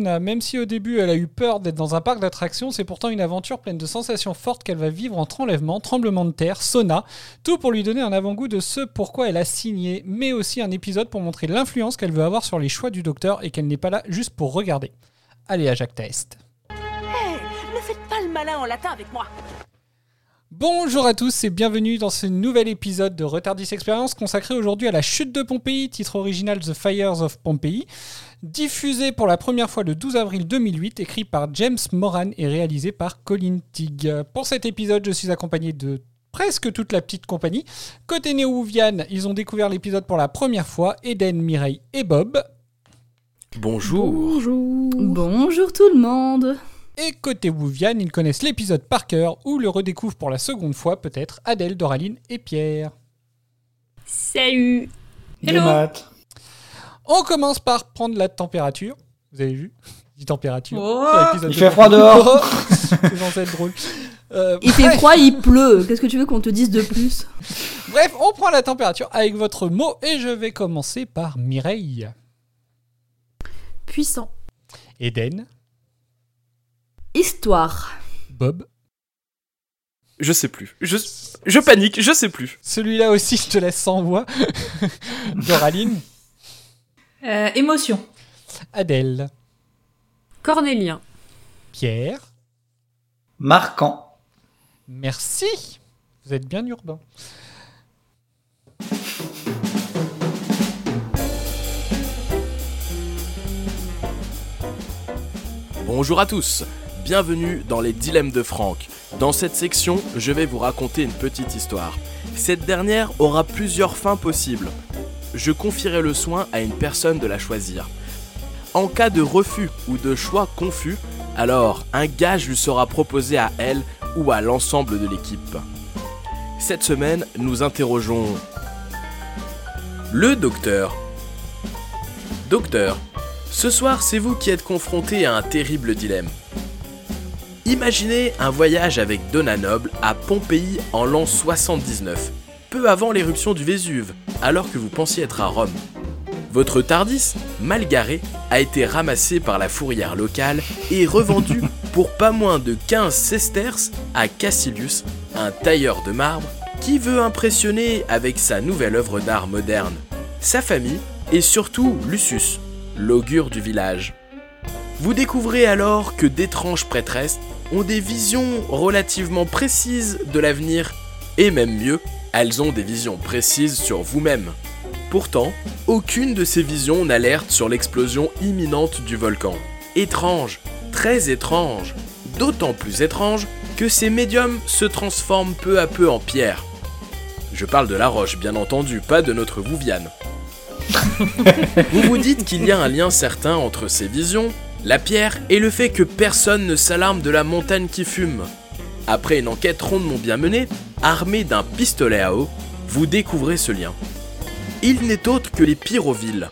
Même si au début elle a eu peur d'être dans un parc d'attractions, c'est pourtant une aventure pleine de sensations fortes qu'elle va vivre entre enlèvement, tremblement de terre, sauna, tout pour lui donner un avant-goût de ce pourquoi elle a signé, mais aussi un épisode pour montrer l'influence qu'elle veut avoir sur les choix du docteur et qu'elle n'est pas là juste pour regarder. Allez à Jacques Test. Ne faites pas le malin en latin avec moi Bonjour à tous et bienvenue dans ce nouvel épisode de Retardis Experience consacré aujourd'hui à la chute de Pompéi, titre original The Fires of Pompeii, diffusé pour la première fois le 12 avril 2008, écrit par James Moran et réalisé par Colin Tigg. Pour cet épisode, je suis accompagné de presque toute la petite compagnie. Côté Néo-Vian, ils ont découvert l'épisode pour la première fois, Eden, Mireille et Bob. Bonjour. Bonjour. Bonjour tout le monde. Et côté Wuvian, ils connaissent l'épisode par cœur ou le redécouvrent pour la seconde fois peut-être Adèle, Doraline et Pierre. Salut. Hello. maths. On commence par prendre la température. Vous avez vu? Dit température. Oh. Il de- fait froid dehors. C'est censé être drôle. Euh, Il fait froid, il pleut. Qu'est-ce que tu veux qu'on te dise de plus? Bref, on prend la température avec votre mot et je vais commencer par Mireille. Puissant. Eden, Histoire. Bob. Je sais plus. Je, je panique, je sais plus. Celui-là aussi, je te laisse sans voix. Doraline, Euh, émotion. Adèle, Cornélien. Pierre. Marquant. Merci. Vous êtes bien urbain. Bonjour à tous. Bienvenue dans les dilemmes de Franck. Dans cette section, je vais vous raconter une petite histoire. Cette dernière aura plusieurs fins possibles. Je confierai le soin à une personne de la choisir. En cas de refus ou de choix confus, alors un gage lui sera proposé à elle ou à l'ensemble de l'équipe. Cette semaine, nous interrogeons le docteur. Docteur, ce soir, c'est vous qui êtes confronté à un terrible dilemme. Imaginez un voyage avec Donna Noble à Pompéi en l'an 79, peu avant l'éruption du Vésuve, alors que vous pensiez être à Rome. Votre Tardis, mal garé, a été ramassé par la fourrière locale et revendu pour pas moins de 15 sesterces à Cassilius, un tailleur de marbre qui veut impressionner avec sa nouvelle œuvre d'art moderne, sa famille et surtout Lucius, l'augure du village. Vous découvrez alors que d'étranges prêtresses ont des visions relativement précises de l'avenir, et même mieux, elles ont des visions précises sur vous-même. Pourtant, aucune de ces visions n'alerte sur l'explosion imminente du volcan. Étrange, très étrange, d'autant plus étrange que ces médiums se transforment peu à peu en pierre. Je parle de la roche, bien entendu, pas de notre Wouviane. Vous vous dites qu'il y a un lien certain entre ces visions, la pierre et le fait que personne ne s'alarme de la montagne qui fume. Après une enquête rondement bien menée, armée d'un pistolet à eau, vous découvrez ce lien. Il n'est autre que les pyrovilles,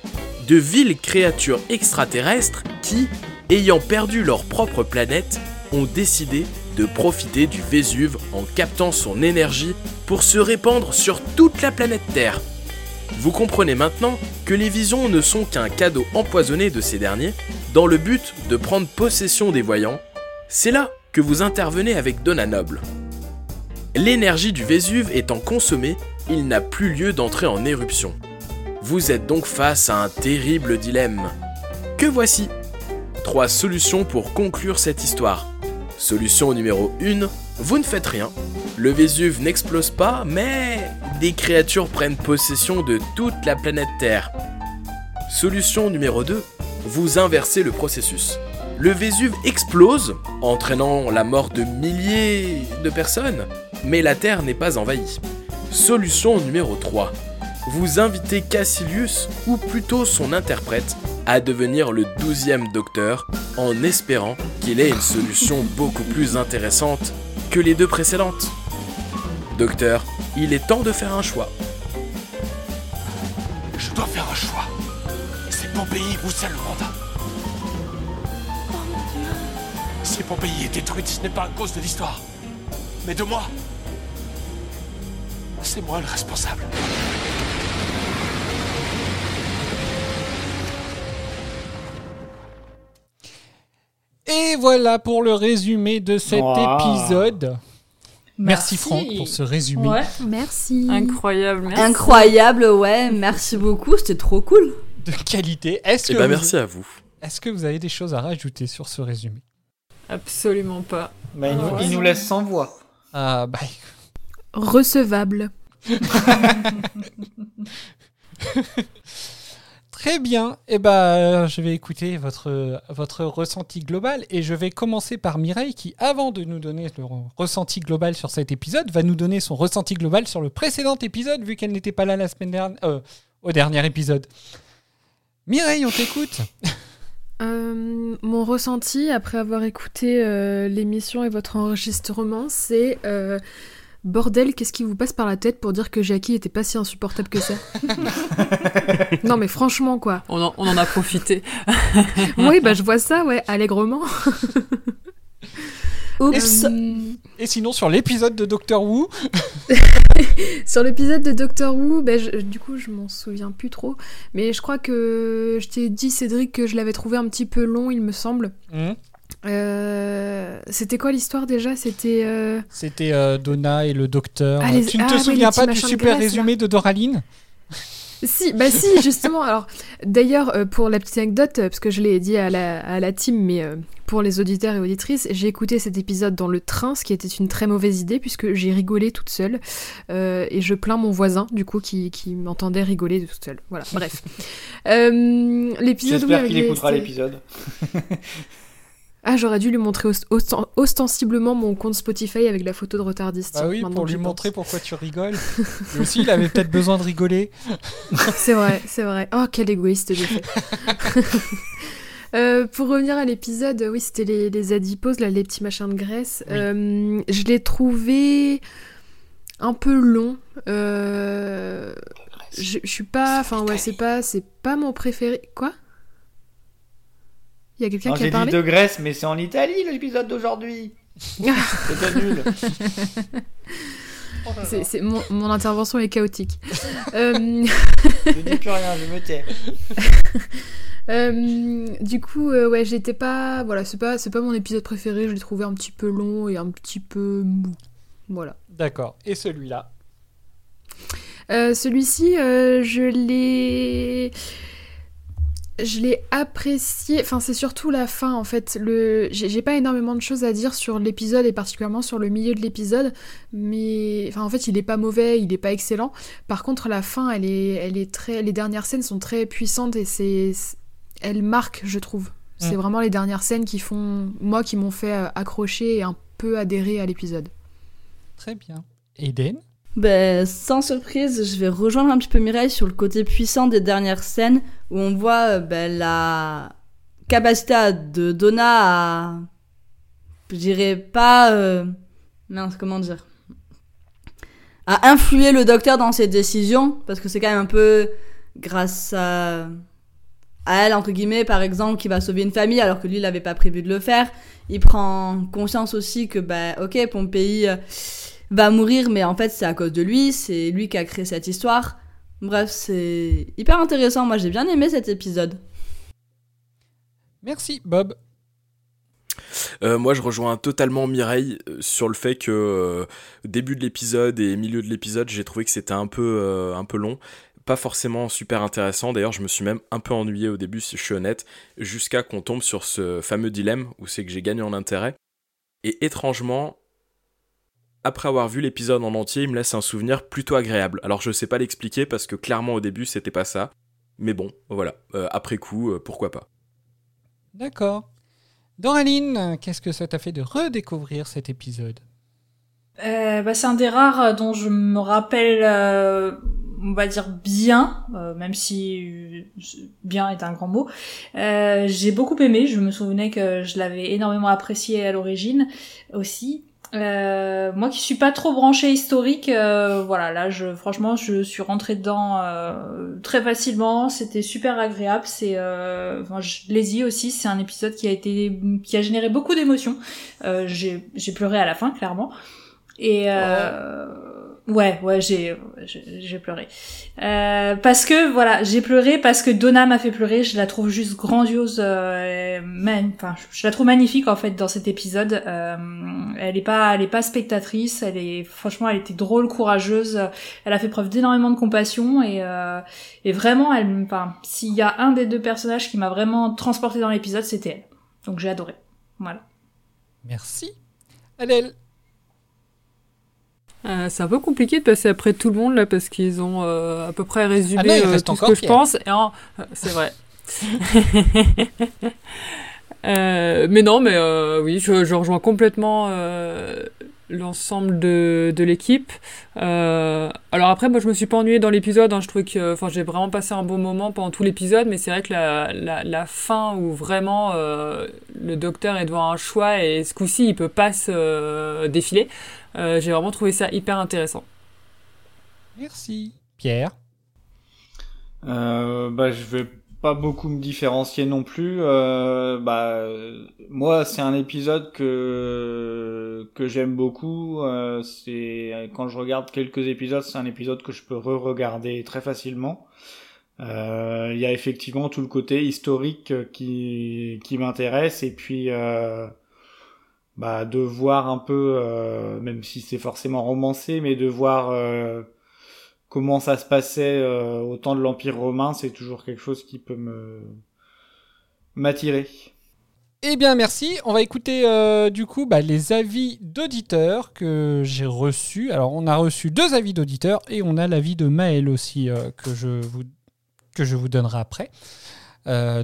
de viles créatures extraterrestres qui, ayant perdu leur propre planète, ont décidé de profiter du Vésuve en captant son énergie pour se répandre sur toute la planète Terre. Vous comprenez maintenant que les visions ne sont qu'un cadeau empoisonné de ces derniers, dans le but de prendre possession des voyants. C'est là que vous intervenez avec Donna Noble. L'énergie du Vésuve étant consommée, il n'a plus lieu d'entrer en éruption. Vous êtes donc face à un terrible dilemme. Que voici? Trois solutions pour conclure cette histoire. Solution numéro 1, vous ne faites rien. Le Vésuve n'explose pas, mais des créatures prennent possession de toute la planète Terre. Solution numéro 2, vous inversez le processus. Le Vésuve explose, entraînant la mort de milliers de personnes, mais la Terre n'est pas envahie. Solution numéro 3, vous invitez Cassilius, ou plutôt son interprète, à devenir le douzième docteur en espérant qu'il ait une solution beaucoup plus intéressante que les deux précédentes. Docteur, il est temps de faire un choix. Je dois faire un choix. C'est Pompéi ou Salmanda. Oh mon dieu. Si Pompéi est détruite, ce n'est pas à cause de l'histoire, mais de moi. C'est moi le responsable. Et voilà pour le résumé de cet Wow. épisode. Merci, Merci. Franck pour ce résumé Ouais. Merci. Incroyable, merci. Incroyable, ouais. Merci beaucoup, c'était trop cool. de qualité. Est-ce Eh que, ben vous- merci à vous. est-ce que vous avez des choses à rajouter sur ce résumé? Absolument pas. Bah, il, nous, Ouais. il nous laisse sans voix. Ah bah Recevable. Très bien. Eh ben, euh, je vais écouter votre, votre ressenti global et je vais commencer par Mireille qui, avant de nous donner le ressenti global sur cet épisode, va nous donner son ressenti global sur le précédent épisode vu qu'elle n'était pas là la semaine dernière, euh, au dernier épisode. Mireille, on t'écoute. Euh, mon ressenti après avoir écouté l'émission et votre enregistrement, c'est bordel, qu'est-ce qui vous passe par la tête pour dire que Jackie était pas si insupportable que ça Non mais franchement quoi. On en, on en a profité. Oui bah je vois ça ouais allègrement. Oups. Et sinon, sur l'épisode de Doctor Who, Sur l'épisode de Doctor Who, ben, je- du coup, je m'en souviens plus trop. Mais je crois que je t'ai dit, Cédric, que je l'avais trouvé un petit peu long, il me semble. hmm, Euh, C'était quoi l'histoire déjà? C'était. euh, c'était euh, Donna et le docteur. Ah, les- tu ne ah, te oui, souviens pas du super résumé de Doraline? Si, bah si, justement. Alors, d'ailleurs, euh, pour la petite anecdote, euh, parce que je l'ai dit à la, à la team, mais euh, pour les auditeurs et auditrices, j'ai écouté cet épisode dans le train, ce qui était une très mauvaise idée, puisque j'ai rigolé toute seule. euh, et je plains mon voisin, du coup, qui, qui m'entendait rigoler toute seule. Voilà, bref. Euh, l'épisode, J'espère qu'il écoutera l'épisode. Ah, j'aurais dû lui montrer ost- osten- ostensiblement mon compte Spotify avec la photo de retardiste. Bah oui, pour lui montrer pourquoi tu rigoles. Aussi, il avait peut-être besoin de rigoler. C'est vrai, c'est vrai. Oh, quel égoïste j'ai fait. Euh, pour revenir à l'épisode, oui, c'était les, les adiposes, là, les petits machins de graisse. Oui. Euh, je l'ai trouvé un peu long. Euh, je, je suis pas, enfin ouais, c'est pas, c'est pas mon préféré. Quoi? Il y a quelqu'un qui a J'ai dit de Grèce, mais c'est en Italie l'épisode d'aujourd'hui. C'était nul. C'est, c'est- mon, mon intervention est chaotique. Euh, Je dis plus rien, je me tais. Euh, du coup, euh, ouais, j'étais pas. Voilà, c'est pas, c'est pas mon épisode préféré. Je l'ai trouvé un petit peu long et un petit peu mou. Voilà. D'accord. Et celui-là? Euh, celui-ci, euh, je l'ai. Je l'ai apprécié. Enfin, c'est surtout la fin en fait. Le... J'ai pas énormément de choses à dire sur l'épisode et particulièrement sur le milieu de l'épisode. Mais. Enfin, en fait, il est pas mauvais, il est pas excellent. Par contre, la fin, elle est, elle est très. Les dernières scènes sont très puissantes et c'est. Elles marquent, je trouve. C'est Mm. vraiment les dernières scènes qui font. Moi, qui m'ont fait euh, accrocher et un peu adhérer à l'épisode. Très bien. Eden? Ben, sans surprise, je vais rejoindre un petit peu Mireille sur le côté puissant des dernières scènes où on voit euh, ben, la capacité de Donna à. Je dirais pas. euh, Mince, comment dire? À influer le docteur dans ses décisions, parce que c'est quand même un peu grâce à. à elle, entre guillemets, par exemple, qui va sauver une famille alors que lui, il n'avait pas prévu de le faire. Il prend conscience aussi que, ben, ok, Pompéi. Va mourir, mais en fait c'est à cause de lui, c'est lui qui a créé cette histoire. Bref, c'est hyper intéressant, moi j'ai bien aimé cet épisode. Merci, Bob. Euh, moi, je rejoins totalement Mireille euh, sur le fait que euh, début de l'épisode et milieu de l'épisode, j'ai trouvé que c'était un peu euh, un peu long. pas forcément super intéressant. D'ailleurs, je me suis même un peu ennuyé au début, si je suis honnête, jusqu'à qu'on tombe sur ce fameux dilemme où c'est que j'ai gagné en intérêt. Et étrangement, après avoir vu l'épisode en entier, il me laisse un souvenir plutôt agréable. Alors je sais pas l'expliquer parce que clairement au début c'était pas ça. Mais bon, voilà, euh, après coup, euh, pourquoi pas. D'accord. Doraline, qu'est-ce que ça t'a fait de redécouvrir cet épisode? Euh, bah, c'est un des rares dont je me rappelle, euh, on va dire bien, euh, même si euh, bien est un grand mot. Euh, j'ai beaucoup aimé. Je me souvenais que je l'avais énormément apprécié à l'origine aussi. Euh, moi qui suis pas trop branchée historique, euh, voilà, là, je, franchement, je suis rentrée dedans euh, très facilement. C'était super agréable. C'est, euh, enfin, je l'ai dit aussi, c'est un épisode qui a été, qui a généré beaucoup d'émotions. Euh, j'ai, pleuré à la fin, clairement. Et ouais, ouais, j'ai, j'ai pleuré. Euh, parce que voilà, j'ai pleuré parce que Donna m'a fait pleurer. Je la trouve juste grandiose. Euh, enfin, je la trouve magnifique en fait dans cet épisode. Euh, elle est pas, elle est pas spectatrice. Elle est, franchement, elle était drôle, courageuse. Elle a fait preuve d'énormément de compassion et euh, et vraiment, elle, enfin, s'il y a un des deux personnages qui m'a vraiment transporté dans l'épisode, c'était elle. Donc j'ai adoré. Voilà. Merci. Adèle Euh, c'est un peu compliqué de passer après tout le monde là parce qu'ils ont euh, à peu près résumé Ah non, euh, tout ce que je pense. En- C'est vrai. Mais non, mais oui, je, je rejoins complètement l'ensemble de, de l'équipe. Euh, alors après, moi, je me suis pas ennuyée dans l'épisode. hein. je trouvais que, enfin, j'ai vraiment passé un bon moment pendant tout l'épisode. Mais c'est vrai que la, la, la fin où vraiment euh, le docteur est devant un choix et ce coup-ci, il peut pas se euh, défiler. Euh, j'ai vraiment trouvé ça hyper intéressant. Merci. Pierre? Euh, bah, je vais pas beaucoup me différencier non plus. Euh, bah, moi, c'est un épisode que que j'aime beaucoup. Euh, c'est quand je regarde quelques épisodes, c'est un épisode que je peux re-regarder très facilement. Euh, Il y a effectivement tout le côté historique qui qui m'intéresse et puis euh, bah de voir un peu, euh, même si c'est forcément romancé, mais de voir euh, comment ça se passait euh, au temps de l'Empire romain, c'est toujours quelque chose qui peut me m'attirer. Eh bien, merci. On va écouter du coup bah, les avis d'auditeurs que j'ai reçus. Alors, on a reçu deux avis d'auditeurs et on a l'avis de Maël aussi que, je vous, donnerai après.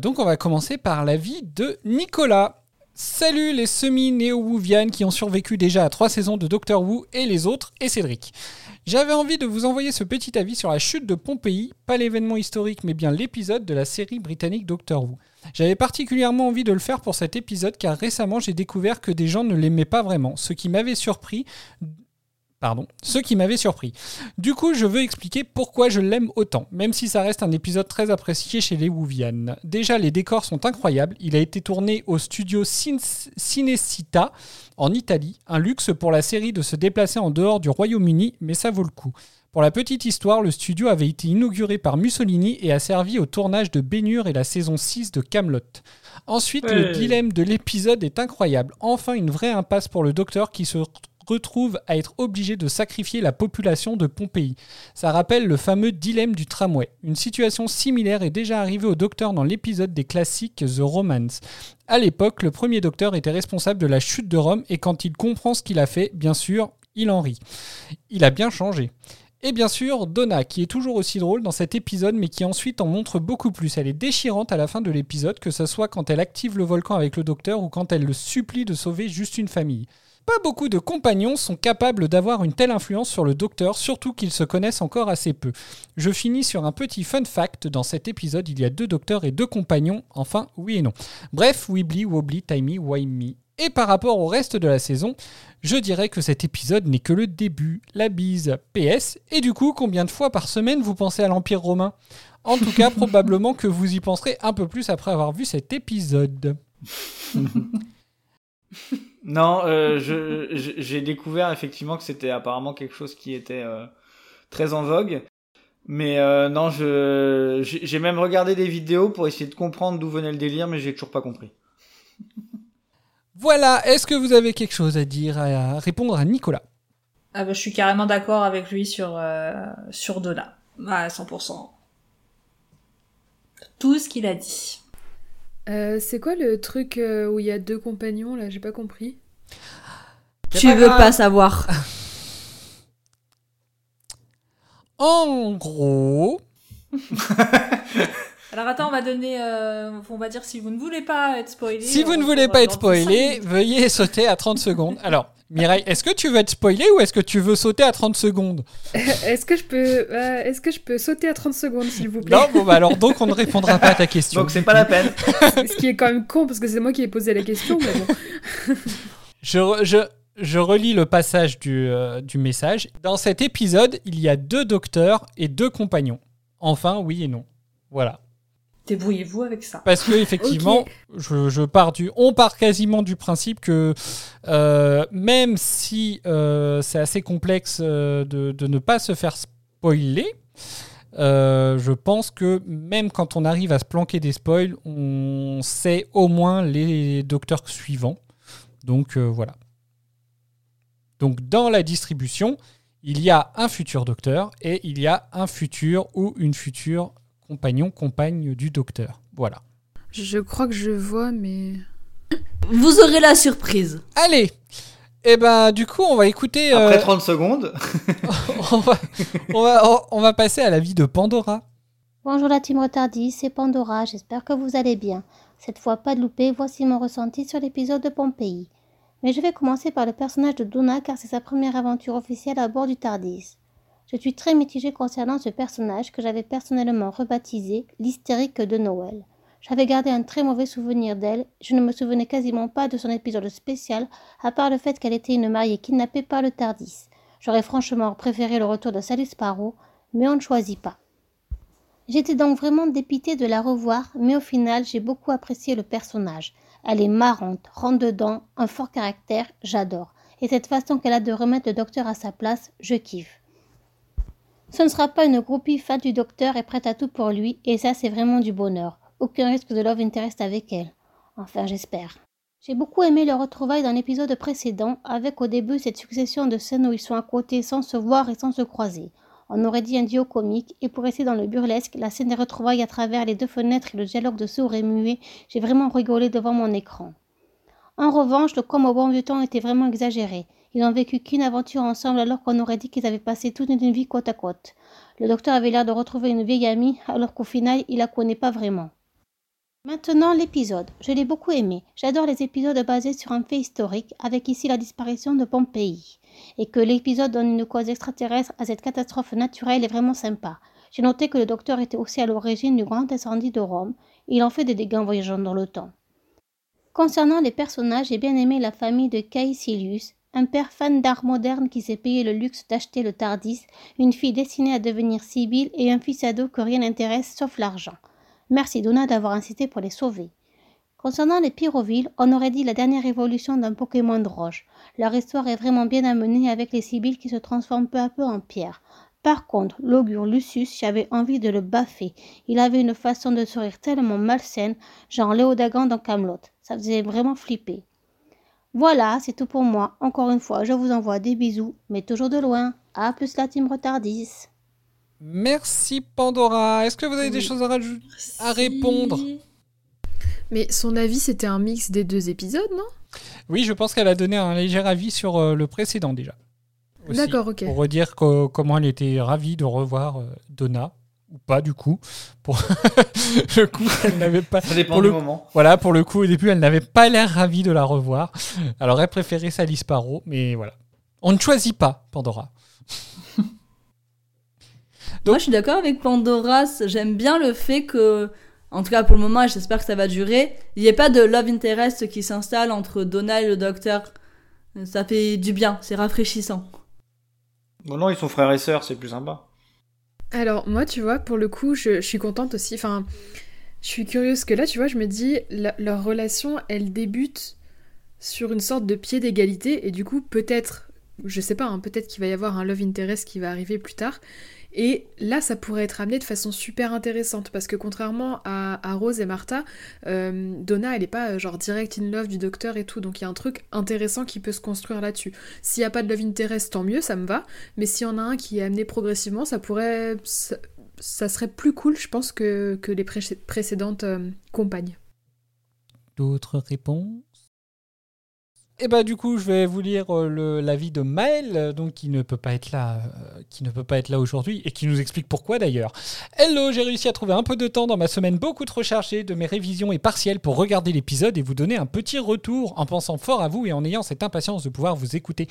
Donc, on va commencer par l'avis de Nicolas. Salut les semi-néo-wouvianes qui ont survécu déjà à trois saisons de Doctor Who et les autres et Cédric. J'avais envie de vous envoyer ce petit avis sur la chute de Pompéi, pas l'événement historique mais bien l'épisode de la série britannique Doctor Who. J'avais particulièrement envie de le faire pour cet épisode car récemment j'ai découvert que des gens ne l'aimaient pas vraiment, ce qui m'avait surpris. Pardon, ce qui m'avait surpris. Du coup, je veux expliquer pourquoi je l'aime autant, même si ça reste un épisode très apprécié chez les Wouvianes. Déjà, les décors sont incroyables. Il a été tourné au studio Cin- Cinecittà en Italie, un luxe pour la série de se déplacer en dehors du Royaume-Uni, mais ça vaut le coup. Pour la petite histoire, le studio avait été inauguré par Mussolini et a servi au tournage de Bénure et la saison 6 de Camelot. Ensuite, le dilemme de l'épisode est incroyable. Enfin, une vraie impasse pour le docteur qui se retrouve à être obligé de sacrifier la population de Pompéi. Ça rappelle le fameux dilemme du tramway. Une situation similaire est déjà arrivée au docteur dans l'épisode des classiques The Romance. À l'époque, le premier docteur était responsable de la chute de Rome et quand il comprend ce qu'il a fait, bien sûr, il en rit. Il a bien changé. Et bien sûr, Donna, qui est toujours aussi drôle dans cet épisode, mais qui ensuite en montre beaucoup plus. Elle est déchirante à la fin de l'épisode, que ce soit quand elle active le volcan avec le docteur ou quand elle le supplie de sauver juste une famille. Pas beaucoup de compagnons sont capables d'avoir une telle influence sur le docteur, surtout qu'ils se connaissent encore assez peu. Je finis sur un petit fun fact. Dans cet épisode, il y a deux docteurs et deux compagnons. Enfin, oui et non. Bref, Weebly, Wobbly, Timey, Wimey. Et par rapport au reste de la saison, je dirais que cet épisode n'est que le début. La bise. PS. Et du coup, combien de fois par semaine vous pensez à l'Empire romain? En tout cas, probablement que vous y penserez un peu plus après avoir vu cet épisode. Non, euh, j'ai découvert effectivement que c'était apparemment quelque chose qui était euh, très en vogue. Mais euh, non, je j'ai j'ai même regardé des vidéos pour essayer de comprendre d'où venait le délire, mais j'ai toujours pas compris. Voilà, est-ce que vous avez quelque chose à dire, à répondre à Nicolas? Ah bah, je suis carrément d'accord avec lui sur, euh, sur Donna. à 100%. Tout ce qu'il a dit. Euh, c'est quoi le truc euh, où il y a deux compagnons là? J'ai pas compris. Tu pas veux grave. pas savoir. En gros, Alors attends, on va donner, euh, on va dire si vous ne voulez pas être spoilé. si vous ne voulez pas être spoilé, veuillez sauter à 30 secondes. Alors, Mireille, est-ce que tu veux être spoilé ou est-ce que tu veux sauter à 30 secondes Est-ce que je peux, euh, est-ce que je peux sauter à 30 secondes s'il vous plaît Non, bon, bah alors donc on ne répondra pas à ta question. Donc c'est pas la peine. Ce qui est quand même con parce que c'est moi qui ai posé la question. Mais bon. Je, je, je relis le passage du, euh, du message. Dans cet épisode, il y a deux docteurs et deux compagnons. Enfin, oui et non. Voilà. Débrouillez-vous avec ça. Parce que effectivement, je, je pars du, on part quasiment du principe que euh, même si euh, c'est assez complexe euh, de, de ne pas se faire spoiler, je pense que même quand on arrive à se planquer des spoils, on sait au moins les docteurs suivants. Donc voilà. Donc dans la distribution, il y a un futur docteur et il y a un futur ou une future compagnon, compagne du docteur. Voilà. Je crois que je vois, mais Vous aurez la surprise. Allez Et ben du coup, on va écouter... euh, Après 30 secondes. on, va, on, va, on va passer à la vie de Pandora. Bonjour la team Retardis, c'est Pandora, j'espère que vous allez bien. Cette fois pas de loupé, voici mon ressenti sur l'épisode de Pompéi. Mais je vais commencer par le personnage de Donna car c'est sa première aventure officielle à bord du Tardis. Je suis très mitigée concernant ce personnage que j'avais personnellement rebaptisé l'hystérique de Noël. J'avais gardé un très mauvais souvenir d'elle, je ne me souvenais quasiment pas de son épisode spécial, à part le fait qu'elle était une mariée kidnappée par le Tardis. J'aurais franchement préféré le retour de Sally Sparrow, mais on ne choisit pas. J'étais donc vraiment dépitée de la revoir, mais au final, j'ai beaucoup apprécié le personnage. Elle est marrante, rentre dedans, un fort caractère, j'adore. Et cette façon qu'elle a de remettre le docteur à sa place, je kiffe. Ce ne sera pas une groupie fan du docteur et prête à tout pour lui, et ça c'est vraiment du bonheur. Aucun risque de love interest avec elle. Enfin, j'espère. J'ai beaucoup aimé leur retrouvaille dans l'épisode précédent, avec au début cette succession de scènes où ils sont à côté sans se voir et sans se croiser. On aurait dit un duo comique, et pour rester dans le burlesque, la scène des retrouvailles à travers les deux fenêtres et le dialogue de sourds et muets, j'ai vraiment rigolé devant mon écran. En revanche, le comme au bon vieux temps était vraiment exagéré. Ils n'ont vécu qu'une aventure ensemble alors qu'on aurait dit qu'ils avaient passé toute une vie côte à côte. Le docteur avait l'air de retrouver une vieille amie alors qu'au final, il la connaît pas vraiment. Maintenant, l'épisode. Je l'ai beaucoup aimé. J'adore les épisodes basés sur un fait historique, avec ici la disparition de Pompéi. Et que l'épisode donne une cause extraterrestre à cette catastrophe naturelle est vraiment sympa. J'ai noté que le docteur était aussi à l'origine du grand incendie de Rome. Il en fait des dégâts en voyageant dans le temps. Concernant les personnages, j'ai bien aimé la famille de Caecilius, un père fan d'art moderne qui s'est payé le luxe d'acheter le Tardis, une fille destinée à devenir Sibylle et un fils ado que rien n'intéresse sauf l'argent. Merci Donna d'avoir insisté pour les sauver. Concernant les Pyrovilles, on aurait dit la dernière évolution d'un Pokémon de roche. Leur histoire est vraiment bien amenée avec les Sibylles qui se transforment peu à peu en pierre. Par contre, l'augure Lucius, j'avais envie de le baffer. Il avait une façon de sourire tellement malsaine, genre Léo Dagan dans Camelot. Ça faisait vraiment flipper. Voilà, c'est tout pour moi. Encore une fois, je vous envoie des bisous, mais toujours de loin. A plus la team retardis. Merci Pandora. Est-ce que vous avez des choses à, rajouter à répondre? Mais son avis, c'était un mix des deux épisodes, non? Oui, je pense qu'elle a donné un léger avis sur euh, le précédent déjà. D'accord, ok. Pour redire co- comment elle était ravie de revoir euh, Donna, ou pas du coup. Pour le coup, elle n'avait pas. Ça dépend pour du le- moment. Voilà, pour le coup, au début, elle n'avait pas l'air ravie de la revoir. Elle aurait préféré Sally Sparrow, mais voilà. On ne choisit pas Pandora. Moi, je suis d'accord avec Pandora. J'aime bien le fait que, en tout cas pour le moment, et j'espère que ça va durer, il n'y ait pas de love interest qui s'installe entre Donna et le docteur. Ça fait du bien, c'est rafraîchissant. Bon, non, ils sont frères et sœurs, c'est plus sympa. Alors, moi, tu vois, pour le coup, je, suis contente aussi. Enfin, je suis curieuse que là, tu vois, je me dis, leur relation, elle débute sur une sorte de pied d'égalité. Et du coup, peut-être, je sais pas, hein, peut-être qu'il va y avoir un love interest qui va arriver plus tard. Et là, ça pourrait être amené de façon super intéressante parce que contrairement à, Rose et Martha, euh, Donna, elle est pas euh, genre direct in love du docteur et tout. Donc il y a un truc intéressant qui peut se construire là-dessus. S'il n'y a pas de love interest, tant mieux, ça me va. Mais s'il y en a un qui est amené progressivement, ça pourrait. Ça, serait plus cool, je pense, que, les pré- précédentes euh, compagnes. D'autres réponses? Et bah du coup, je vais vous lire euh, l'avis de Maël, euh, donc qui ne peut pas être là, euh, qui ne peut pas être là aujourd'hui et qui nous explique pourquoi d'ailleurs. Hello, j'ai réussi à trouver un peu de temps dans ma semaine beaucoup trop chargée de mes révisions et partielles pour regarder l'épisode et vous donner un petit retour en pensant fort à vous et en ayant cette impatience de pouvoir vous écouter.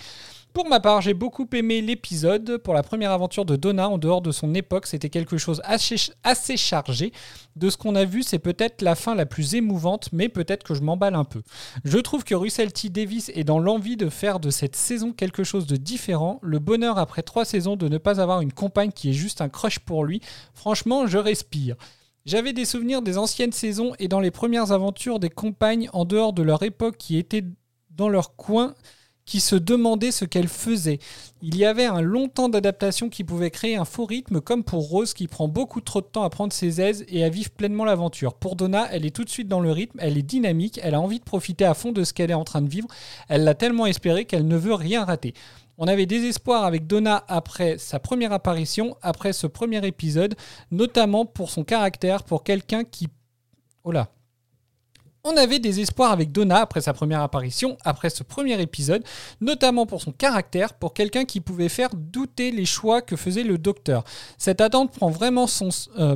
Pour ma part, j'ai beaucoup aimé l'épisode. Pour la première aventure de Donna, en dehors de son époque, c'était quelque chose assez, assez chargé. De ce qu'on a vu, c'est peut-être la fin la plus émouvante, mais peut-être que je m'emballe un peu. Je trouve que Russell T. Davis est dans l'envie de faire de cette saison quelque chose de différent. Le bonheur après trois saisons de ne pas avoir une compagne qui est juste un crush pour lui. Franchement, je respire. J'avais des souvenirs des anciennes saisons et dans les premières aventures des compagnes en dehors de leur époque qui étaient dans leur coin qui se demandaient ce qu'elles faisaient. Il y avait un long temps d'adaptation qui pouvait créer un faux rythme, comme pour Rose qui prend beaucoup trop de temps à prendre ses aises et à vivre pleinement l'aventure. Pour Donna, elle est tout de suite dans le rythme, elle est dynamique, elle a envie de profiter à fond de ce qu'elle est en train de vivre, elle l'a tellement espéré qu'elle ne veut rien rater. On avait des espoirs avec Donna après sa première apparition, après ce premier épisode, notamment pour son caractère, pour quelqu'un qui... Oh là, on avait des espoirs avec Donna après sa première apparition, après ce premier épisode, notamment pour son caractère, pour quelqu'un qui pouvait faire douter les choix que faisait le docteur. Cette attente prend vraiment son... euh,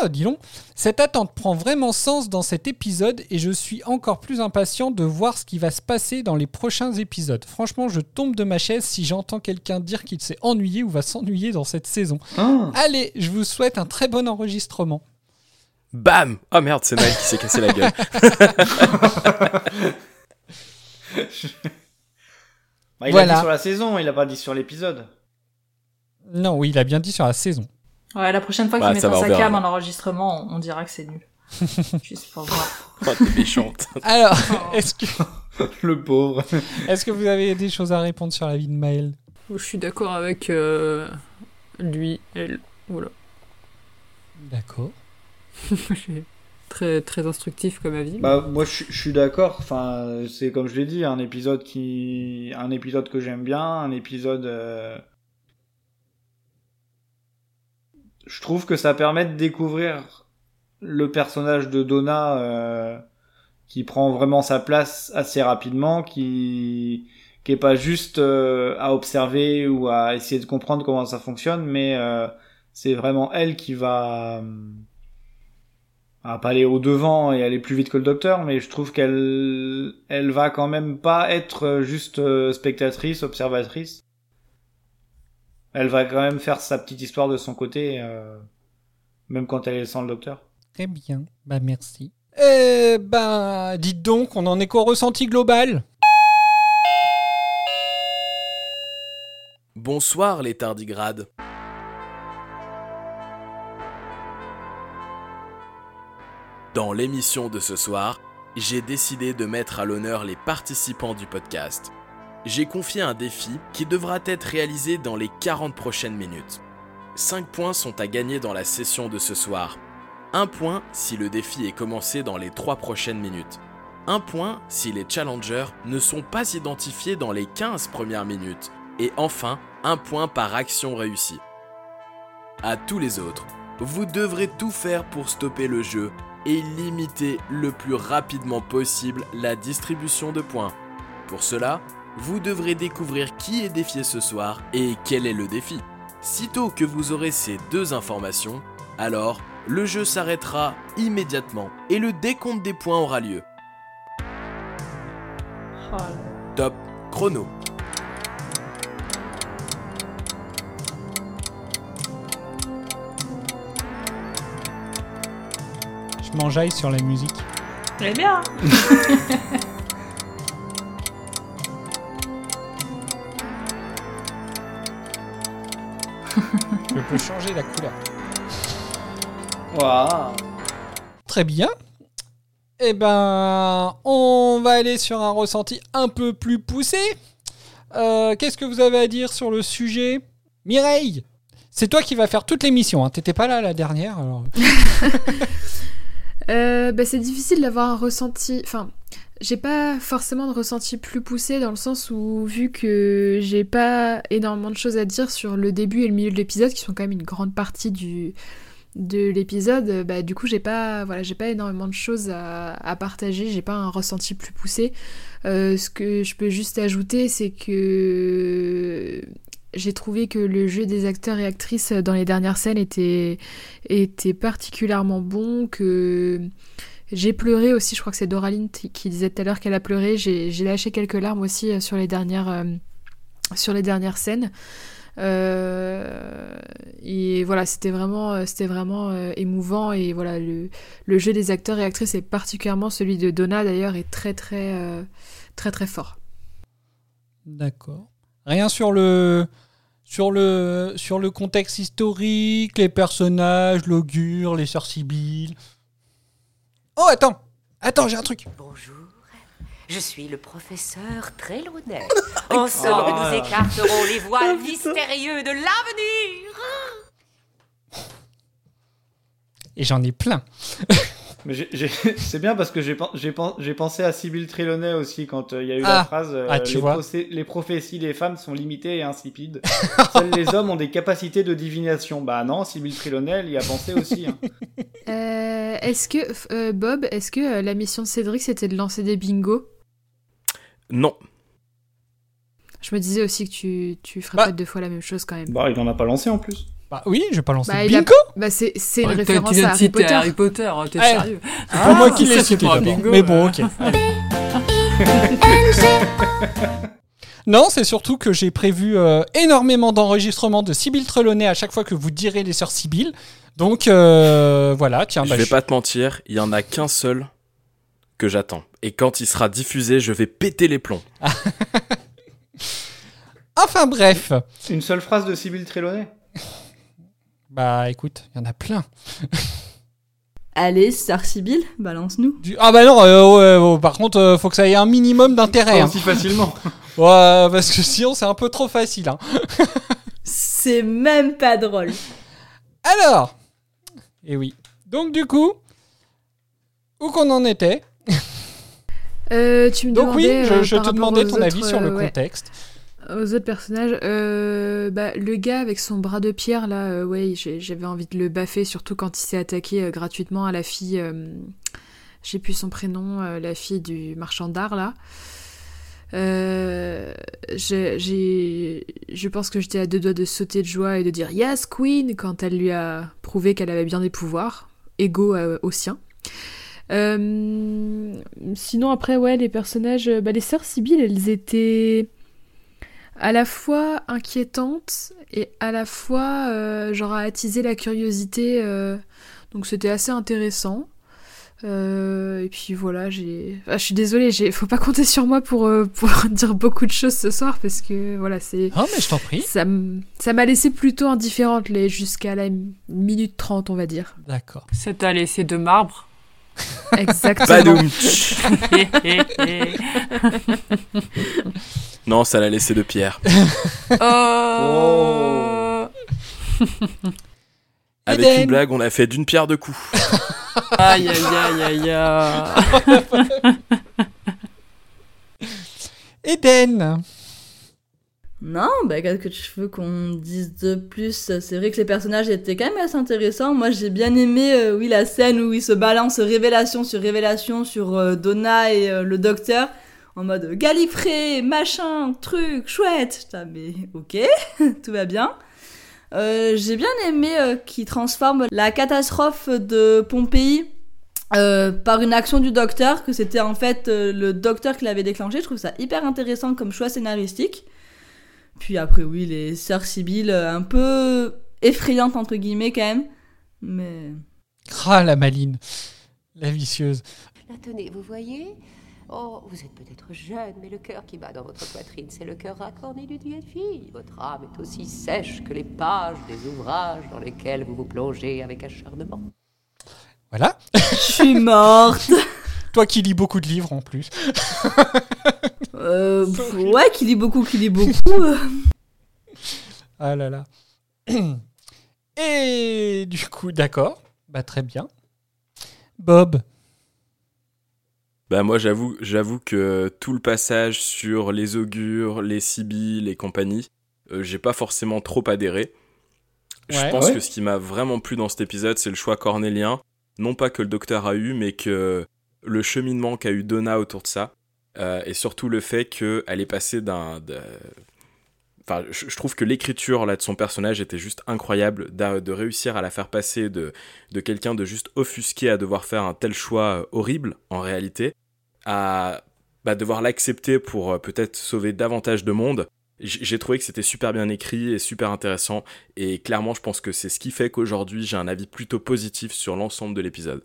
ah, dis donc. Cette attente prend vraiment sens dans cet épisode et je suis encore plus impatient de voir ce qui va se passer dans les prochains épisodes. Franchement, je tombe de ma chaise si j'entends quelqu'un dire qu'il s'est ennuyé ou va s'ennuyer dans cette saison. Ah. Allez, je vous souhaite un très bon enregistrement. Bam Oh merde, c'est Naël qui s'est cassé la gueule. Bah, il a Voilà. dit sur la saison, il a pas dit sur l'épisode. Non, oui, il a bien dit sur la saison. Ouais, la prochaine fois Bah, qu'il ça mettra sa cam en enregistrement, on, on dira que c'est nul. Juste pour voir. Oh, t'es méchante. Alors, Oh. est-ce que, Le pauvre. est-ce que vous avez des choses à répondre sur la vie de Maël? Je suis d'accord avec euh, lui, elle. Voilà. D'accord. Très, très instructif comme avis. Bah moi je, suis- d'accord. Enfin c'est comme je l'ai dit, un épisode qui, un épisode que j'aime bien, un épisode. euh, Je trouve que ça permet de découvrir le personnage de Donna euh, qui prend vraiment sa place assez rapidement, qui qui est pas juste euh, à observer ou à essayer de comprendre comment ça fonctionne, mais euh, c'est vraiment elle qui va va pas aller au devant et aller plus vite que le docteur, mais je trouve qu'elle elle va quand même pas être juste euh, spectatrice, observatrice. Elle va quand même faire sa petite histoire de son côté, euh, même quand elle est sans le docteur. Très bien. Bah, merci. Eh ben, dites donc, on en est qu'au ressenti global Bonsoir les tardigrades. Dans l'émission de ce soir, j'ai décidé de mettre à l'honneur les participants du podcast. J'ai confié un défi qui devra être réalisé dans les 40 prochaines minutes. 5 points sont à gagner dans la session de ce soir. 1 point si le défi est commencé dans les 3 prochaines minutes. 1 point si les challengers ne sont pas identifiés dans les 15 premières minutes. Et enfin, un point par action réussie. À tous les autres, vous devrez tout faire pour stopper le jeu et limiter le plus rapidement possible la distribution de points. Pour cela, vous devrez découvrir qui est défié ce soir et quel est le défi. Sitôt que vous aurez ces deux informations, alors le jeu s'arrêtera immédiatement et le décompte des points aura lieu. Oh. Top chrono. Je m'enjaille sur la musique. Est bien. hein Je peux changer la couleur. Waouh Très bien. Eh ben, on va aller sur un ressenti un peu plus poussé. Euh, Qu'est-ce que vous avez à dire sur le sujet? Mireille C'est toi qui vas faire toute l'émission. Hein. T'étais pas là la dernière. Alors... Euh, bah, c'est difficile d'avoir un ressenti. Enfin, j'ai pas forcément de ressenti plus poussé dans le sens où, vu que j'ai pas énormément de choses à dire sur le début et le milieu de l'épisode, qui sont quand même une grande partie du de l'épisode, bah du coup j'ai pas voilà j'ai pas énormément de choses à, à partager, j'ai pas un ressenti plus poussé. Euh, ce que je peux juste ajouter, c'est que j'ai trouvé que le jeu des acteurs et actrices dans les dernières scènes était, était particulièrement bon, que j'ai pleuré aussi, je crois que c'est Doraline qui disait tout à l'heure qu'elle a pleuré, j'ai lâché quelques larmes aussi euh, sur les dernières, euh, sur les dernières scènes. Euh, et voilà, c'était vraiment, c'était vraiment émouvant. Et voilà, le, le, jeu des acteurs et actrices, et particulièrement celui de Donna d'ailleurs, est très très très très fort. D'accord. Rien sur le sur le sur le contexte historique, les personnages, l'augure, les sœurs Sibyl. Oh attends, attends, j'ai un truc. Bonjour. Je suis le professeur Trelawney. Ensemble, nous écarterons les voiles mystérieux de l'avenir. Et j'en ai plein. c'est bien parce que j'ai pensé à Sibyl Trelawney aussi quand euh, il y a eu la Ah. phrase euh, Ah, tu les, vois. procé- les prophéties des femmes sont limitées et insipides. Seuls les hommes ont des capacités de divination. Bah non, Sibyl Trelawney, elle y a pensé aussi. hein. Euh, est-ce que euh, Bob, est-ce que euh, la mission de Cédric c'était de lancer des bingos? Non. Je me disais aussi que tu tu ferais Bah. pas deux fois la même chose quand même. Bah, il en a pas lancé en plus. Bah oui, je vais pas lancer Bah, le il a- bingo. Bah c'est c'est une référence tu viens à de Harry Potter. Harry Potter, hein, t'es Ouais. sérieux C'est pas moi qui ça, l'ai c'est cité pas un d'abord. bingo, Mais bon, euh. ok. allez. Non, c'est surtout que j'ai prévu euh, énormément d'enregistrements de Sibyl Trelawney à chaque fois que vous direz les sœurs Sibyl. Donc euh, voilà, tiens, je bah, vais je- pas te mentir, il y en a qu'un seul que j'attends. Et quand il sera diffusé, je vais péter les plombs. Enfin bref. Une seule phrase de Sibyl Trelawney? Bah écoute, il y en a plein. Allez, Star Sibyl, balance-nous. Du- Ah bah non, euh, ouais, ouais, par contre, euh, faut que ça ait un minimum d'intérêt. Pas hein. aussi facilement. Ouais, parce que sinon c'est un peu trop facile. hein. C'est même pas drôle. Alors, et oui. Donc du coup, où qu'on en était? Euh, tu me Donc oui, je, euh, te demandais ton avis sur le ouais, contexte. Aux autres personnages. Euh, bah, le gars avec son bras de pierre là, euh, ouais, j'avais envie de le baffer, surtout quand il s'est attaqué euh, gratuitement à la fille. j'ai plus son prénom, la fille du marchand d'art là. Je pense que j'étais à deux doigts de sauter de joie et de dire Yes, Queen quand elle lui a prouvé qu'elle avait bien des pouvoirs, égaux aux siens. Sinon, après, ouais, les personnages. Bah, les sœurs Sibyl, elles étaient à la fois inquiétantes et à la fois, euh, genre, à attiser la curiosité. euh, donc, c'était assez intéressant. Euh, et puis voilà, j'ai. Ah, je suis désolée, j'ai... faut pas compter sur moi pour, euh, pour dire beaucoup de choses ce soir parce que voilà, c'est. Ah mais je t'en prie. Ça m- ça m'a laissé plutôt indifférente les... jusqu'à la minute 30, on va dire. D'accord. Ça t'a laissé de marbre. Exactement. Non, ça l'a laissé de pierre. oh. Avec Eden. une blague, on a fait d'une pierre deux coups. Aïe aïe aïe aïe aïe. Eden Non, bah qu'est-ce que tu veux qu'on dise de plus? C'est vrai que les personnages étaient quand même assez intéressants. Moi, j'ai bien aimé, euh, oui, la scène où ils se balancent révélation sur révélation sur euh, Donna et euh, le docteur en mode galifré, machin, truc, chouette. Putain, mais ok, tout va bien. Euh, j'ai bien aimé euh, qu'ils transforment la catastrophe de Pompéi euh, par une action du docteur, que c'était en fait euh, le docteur qui l'avait déclenché. Je trouve ça hyper intéressant comme choix scénaristique. Puis après, oui, les sœurs Sibyl, un peu effrayantes entre guillemets quand même. Mais. Ah la maline. La vicieuse. Là, tenez, vous voyez Oh, vous êtes peut-être jeune, mais le cœur qui bat dans votre poitrine, c'est le cœur racorné d'une vieille fille. Votre âme est aussi sèche que les pages des ouvrages dans lesquels vous vous plongez avec acharnement. Voilà. Je suis morte Toi qui lis beaucoup de livres en plus. euh, pff, Ouais, qui lit beaucoup, qui lit beaucoup. euh. Ah là là. Et du coup, d'accord. Bah, très bien. Bob. Bah moi j'avoue j'avoue que tout le passage sur les augures, les Sibylles et compagnie, euh, j'ai pas forcément trop adhéré. Je pense Ouais. que ce qui m'a vraiment plu dans cet épisode, c'est le choix cornélien. Non pas que le docteur a eu, mais que le cheminement qu'a eu Donna autour de ça. Euh, et surtout le fait qu'elle est passée d'un... Enfin, je, trouve que l'écriture là de son personnage était juste incroyable, de réussir à la faire passer de, de quelqu'un de juste offusqué à devoir faire un tel choix euh, horrible en réalité, à bah, devoir l'accepter pour euh, peut-être sauver davantage de monde. J'ai trouvé que c'était super bien écrit et super intéressant, et clairement je pense que c'est ce qui fait qu'aujourd'hui j'ai un avis plutôt positif sur l'ensemble de l'épisode.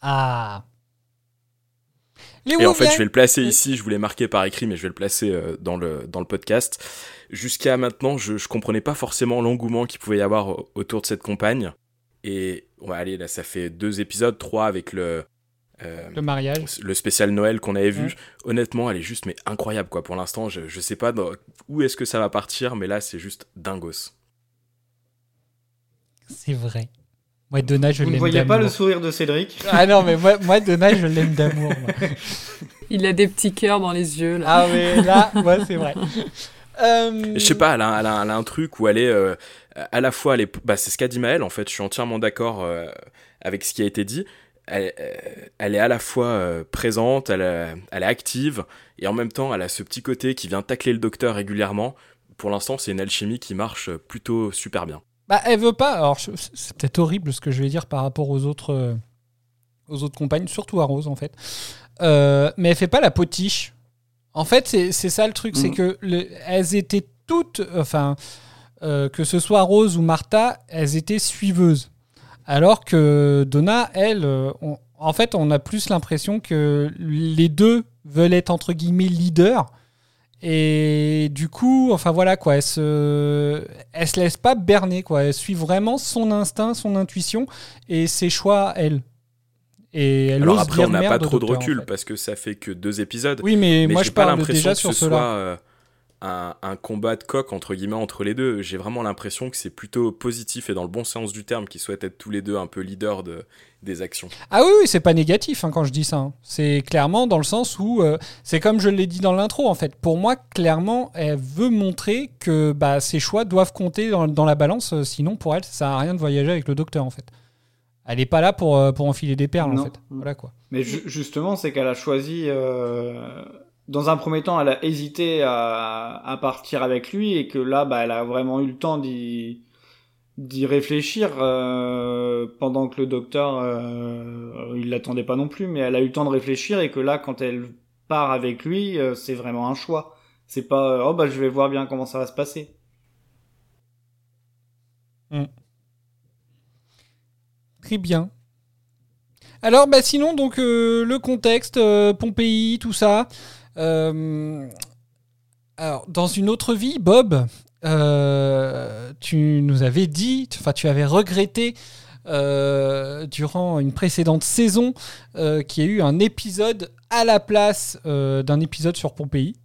Ah. Les Et en fait, je vais le placer ici, je voulais marquer par écrit, mais je vais le placer euh, dans, le, dans le podcast. Jusqu'à maintenant, je, je comprenais pas forcément l'engouement qu'il pouvait y avoir au- autour de cette compagne. Et ouais, allez, là, ça fait deux épisodes, trois avec le, euh, Le mariage. le spécial Noël qu'on avait vu. Ouais. Honnêtement, elle est juste mais incroyable quoi. Pour l'instant, je, je sais pas dans- où est-ce que ça va partir, mais là, c'est juste dingos. C'est vrai. Moi, Donna, je Vous ne l'aime voyez pas d'amour. le sourire de Cédric Ah non, mais moi, moi Donna, je l'aime d'amour. moi. Il a des petits cœurs dans les yeux, là. Ah, mais là, ouais, c'est vrai. Euh, Je sais pas, elle a, elle a- elle a un truc où elle est euh, à la fois, elle est, bah, c'est ce qu'a dit Maëlle en fait. Je suis entièrement d'accord euh, avec ce qui a été dit. Elle, euh, elle est à la fois euh, présente, elle, elle est active et en même temps, elle a ce petit côté qui vient tacler le docteur régulièrement. Pour l'instant, c'est une alchimie qui marche plutôt super bien. Bah, elle veut pas. Alors, c'est peut-être horrible ce que je vais dire par rapport aux autres, euh, aux autres compagnes, surtout à Rose en fait. Euh, mais elle fait pas la potiche. En fait, c'est ça le truc, c'est Mhm. que le- elles étaient toutes, enfin, euh, que ce soit Rose ou Martha, elles étaient suiveuses. Alors que Donna, elle, on- en fait, on a plus l'impression que les deux veulent être entre guillemets leaders. Et du coup, enfin voilà quoi, elle se, elle se laisse pas berner quoi. Elle suit vraiment son instinct, son intuition et ses choix elle. Et elle Alors après, on n'a pas trop de en recul fait. parce que ça fait que deux épisodes. Oui, mais, moi je pas parle l'impression déjà que sur ce cela. soit euh, un, un combat de coq entre guillemets entre les deux. J'ai vraiment l'impression que c'est plutôt positif et dans le bon sens du terme qu'ils souhaitent être tous les deux un peu leaders de, des actions. Ah oui, oui c'est pas négatif hein, quand je dis ça. hein. C'est clairement dans le sens où euh, c'est comme je l'ai dit dans l'intro en fait. Pour moi, clairement, elle veut montrer que bah, ses choix doivent compter dans, dans la balance. euh, Sinon, pour elle, ça sert à rien de voyager avec le docteur en fait. Elle est pas là pour, euh, pour enfiler des perles en fait. Voilà quoi. Mais ju- justement, c'est qu'elle a choisi. Dans un premier temps, elle a hésité à, à partir avec lui et que là, bah, elle a vraiment eu le temps d'y réfléchir euh, pendant que le docteur, euh, il l'attendait pas non plus, mais elle a eu le temps de réfléchir et que là, quand elle part avec lui, euh, c'est vraiment un choix. C'est pas euh, oh bah je vais voir bien comment ça va se passer. Très bien. Alors, bah, sinon, donc, le contexte, Pompéi, tout ça. Euh, alors, dans une autre vie, Bob, euh, tu nous avais dit, enfin, tu avais regretté euh, durant une précédente saison euh, qu'il y ait eu un épisode à la place euh, d'un épisode sur Pompéi.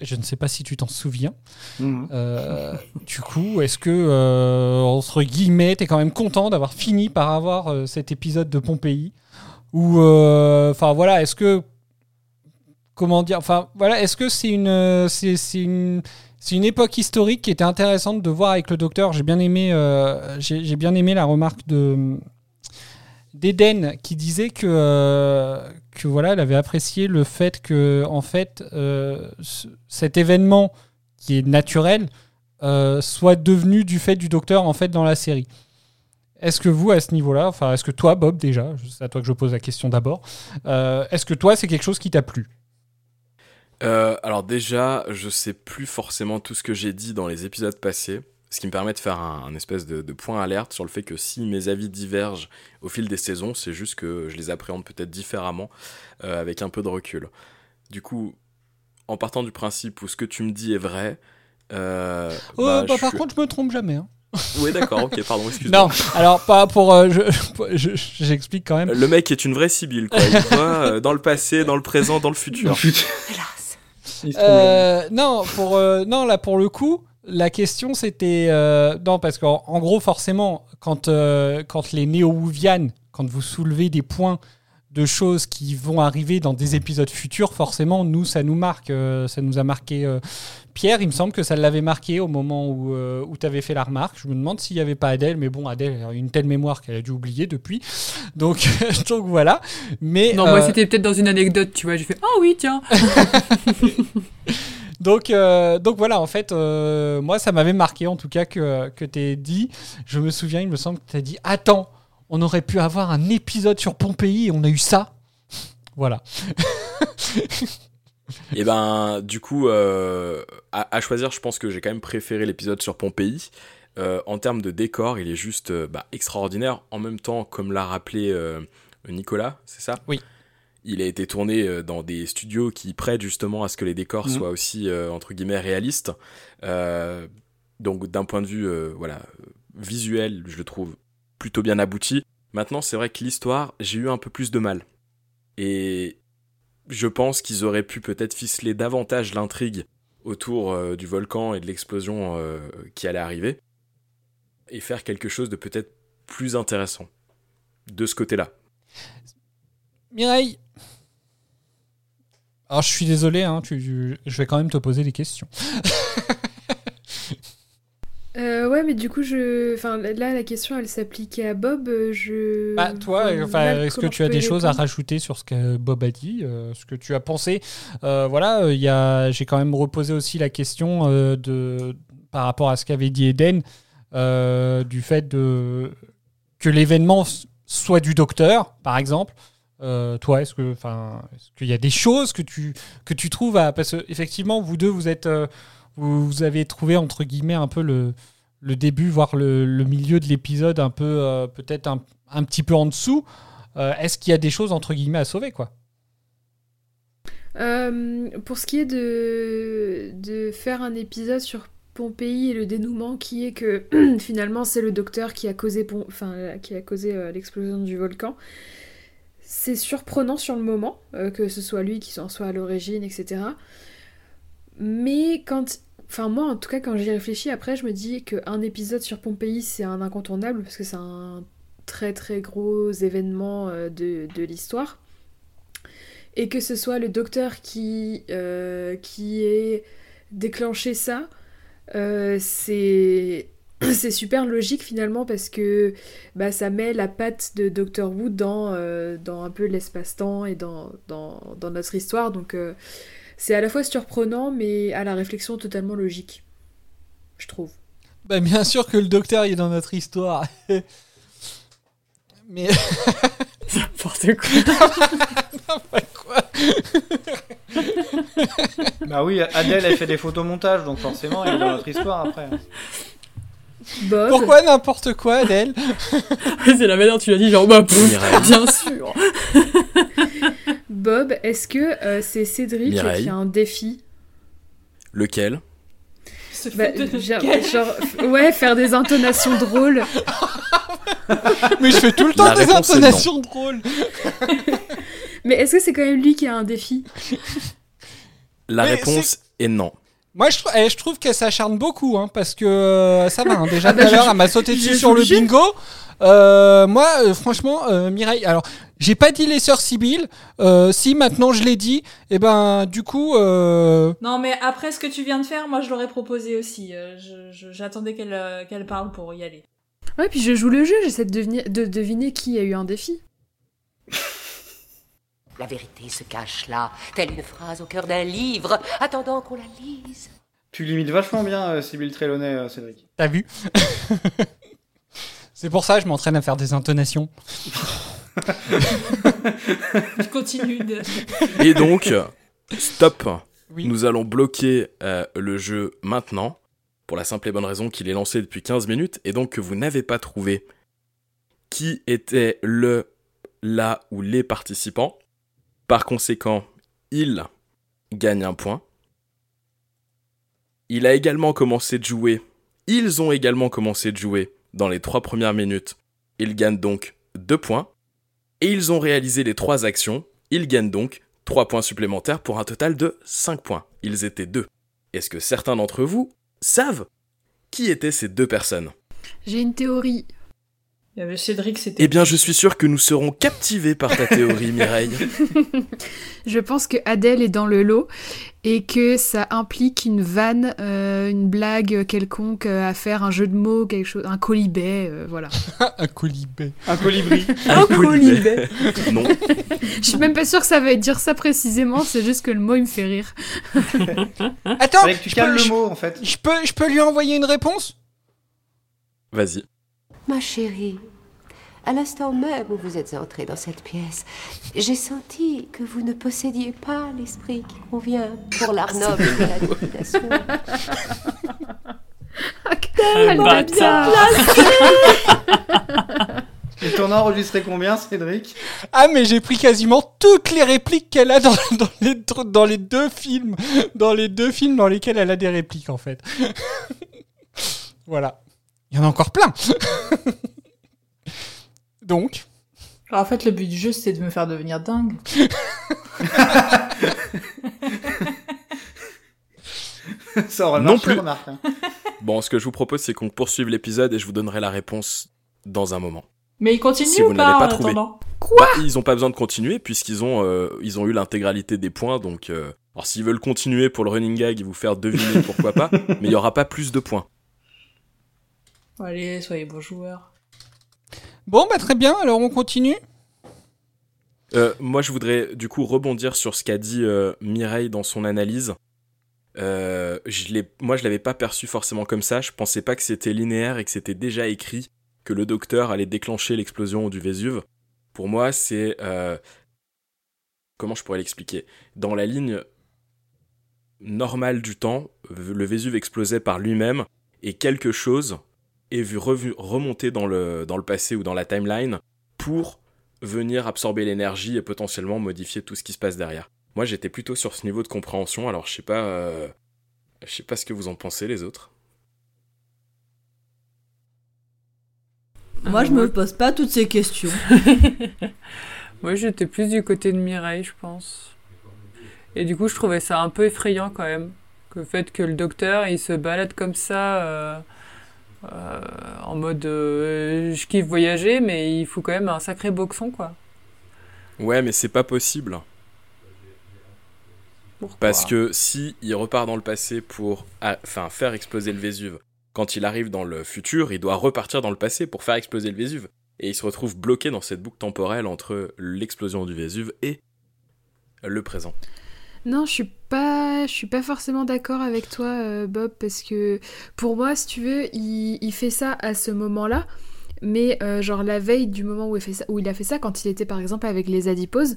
Je ne sais pas si tu t'en souviens. Mhm. Du coup, est-ce que, entre guillemets, t'es quand même content d'avoir fini par avoir cet épisode de Pompéi? Ou, enfin voilà, est-ce que, comment dire, enfin voilà, est-ce que c'est une, euh, c'est, une, c'est une époque historique qui était intéressante de voir avec le Docteur? J'ai bien aimé, euh, la remarque de d'Eden qui disait que euh, que voilà, elle avait apprécié le fait que en fait ce- cet événement qui est naturel soit devenu du fait du docteur en fait dans la série. Est-ce que vous à ce niveau-là, enfin est-ce que toi Bob déjà, c'est à toi que je pose la question d'abord, est-ce que toi c'est quelque chose qui t'a plu? Euh, alors déjà, je sais plus forcément tout ce que j'ai dit dans les épisodes passés, ce qui me permet de faire un, un espèce de, de point alerte sur le fait que si mes avis divergent au fil des saisons, c'est juste que je les appréhende peut-être différemment, euh, avec un peu de recul. Du coup, en partant du principe où ce que tu me dis est vrai, euh, Oh, bah, bah, Par suis- contre je me trompe jamais. hein. Oui, d'accord, ok, pardon, excuse-moi. Non, alors pas pour, euh, je- je- j'explique quand même. Le mec est une vraie Sibylle, quoi. Il voit euh, dans le passé, dans le présent, dans le futur. Hélas. Euh, non, pour, euh, non, là pour le coup, La question c'était euh, non parce qu'en en gros forcément quand euh, quand les néo-Wouvianes quand vous soulevez des points de choses qui vont arriver dans des épisodes futurs forcément nous ça nous marque euh, ça nous a marqué euh. Pierre il me semble que ça l'avait marqué au moment où euh, où tu avais fait la remarque je me demande s'il n'y avait pas Adèle mais bon Adèle a une telle mémoire qu'elle a dû oublier depuis donc donc voilà mais Non, moi c'était peut-être dans une anecdote, tu vois. J'ai fait Ah oui, tiens. Donc, euh, donc voilà, en fait, euh, moi, ça m'avait marqué en tout cas que, que tu aies dit. Je me souviens, il me semble que tu as dit Attends, on aurait pu avoir un épisode sur Pompéi et on a eu ça. Voilà. Et ben, du coup, euh, à, à choisir, je pense que j'ai quand même préféré l'épisode sur Pompéi. Euh, en termes de décor, il est juste euh, bah, extraordinaire. En même temps, comme l'a rappelé euh, Nicolas, c'est ça? Oui. Il a été tourné dans des studios qui prêtent justement à ce que les décors Mhm. soient aussi entre guillemets réalistes. Donc d'un point de vue voilà visuel, je le trouve plutôt bien abouti. Maintenant, c'est vrai que l'histoire, j'ai eu un peu plus de mal. Et je pense qu'ils auraient pu peut-être ficeler davantage l'intrigue autour euh, du volcan et de l'explosion euh, qui allait arriver et faire quelque chose de peut-être plus intéressant de ce côté-là. Mireille Alors, je suis désolé, hein, je vais quand même te poser des questions. Euh, ouais, mais du coup, je... enfin, là, la question, elle s'appliquait à Bob. euh, Je... Bah, toi, enfin, est-ce que tu as des choses à rajouter sur ce que Bob a dit, euh, ce que tu as pensé? Euh, Voilà, euh, y a, j'ai quand même reposé aussi la question de, par rapport à ce qu'avait dit Eden, du fait de, que l'événement soit du docteur, par exemple. Euh, toi, est-ce que, enfin, est-ce qu'il y a des choses que tu que tu trouves à, parce que effectivement, vous deux, vous êtes, euh, vous, avez trouvé entre guillemets un peu le début, voire le, milieu de l'épisode un peu, euh, peut-être un, petit peu en dessous. Euh, Est-ce qu'il y a des choses entre guillemets à sauver, quoi? Euh, pour ce qui est de, faire un épisode sur Pompéi et le dénouement qui est que finalement c'est le docteur qui a causé, l'explosion du volcan, c'est surprenant sur le moment que ce soit lui qui en soit à l'origine, etc. Mais quand... Enfin moi en tout cas quand j'y réfléchis après je me dis qu'un épisode sur Pompéi c'est un incontournable parce que c'est un très très gros événement euh, de, de l'histoire et que ce soit le docteur qui, euh, qui ait déclenché ça, euh, c'est c'est super logique finalement parce que bah, ça met la patte de Dr. Wood dans, dans un peu l'espace-temps et dans, dans, dans notre histoire. Donc c'est à la fois surprenant mais à la réflexion totalement logique, je trouve. Bah, Bien sûr que le docteur il est dans notre histoire. Mais. N'importe quoi. quoi Bah oui, Adèle, elle fait des photomontages, donc forcément, elle est dans notre histoire après. Bob, Pourquoi n'importe quoi, Adèle? C'est la manière dont tu l'as dit, genre, bah, pff, bien sûr. Bob, est-ce que euh, c'est Cédric Mireille. qui a un défi? Lequel? Bah, genre, ouais, faire des intonations drôles. Mais je fais tout le temps La des intonations drôles. Mais est-ce que c'est quand même lui qui a un défi? La Mais réponse est non. Moi, je, eh, je trouve qu'elle s'acharne beaucoup, hein, parce que euh, ça va. hein, déjà Ah bah, tout à l'heure, elle m'a sauté dessus sur le bingo. Euh, moi, euh, franchement, euh, Mireille, alors, j'ai pas dit les sœurs Sibyl. Euh, si maintenant je l'ai dit, et ben, du coup, euh, Non, mais après ce que tu viens de faire, moi je l'aurais proposé aussi. Euh, je- je- J'attendais qu'elle euh, qu'elle parle pour y aller. Ouais, puis je joue le jeu, j'essaie de deviner, de deviner qui a eu un défi. La vérité se cache là, telle une phrase au cœur d'un livre, attendant qu'on la lise. Tu limites vachement bien euh, Sybille Trelawney, euh, Cédric. t'as vu? C'est pour ça que je m'entraîne à faire des intonations. Tu continues de. Et donc, stop. Oui. Nous allons bloquer euh, le jeu maintenant, pour la simple et bonne raison qu'il est lancé depuis 15 minutes, et donc que vous n'avez pas trouvé qui était le, là ou les participants. Par conséquent, il gagne un point. Il a également commencé de jouer. Ils ont également commencé de jouer dans les trois premières minutes. Ils gagnent donc deux points. Et ils ont réalisé les trois actions. Ils gagnent donc 3 points supplémentaires pour un total de 5 points. Ils étaient deux. Est-ce que certains d'entre vous savent Qui étaient ces deux personnes? J'ai une théorie. Il y avait Cédric, c'était. Eh bien, je suis sûr que nous serons captivés par ta théorie, Mireille. Je pense que Adèle est dans le lot et que ça implique une vanne, euh, une blague quelconque euh, à faire, un jeu de mots, quelque chose, un colibet, euh, voilà. un colibet. Un colibri. Un colibet. non. Je suis même pas sûre que ça veut dire ça précisément, c'est juste que le mot il me fait rire. Attends, que tu je calmes peux- le mot en fait. Je peux, je peux lui envoyer une réponse? Vas-y. Ma chérie, à l'instant même où vous êtes entrée dans cette pièce, j'ai senti que vous ne possédiez pas l'esprit qui convient pour l'art noble de la liquidation. Et t'en as enregistré combien, Cédric? Ah, mais j'ai pris quasiment toutes les répliques qu'elle a dans, dans les, dans les deux films. Dans les deux films dans lesquels elle a des répliques, en fait. voilà. Il y en a encore plein. Donc, Alors, en fait, le but du jeu, c'était de me faire devenir dingue. Ça aurait Non plus. remarque. hein. Bon, ce que je vous propose, c'est qu'on poursuive l'épisode et je vous donnerai la réponse dans un moment. Mais il continue Si ou vous pas pas trouvé. attendant Bah, ils ont pas besoin de continuer puisqu'ils ont, euh, ils ont eu l'intégralité des points. Donc, euh, alors s'ils veulent continuer pour le running gag et vous faire deviner, pourquoi pas. Mais il y aura pas plus de points. Allez, soyez bons joueurs. bon, bah très bien, alors on continue. Euh, moi, je voudrais du coup rebondir sur ce qu'a dit euh, Mireille dans son analyse. Euh, je l'ai, moi, je l'avais pas perçu forcément comme ça. Je pensais pas que c'était linéaire et que c'était déjà écrit que le docteur allait déclencher l'explosion du Vésuve. Pour moi, c'est euh, comment je pourrais l'expliquer? Dans la ligne normale du temps, le Vésuve explosait par lui-même et quelque chose est vu revu, remonter dans le, dans le passé ou dans la timeline pour venir absorber l'énergie et potentiellement modifier tout ce qui se passe derrière. Moi, j'étais plutôt sur ce niveau de compréhension, alors je sais pas, euh, je sais pas ce que vous en pensez les autres. Moi, je me pose pas toutes ces questions. Moi, j'étais plus du côté de Mireille, je pense. Et du coup, je trouvais ça un peu effrayant quand même. Que le fait que le docteur, il se balade comme ça, euh, euh, en mode euh, je kiffe voyager, mais il faut quand même un sacré boxon, quoi. Ouais, mais c'est pas possible. Pourquoi Parce que si il repart dans le passé pour ah, enfin, faire exploser le Vésuve, quand il arrive dans le futur, il doit repartir dans le passé pour faire exploser le Vésuve. Et il se retrouve bloqué dans cette boucle temporelle entre l'explosion du Vésuve et le présent. Non, je suis pas, suis pas forcément d'accord avec toi, euh, Bob, parce que pour moi, si tu veux, il, fait ça à ce moment-là, mais euh, genre la veille du moment où il, a fait ça, quand il était par exemple avec les adiposes,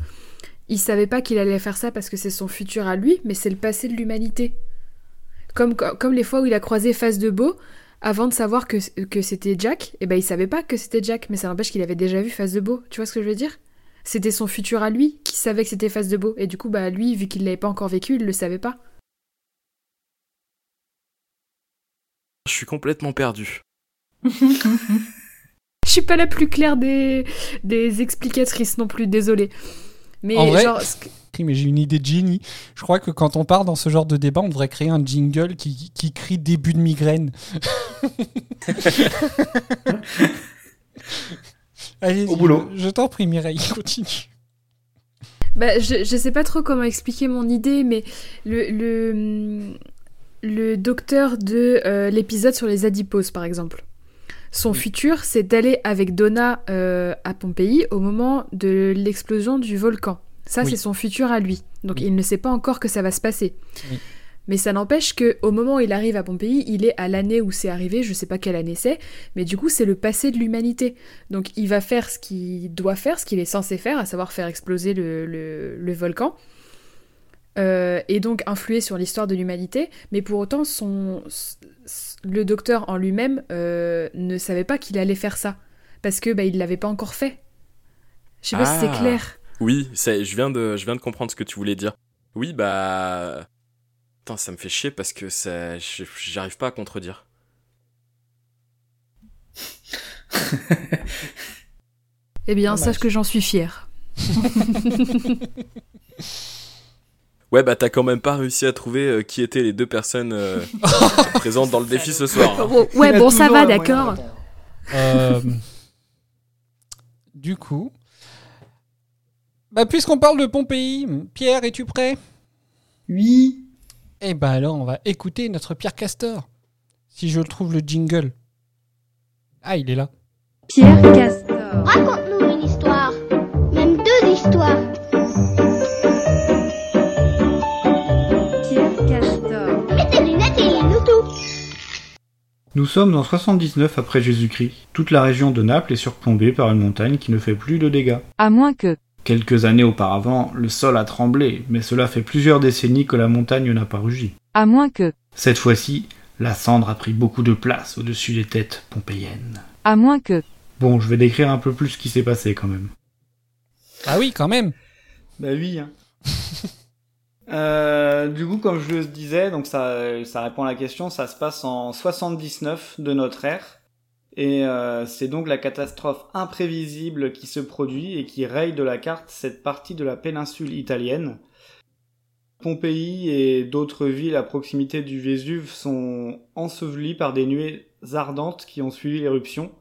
il savait pas qu'il allait faire ça parce que c'est son futur à lui, mais c'est le passé de l'humanité. Comme, comme les fois où il a croisé Face de Beau, avant de savoir que, c'était Jack, et ben il savait pas que c'était Jack, mais ça n'empêche qu'il avait déjà vu Face de Beau. Tu vois ce que je veux dire? C'était son futur à lui qui savait que c'était Face de Beau, et du coup, bah lui, vu qu'il l'avait pas encore vécu, il le savait pas. Je suis complètement perdu. Je suis pas la plus claire des, des explicatrices non plus, désolée. Mais En vrai, genre, mais j'ai une idée de génie. Je crois que quand on part dans ce genre de débat, on devrait créer un jingle qui, qui crie début de migraine. Allez, Au boulot. Je, je t'en prie, Mireille, continue. bah, je, je sais pas trop comment expliquer mon idée, mais le, le, le docteur de euh, l'épisode sur les adiposes, par exemple, son futur, c'est d'aller avec Donna euh, à Pompéi au moment de l'explosion du volcan. Ça, Oui. c'est son futur à lui. Donc, Oui. il ne sait pas encore que ça va se passer. Oui. Mais ça n'empêche que au moment où il arrive à Pompéi, il est à l'année où c'est arrivé, je sais pas quelle année c'est, mais du coup c'est le passé de l'humanité. Donc il va faire ce qu'il doit faire, ce qu'il est censé faire, à savoir faire exploser le, le- le volcan, euh, et donc influer sur l'histoire de l'humanité. Mais pour autant, son, le docteur en lui-même euh, ne savait pas qu'il allait faire ça, parce que bah, il l'avait pas encore fait. Je sais pas si Ah. c'est clair. Oui, ça- je viens de, je viens de comprendre ce que tu voulais dire. Oui, bah, Putain, ça me fait chier parce que ça, j'arrive pas à contredire. Eh bien, Dommage. sache que j'en suis fière. Ouais, bah t'as quand même pas réussi à trouver euh, qui étaient les deux personnes euh, présentes dans le défi ce soir. hein. Oh, ouais, bon, ça va, d'accord. Euh, du coup, bah, puisqu'on parle de Pompéi, Pierre, es-tu prêt? Oui. Eh ben alors, on va écouter notre Pierre Castor. Si je trouve le jingle. Ah, il est là. Pierre Castor. Raconte-nous une histoire. Même deux histoires. Pierre Castor. Mets tes lunettes et lis-nous tout. Nous sommes en 79 après Jésus-Christ. Toute la région de Naples est surplombée par une montagne qui ne fait plus de dégâts. À moins que. Quelques années auparavant, le sol a tremblé, mais cela fait plusieurs décennies que la montagne n'a pas rugi. À moins que. Cette fois-ci, la cendre a pris beaucoup de place au-dessus des têtes pompéiennes. À moins que. Bon, je vais décrire un peu plus ce qui s'est passé quand même. Ah oui, quand même. Bah oui. Hein. Euh, du coup, comme je le disais, donc ça, ça répond à la question. Ça se passe en 79 de notre ère, et euh, c'est donc la catastrophe imprévisible qui se produit et qui raye de la carte cette partie de la péninsule italienne. Pompéi et d'autres villes à proximité du Vésuve sont ensevelies par des nuées ardentes qui ont suivi l'éruption.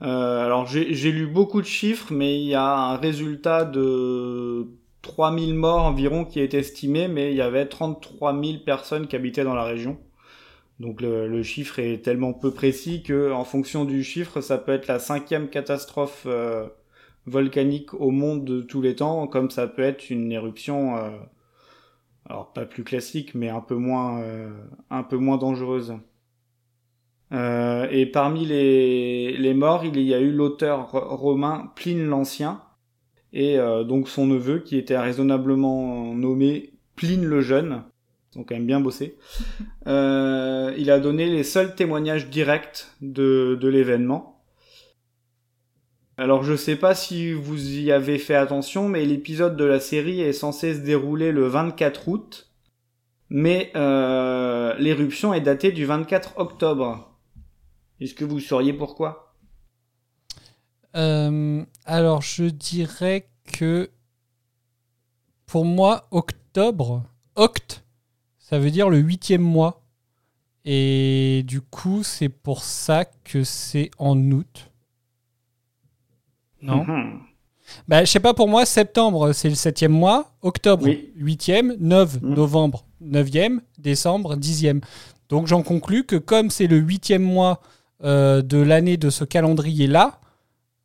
Euh, alors j'ai lu beaucoup de chiffres, mais il y a un résultat de 3000 morts environ qui est estimé, mais il y avait 33 000 personnes qui habitaient dans la région. Donc le, chiffre est tellement peu précis que, en fonction du chiffre, ça peut être la cinquième catastrophe euh, volcanique au monde de tous les temps, comme ça peut être une éruption, euh, alors pas plus classique, mais un peu moins, euh, un peu moins dangereuse. Euh, et parmi les, les morts, il y a eu l'auteur romain Pline l'Ancien, et donc son neveu qui était raisonnablement nommé Pline le Jeune, donc quand même bien bossé. Euh, il a donné les seuls témoignages directs de, de l'événement. Alors je sais pas si vous y avez fait attention, mais l'épisode de la série est censé se dérouler le 24 août, mais euh, l'éruption est datée du 24 octobre. Est-ce que vous sauriez pourquoi? Euh, alors, je dirais que pour moi, octobre, oct, ça veut dire le huitième mois. Et du coup, c'est pour ça que c'est en août. Non Mhm. Bah, je sais pas, pour moi, septembre, c'est le septième mois, octobre, Oui. huitième, 9, Mhm. novembre, neuvième, décembre, dixième. Donc j'en conclus que comme c'est le huitième mois euh, de l'année de ce calendrier-là,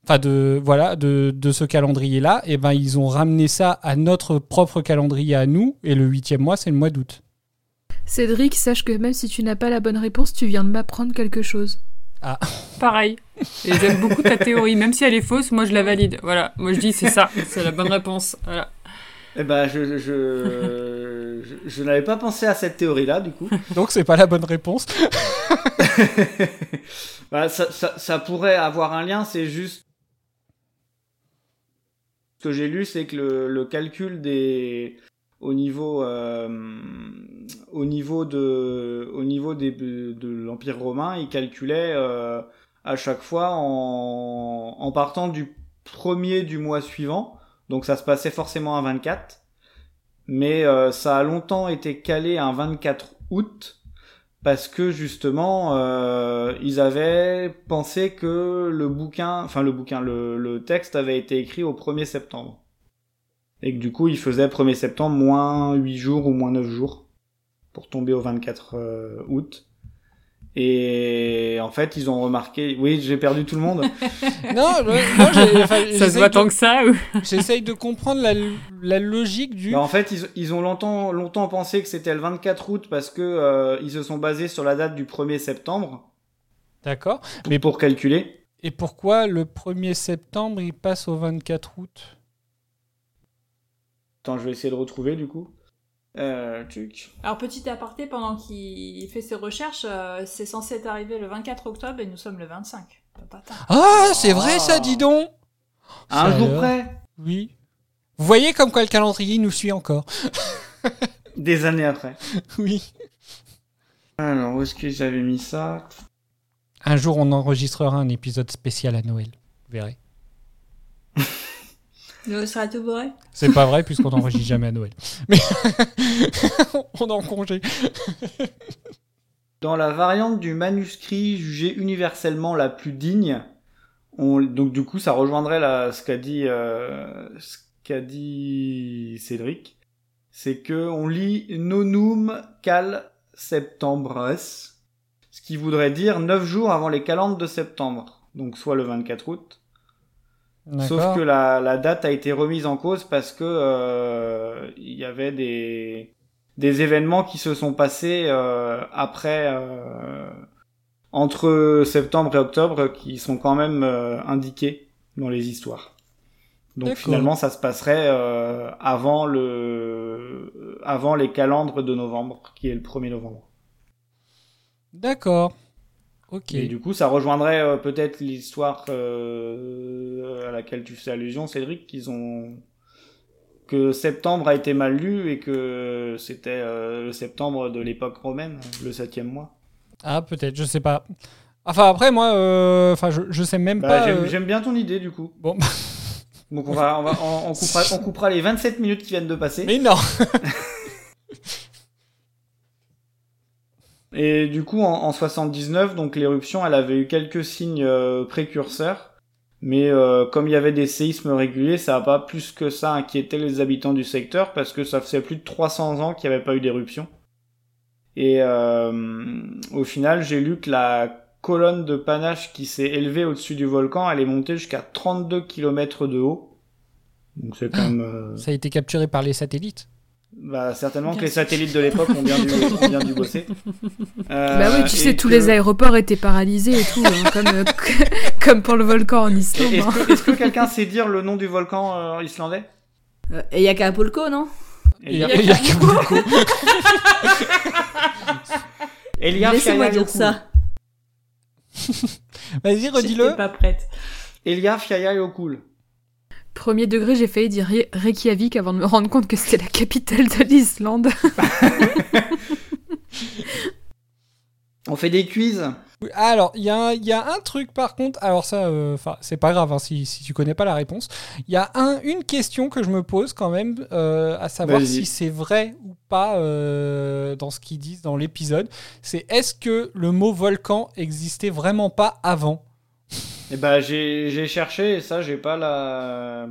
enfin de voilà de, de ce calendrier-là, et ben ils ont ramené ça à notre propre calendrier à nous, et le huitième mois, c'est le mois d'août. Cédric, sache que même si tu n'as pas la bonne réponse, tu viens de m'apprendre quelque chose. Ah, Pareil. Et j'aime beaucoup ta théorie, même si elle est fausse, moi je la valide. Voilà, moi je dis c'est ça, c'est la bonne réponse. Voilà. Eh ben, je, je, je, je n'avais pas pensé à cette théorie-là, du coup. donc c'est pas la bonne réponse. Bah, ça, ça, ça pourrait avoir un lien, c'est juste. Ce que j'ai lu, c'est que le, le calcul des. Au niveau, euh, au niveau de, au niveau des, de l'Empire romain, il calculait euh, à chaque fois en, en partant du premier du mois suivant. Donc ça se passait forcément à 24. Mais euh, ça a longtemps été calé un 24 août parce que justement euh, ils avaient pensé que le bouquin, enfin le bouquin, le, le texte avait été écrit au 1er septembre. Et que du coup il faisait 1er septembre moins 8 jours ou moins 9 jours pour tomber au 24 euh, août. Et en fait ils ont remarqué, oui j'ai perdu tout le monde. non, moi, j'ai- enfin, Ça se j'essaye voit de- tant que ça ou... J'essaye de comprendre la, la logique du. Bah, en fait, ils, ils ont longtemps, longtemps pensé que c'était le 24 août parce que euh, ils se sont basés sur la date du 1er septembre D'accord. Mais pour calculer. Et pourquoi le 1er septembre il passe au 24 août? Attends, je vais essayer de retrouver du coup. Euh. Alors, petit aparté, pendant qu'il fait ses recherches, euh, c'est censé être arrivé le 24 octobre et nous sommes le 25. Pas tard. Ah, c'est vrai ça, dis donc À un Ça jour alors près, Oui. Vous voyez comme quoi le calendrier nous suit encore. des années après. oui. Alors, où est-ce que j'avais mis ça? Un jour, on enregistrera un épisode spécial à Noël. Vous verrez. Le serait tout vrai? C'est pas vrai puisqu'on n'enregistre jamais à Noël. Mais on est en congé. Dans la variante du manuscrit jugée universellement la plus digne, on, donc du coup ça rejoindrait la, ce qu'a dit, euh, ce qu'a dit Cédric, c'est que on lit nonum cal septembres, ce qui voudrait dire 9 jours avant les calendes de septembre, donc soit le 24 août. Sauf que la, la date a été remise en cause parce que euh, il y avait des des événements qui se sont passés euh, après euh, entre septembre et octobre qui sont quand même euh, indiqués dans les histoires. Donc finalement ça se passerait euh, avant le avant les calendres de novembre qui est le 1er novembre. D'accord. Et du coup, ça rejoindrait euh, peut-être l'histoire euh, à laquelle tu fais allusion, Cédric, qu'ils ont que septembre a été mal lu et que c'était euh, le septembre de l'époque romaine, le septième mois. Ah, peut-être, je sais pas. Enfin, après, moi, enfin, je, je sais même Bah, pas. j'aime, j'aime bien ton idée du coup. Bon. Donc on va, on, va on, on coupera, on coupera les 27 minutes qui viennent de passer. Mais non Et du coup, en, en 79, donc l'éruption, elle avait eu quelques signes euh, précurseurs, mais euh, comme il y avait des séismes réguliers, ça n'a pas plus que ça inquiété les habitants du secteur parce que ça faisait plus de 300 ans qu'il n'y avait pas eu d'éruption. Et euh, au final, j'ai lu que la colonne de panache qui s'est élevée au-dessus du volcan, elle est montée jusqu'à 32 km de haut. Donc c'est quand même... euh, Ça a été capturé par les satellites. Bah, certainement que les satellites de l'époque ont bien dû, ont bien dû bosser. Euh, bah oui, tu sais, et tous que- les aéroports étaient paralysés et tout, hein, comme, euh, comme pour le volcan en Islande. Est-ce hein. que, est-ce que quelqu'un sait dire le nom du volcan euh, islandais? Euh, et il y a Acapulco, non? Il y a- il y a Acapulco. Eliar Laissez-moi dire ça. Vas-y, redis-le. J'étais pas prête. Eliar Fiayayokul. Premier degré, j'ai failli dire Re- Reykjavik avant de me rendre compte que c'était la capitale de l'Islande. On fait des quiz. Oui, Alors, il y, a un- il y a un truc par contre, alors ça, euh, c'est pas grave hein, si, si tu connais pas la réponse. Il y a un, une question que je me pose quand même, euh, à savoir si c'est vrai ou pas euh, dans ce qu'ils disent dans l'épisode. C'est est-ce que le mot volcan existait vraiment pas avant? Eh ben j'ai cherché et ça j'ai pas la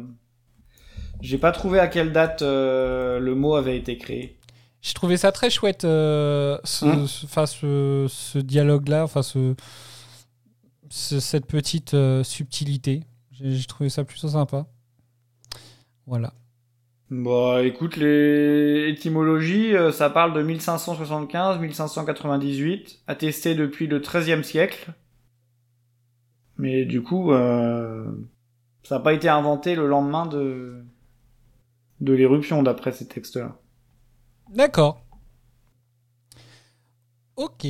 j'ai pas trouvé à quelle date euh, le mot avait été créé. J'ai trouvé ça très chouette, euh, ce, Hum. ce- ce, ce dialogue-là, enfin, ce, ce- cette petite euh, subtilité. J'ai j'ai trouvé ça plutôt sympa. Voilà. Bon, écoute, les étymologies, euh, ça parle de 1575-1598, attesté depuis le XIIIe siècle. Mais du coup, euh, ça n'a pas été inventé le lendemain de, de l'éruption, d'après ces textes-là. D'accord. Ok.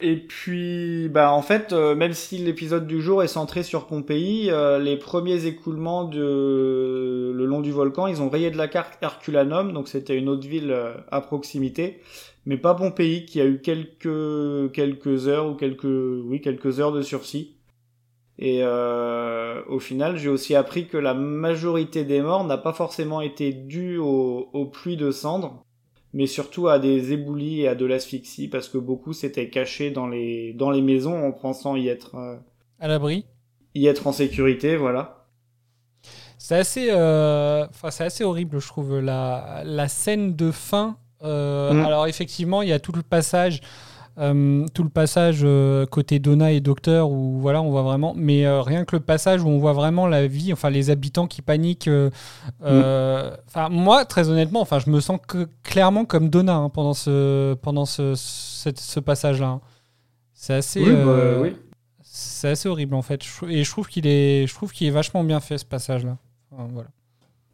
Et puis, bah en fait, euh, même si l'épisode du jour est centré sur Pompéi, euh, les premiers écoulements de le long du volcan, ils ont rayé de la carte Herculanum, donc c'était une autre ville euh, à proximité, mais pas Pompéi, qui a eu quelques quelques heures ou quelques oui quelques heures de sursis. Et euh, au final, j'ai aussi appris que la majorité des morts n'a pas forcément été due aux, aux pluies de cendres, mais surtout à des éboulis et à de l'asphyxie, parce que beaucoup s'étaient cachés dans les, dans les maisons en pensant y être, euh, À l'abri. y être en sécurité, voilà. C'est assez, euh, c'est assez horrible, je trouve, la, la scène de fin. Euh, Mm. Alors effectivement, il y a tout le passage, euh, tout le passage euh, côté Donna et Docteur où voilà, on voit vraiment. Mais euh, rien que le passage où on voit vraiment la vie, enfin les habitants qui paniquent. euh, Enfin moi, très honnêtement, enfin je me sens que, clairement comme Donna hein, pendant ce, pendant ce, ce passage-là. hein. C'est assez. Oui, bah, oui. C'est assez horrible en fait. Et je trouve qu'il est, je trouve qu'il est vachement bien fait ce passage-là. Enfin, voilà.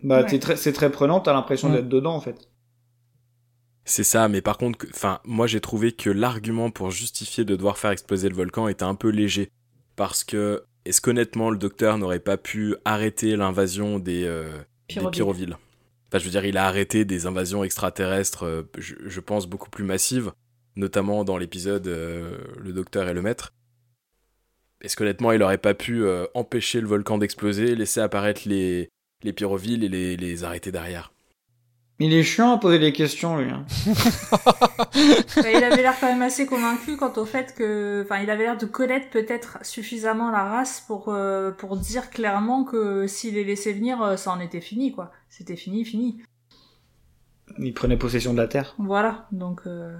Bah, Ouais. t'es très, c'est très prenant, t'as l'impression Mm. d'être dedans, en fait. C'est ça, mais par contre, enfin, moi j'ai trouvé que l'argument pour justifier de devoir faire exploser le volcan était un peu léger. Parce que, est-ce qu'honnêtement, le docteur n'aurait pas pu arrêter l'invasion des, euh, des Pyrovilles? Enfin, je veux dire, il a arrêté des invasions extraterrestres, euh, je, je pense, beaucoup plus massives, notamment dans l'épisode euh, Le docteur et le maître. Est-ce qu'honnêtement, il aurait pas pu empêcher le volcan d'exploser, laisser apparaître les, les pyrovilles et les, les arrêter derrière? Il est chiant à poser des questions, lui. hein. Bah, il avait l'air quand même assez convaincu quant au fait que, enfin, il avait l'air de connaître peut-être suffisamment la race pour euh, pour dire clairement que s'il les laissait venir, euh, ça en était fini, quoi. C'était fini, fini. Il prenait possession de la Terre. Voilà, donc euh...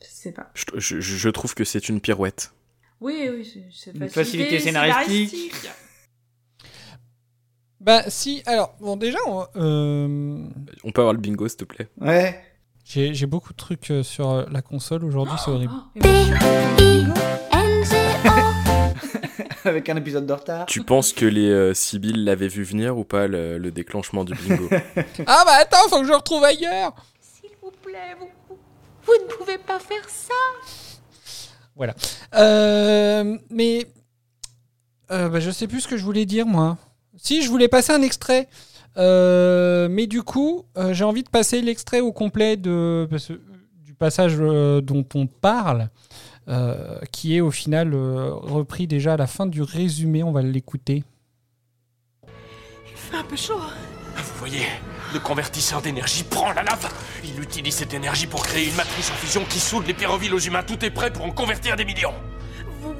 je sais pas. Je, je- je trouve que c'est une pirouette. Oui, oui, c'est- c'est Une facilité scénaristique. Bah si, alors, bon déjà, on, euh, On peut avoir le bingo, s'il te plaît Ouais. j'ai j'ai beaucoup de trucs euh, sur euh, la console aujourd'hui, c'est horrible. Avec un épisode de retard. Tu penses que les euh, Sibylles l'avaient vu venir ou pas, le, le déclenchement du bingo? Ah bah attends, faut que je le retrouve ailleurs S'il vous plaît, vous, vous- vous ne pouvez pas faire ça. Voilà. Euh, mais euh, bah, je sais plus ce que je voulais dire moi. Si, je voulais passer un extrait. Euh, mais du coup, euh, j'ai envie de passer l'extrait au complet de, que- du passage euh, dont on parle, euh, qui est au final euh, repris déjà à la fin du résumé. On va l'écouter. Il fait un peu chaud. Vous voyez, le convertisseur d'énergie prend la lave. Il utilise cette énergie pour créer une matrice en fusion qui soude les pyrovilles aux humains. Tout est prêt pour en convertir des millions.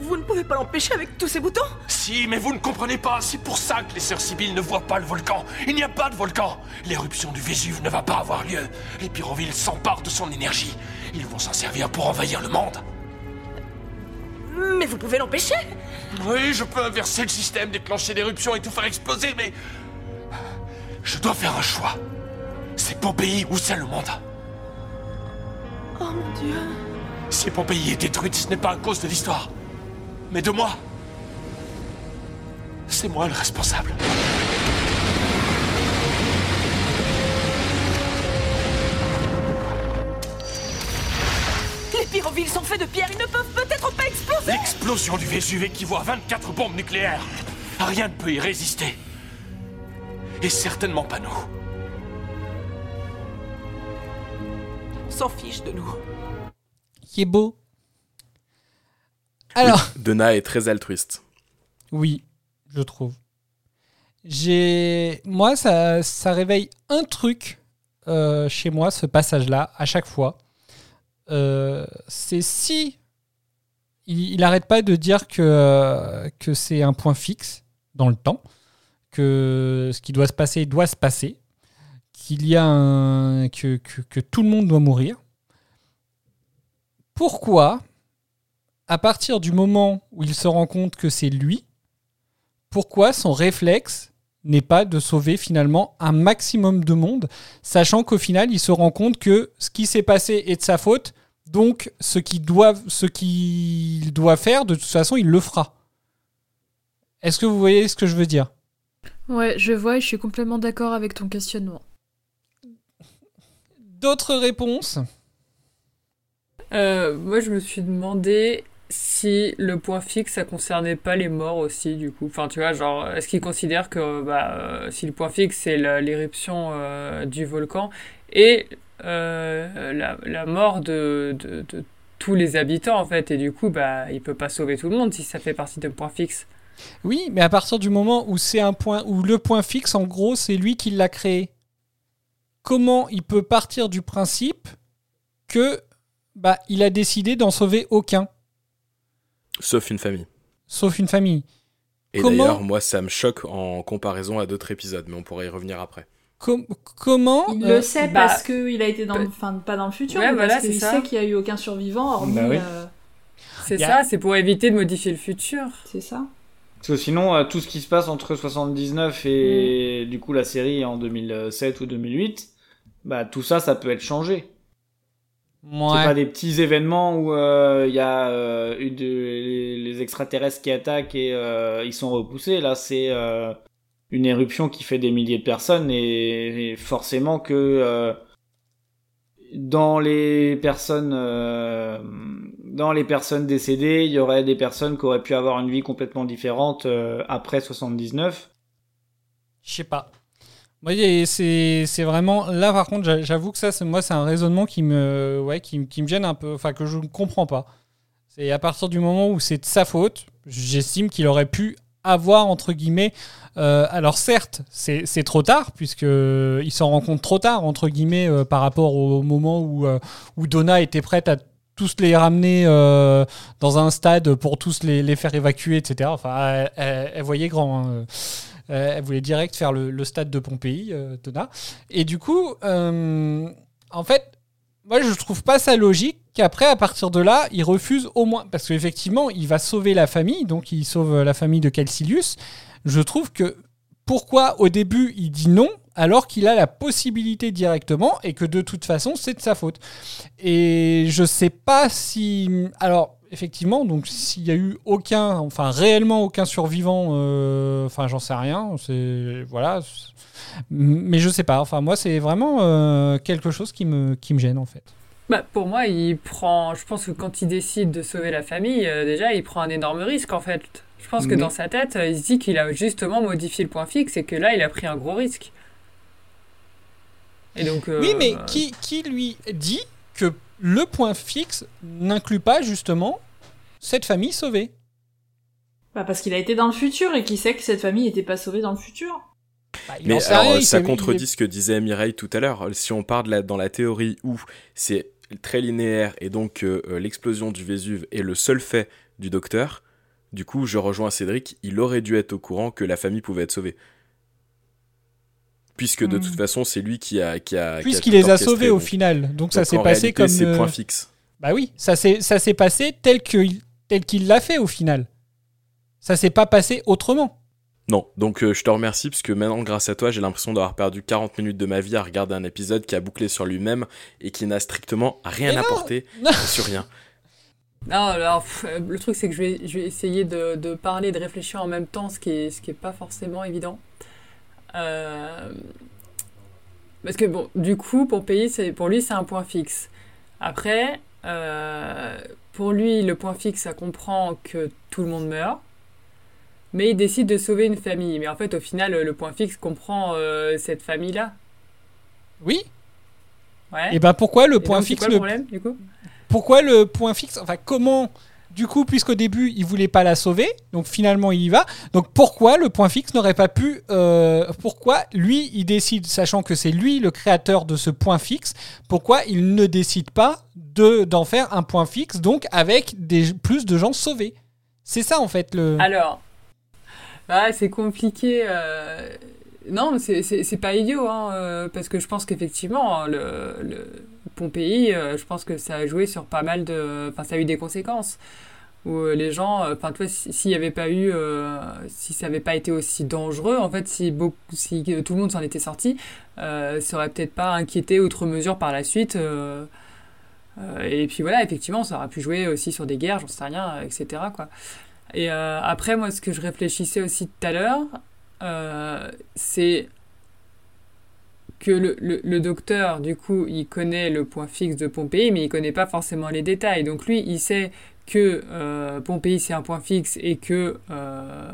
Vous, ne pouvez pas l'empêcher avec tous ces boutons Si, mais vous ne comprenez pas. C'est pour ça que les sœurs Sibylles ne voient pas le volcan. Il n'y a pas de volcan. L'éruption du Vésuve ne va pas avoir lieu. Les pyrovilles s'emparent de son énergie. Ils vont s'en servir pour envahir le monde. Mais vous pouvez l'empêcher Oui, je peux inverser le système, déclencher l'éruption et tout faire exploser, mais... Je dois faire un choix. C'est Pompéi ou c'est le monde. Oh mon dieu. Si Pompéi est détruite, ce n'est pas à cause de l'histoire, mais de moi. C'est moi le responsable. Les pyrovilles sont faits de pierre, ils ne peuvent peut-être pas exploser L'explosion du Vésuve équivaut à 24 bombes nucléaires. Rien ne peut y résister. Et certainement pas nous. S'en fiche de nous. Qui est beau. Alors. Donna est très altruiste. Oui, je trouve. J'ai, moi, ça, ça réveille un truc euh, chez moi, ce passage-là, à chaque fois. Euh, c'est si il, il arrête pas de dire que euh, que c'est un point fixe dans le temps, que ce qui doit se passer doit se passer, qu'il y a un que, que, que tout le monde doit mourir. Pourquoi, à partir du moment où il se rend compte que c'est lui, pourquoi son réflexe n'est pas de sauver finalement un maximum de monde, sachant qu'au final, il se rend compte que ce qui s'est passé est de sa faute, donc ce qu'il doit, ce qu'il doit faire, de toute façon, il le fera. Est-ce que vous voyez ce que je veux dire? Ouais, je vois et je suis complètement d'accord avec ton questionnement. D'autres réponses? Euh, moi, je me suis demandé si le point fixe, ça concernait pas les morts aussi, du coup. Enfin, tu vois, genre, est-ce qu'il considère que bah, euh, si le point fixe, c'est l'éruption euh, du volcan et euh, la, mort de, de, de tous les habitants, en fait, et du coup, bah, il peut pas sauver tout le monde si ça fait partie d'un point fixe? Oui, mais à partir du moment où c'est un point, où le point fixe, en gros, c'est lui qui l'a créé. Comment il peut partir du principe que bah, il a décidé d'en sauver aucun, Sauf une famille. sauf une famille Et Comment- d'ailleurs, moi, ça me choque en comparaison à d'autres épisodes, mais on pourrait y revenir après. Com- Comment Il euh, le sait bah, parce qu'il a été dans le, enfin, pas dans le futur, Ouais, mais voilà, parce qu'il c'est ça. sait qu'il y a eu aucun survivant hormis. Bah oui. euh, C'est ça, c'est pour éviter de modifier le futur. c'est ça. Parce que sinon, euh, tout ce qui se passe entre 79 et du coup la série en 2007 ou 2008, bah tout ça, ça peut être changé. C'est Ouais. pas des petits événements où euh, il y a euh, eu de- les, les extraterrestres qui attaquent et euh, ils sont repoussés. Là, c'est euh, une éruption qui fait des milliers de personnes et, et forcément que euh, dans les personnes euh, dans les personnes décédées, il y aurait des personnes qui auraient pu avoir une vie complètement différente euh, après 79. Je sais pas. A- c'est vraiment. Là, par contre, j'a- j'avoue que ça, moi, c'est un raisonnement qui me, ouais, qui, qui me gêne un peu. Enfin, que je ne comprends pas. C'est à partir du moment où c'est de sa faute, j'estime qu'il aurait pu avoir entre guillemets. euh, alors certes, c'est trop tard puisque il s'en rend compte trop tard entre guillemets euh, par rapport au moment où euh, où Donna était prête à tous les ramener dans un stade pour tous les, les faire évacuer, etc. Enfin, elle voyait grand. hein. Euh, elle voulait direct faire le, stade de Pompéi, euh, Donna. Et du coup, euh, en fait, moi, je trouve pas ça logique qu'après, à partir de là, il refuse au moins. Parce qu'effectivement, il va sauver la famille, donc il sauve la famille de Calcilius. Je trouve que pourquoi au début il dit non alors qu'il a la possibilité directement et que de toute façon c'est de sa faute. Et je sais pas si. Alors. Effectivement, donc s'il y a eu aucun, enfin réellement aucun survivant, euh, enfin j'en sais rien, c'est voilà, mais je sais pas. Enfin moi c'est vraiment euh, quelque chose qui me qui me gêne en fait. Bah, pour moi, il prend. Je pense que quand il décide de sauver la famille, euh, déjà, il prend un énorme risque en fait. Je pense que dans sa tête, il se dit qu'il a justement modifié le point fixe et que là, il a pris un gros risque. Et donc. Oui, mais qui, qui lui dit que le point fixe n'inclut pas justement cette famille sauvée Bah, parce qu'il a été dans le futur et qu'il sait que cette famille n'était pas sauvée dans le futur. Bah, Mais alors, rien, ça contredit ce que disait Mireille tout à l'heure. Si on part de la- dans la théorie où c'est très linéaire et donc euh, l'explosion du Vésuve est le seul fait du docteur, du coup, je rejoins Cédric, il aurait dû être au courant que la famille pouvait être sauvée. Puisque de Hmm. toute façon, c'est lui qui a. qui a- qui a Puisqu'il les a sauvés au final, donc ça s'est passé réalité, comme. c'est euh, point fixe. Bah oui, ça s'est ça s'est passé tel que tel qu'il l'a fait au final. Ça s'est pas passé autrement. Non, donc euh, je te remercie parce que maintenant, grâce à toi, j'ai l'impression d'avoir perdu 40 minutes de ma vie à regarder un épisode qui a bouclé sur lui-même et qui n'a strictement rien non, apporté non. sur rien. Non, alors, pff, euh, le truc, c'est que je vais, je vais essayer de, de parler et de réfléchir en même temps, ce qui est, ce qui est pas forcément évident. Euh, Parce que, bon, du coup, pour, payer, c'est, pour lui, c'est un point fixe. Après, euh, pour lui, le point fixe, ça comprend que tout le monde meurt. Mais il décide de sauver une famille. Mais en fait, au final, le point fixe comprend euh, cette famille-là. Oui. Ouais. Et ben pourquoi le Et point donc, c'est fixe quoi le ne- problème, du coup? Pourquoi le point fixe? Enfin, comment Du coup, puisqu'au début, il voulait pas la sauver, donc finalement, il y va. Donc, pourquoi le point fixe n'aurait pas pu euh, Pourquoi lui, il décide, sachant que c'est lui le créateur de ce point fixe, pourquoi il ne décide pas de d'en faire un point fixe, donc avec plus de gens sauvés? C'est ça, en fait, le. Alors, ouais, c'est compliqué. euh, Non, mais c'est- pas idiot, hein, euh, parce que je pense qu'effectivement, le, le Pompéi, euh, je pense que ça a joué sur pas mal de. Enfin, ça a eu des conséquences. Où euh, les gens, enfin, si- s'il n'y avait pas eu. Si ça n'avait pas été aussi dangereux, en fait, si, beaucoup, si tout le monde s'en était sorti, euh, ça aurait peut-être pas inquiété outre mesure par la suite. et puis voilà, effectivement, ça aurait pu jouer aussi sur des guerres, j'en sais rien, etc. Quoi. Et après, moi, ce que je réfléchissais aussi tout à l'heure, euh, c'est que le, le, docteur, du coup, il connaît le point fixe de Pompéi, mais il connaît pas forcément les détails. Donc lui, il sait que euh, Pompéi, c'est un point fixe et que, euh,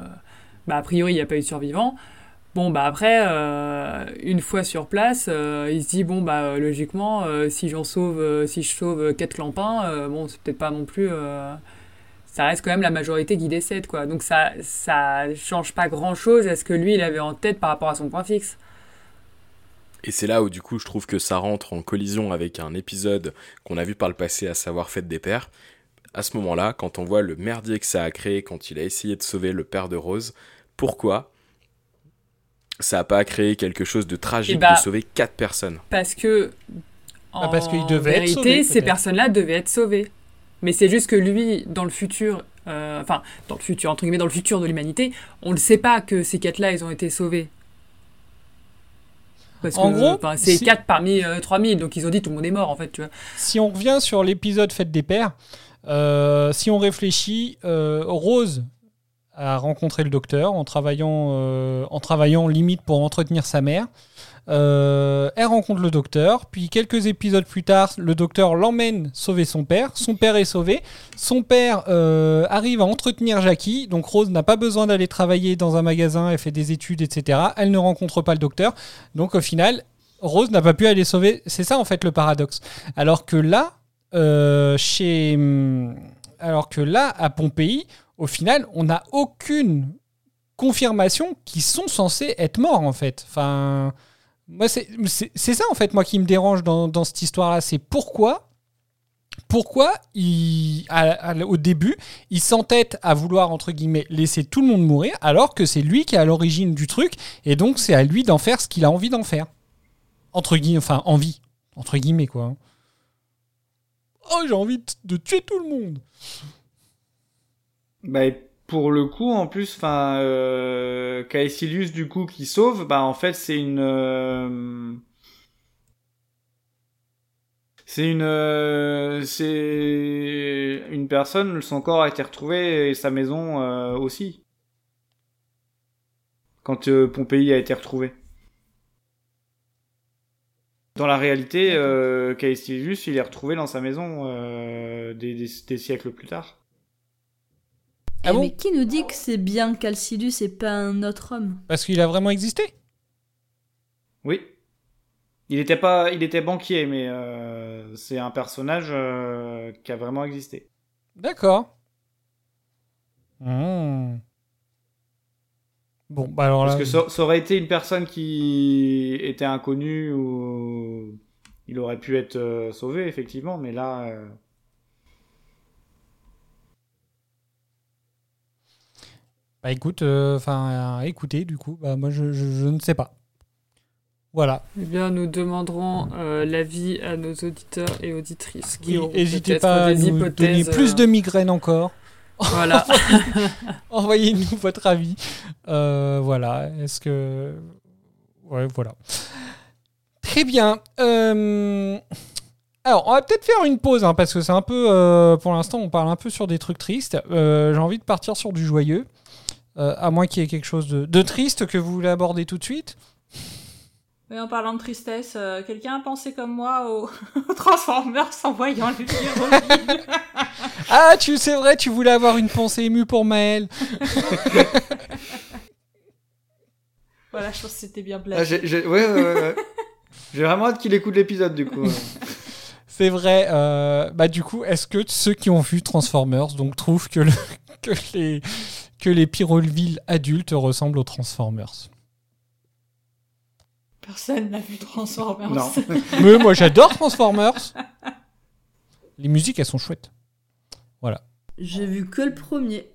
bah, a priori, il n'y a pas eu de survivants. Bon, bah après, une fois sur place, il se dit, bon, bah logiquement, si j'en sauve, si je sauve quatre clampins, bon, c'est peut-être pas non plus... ça reste quand même la majorité qui décède, quoi. Donc ça, ça change pas grand-chose à ce que lui, il avait en tête par rapport à son point fixe. Et c'est là où du coup je trouve que ça rentre en collision avec un épisode qu'on a vu par le passé, à savoir Fête des Pères. À ce moment-là, quand on voit le merdier que ça a créé quand il a essayé de sauver le père de Rose, pourquoi ça a pas créé quelque chose de tragique Eh bah, de sauver quatre personnes? Parce que, en Bah, parce qu'il devait être vérité, sauvé, ces personnes-là devaient être sauvées. Mais c'est juste que lui, dans le futur, euh, enfin, dans le futur, entre guillemets, dans le futur de l'humanité, on ne sait pas que ces quatre-là, ils ont été sauvés. Parce En que, gros, c'est si- 4 parmi euh, 3000, donc ils ont dit tout le monde est mort, en fait, tu vois. Si on revient sur l'épisode Fête des Pères, euh, si on réfléchit, euh, Rose a rencontré le docteur en travaillant, en travaillant limite pour entretenir sa mère. Euh, elle rencontre le docteur, puis quelques épisodes plus tard, le docteur l'emmène sauver son père. Son père est sauvé. Son père euh, arrive à entretenir Jackie, donc Rose n'a pas besoin d'aller travailler dans un magasin, elle fait des études, etc. Elle ne rencontre pas le docteur, donc au final, Rose n'a pas pu aller sauver. C'est ça en fait le paradoxe. Alors que là, euh, chez, hum, alors que là à Pompéi, au final, on n'a aucune confirmation qu'ils sont censés être morts en fait. Enfin, moi c'est ça en fait moi qui me dérange dans, dans cette histoire-là, c'est pourquoi pourquoi il, au début il s'entête à vouloir entre guillemets laisser tout le monde mourir alors que c'est lui qui est à l'origine du truc et donc c'est à lui d'en faire ce qu'il a envie d'en faire entre guillemets enfin envie entre guillemets quoi. Oh j'ai envie de, tuer tout le monde. Bah, pour le coup, en plus, enfin, euh, Caecilius, du coup, qui sauve, bah, en fait, c'est une, euh, c'est une, euh, c'est une personne, son corps a été retrouvé et sa maison euh, aussi. Quand euh, Pompéi a été retrouvé. Dans la réalité, euh, Caecilius, il est retrouvé dans sa maison euh, des, des- des siècles plus tard. Ah Eh, bon mais qui nous dit que c'est bien Calcidus et pas un autre homme Parce qu'il a vraiment existé? Oui. Il était pas, il était banquier, mais euh, c'est un personnage euh, qui a vraiment existé. D'accord. Hmm. Bon, bah alors là. Parce que ça, ça aurait été une personne qui était inconnue ou il aurait pu être euh, sauvé effectivement, mais là. euh, Bah écoute, euh, enfin, écoutez, du coup, bah moi je, je- je ne sais pas. Voilà. Eh bien, nous demanderons euh, l'avis à nos auditeurs et auditrices qui Oui, N'hésitez pas à nous donner plus euh, de migraines encore. Voilà. Envoyez-nous votre avis. Euh, voilà. Est-ce que. Ouais, voilà. Très bien. Euh, Alors, on va peut-être faire une pause, hein, parce que c'est un peu. euh, Pour l'instant, on parle un peu sur des trucs tristes. Euh, J'ai envie de partir sur du joyeux. Euh, à moins qu'il y ait quelque chose de, de triste que vous voulez aborder tout de suite. Oui, en parlant de tristesse, euh, quelqu'un a pensé comme moi aux, Transformers en voyant les pyrovides. Ah, tu c'est vrai, tu voulais avoir une pensée émue pour Maël. voilà, je pense que c'était bien Ah, placé. j'ai, j'ai- ouais, ouais, ouais, ouais. J'ai vraiment hâte qu'il écoute l'épisode du coup. C'est vrai. euh, bah du coup, est-ce que ceux qui ont vu Transformers donc trouvent que, le- que les que les Pyrolville adultes ressemblent aux Transformers Personne n'a vu Transformers. Non. Mais moi, j'adore Transformers. Les musiques, elles sont chouettes. Voilà. J'ai vu que le premier.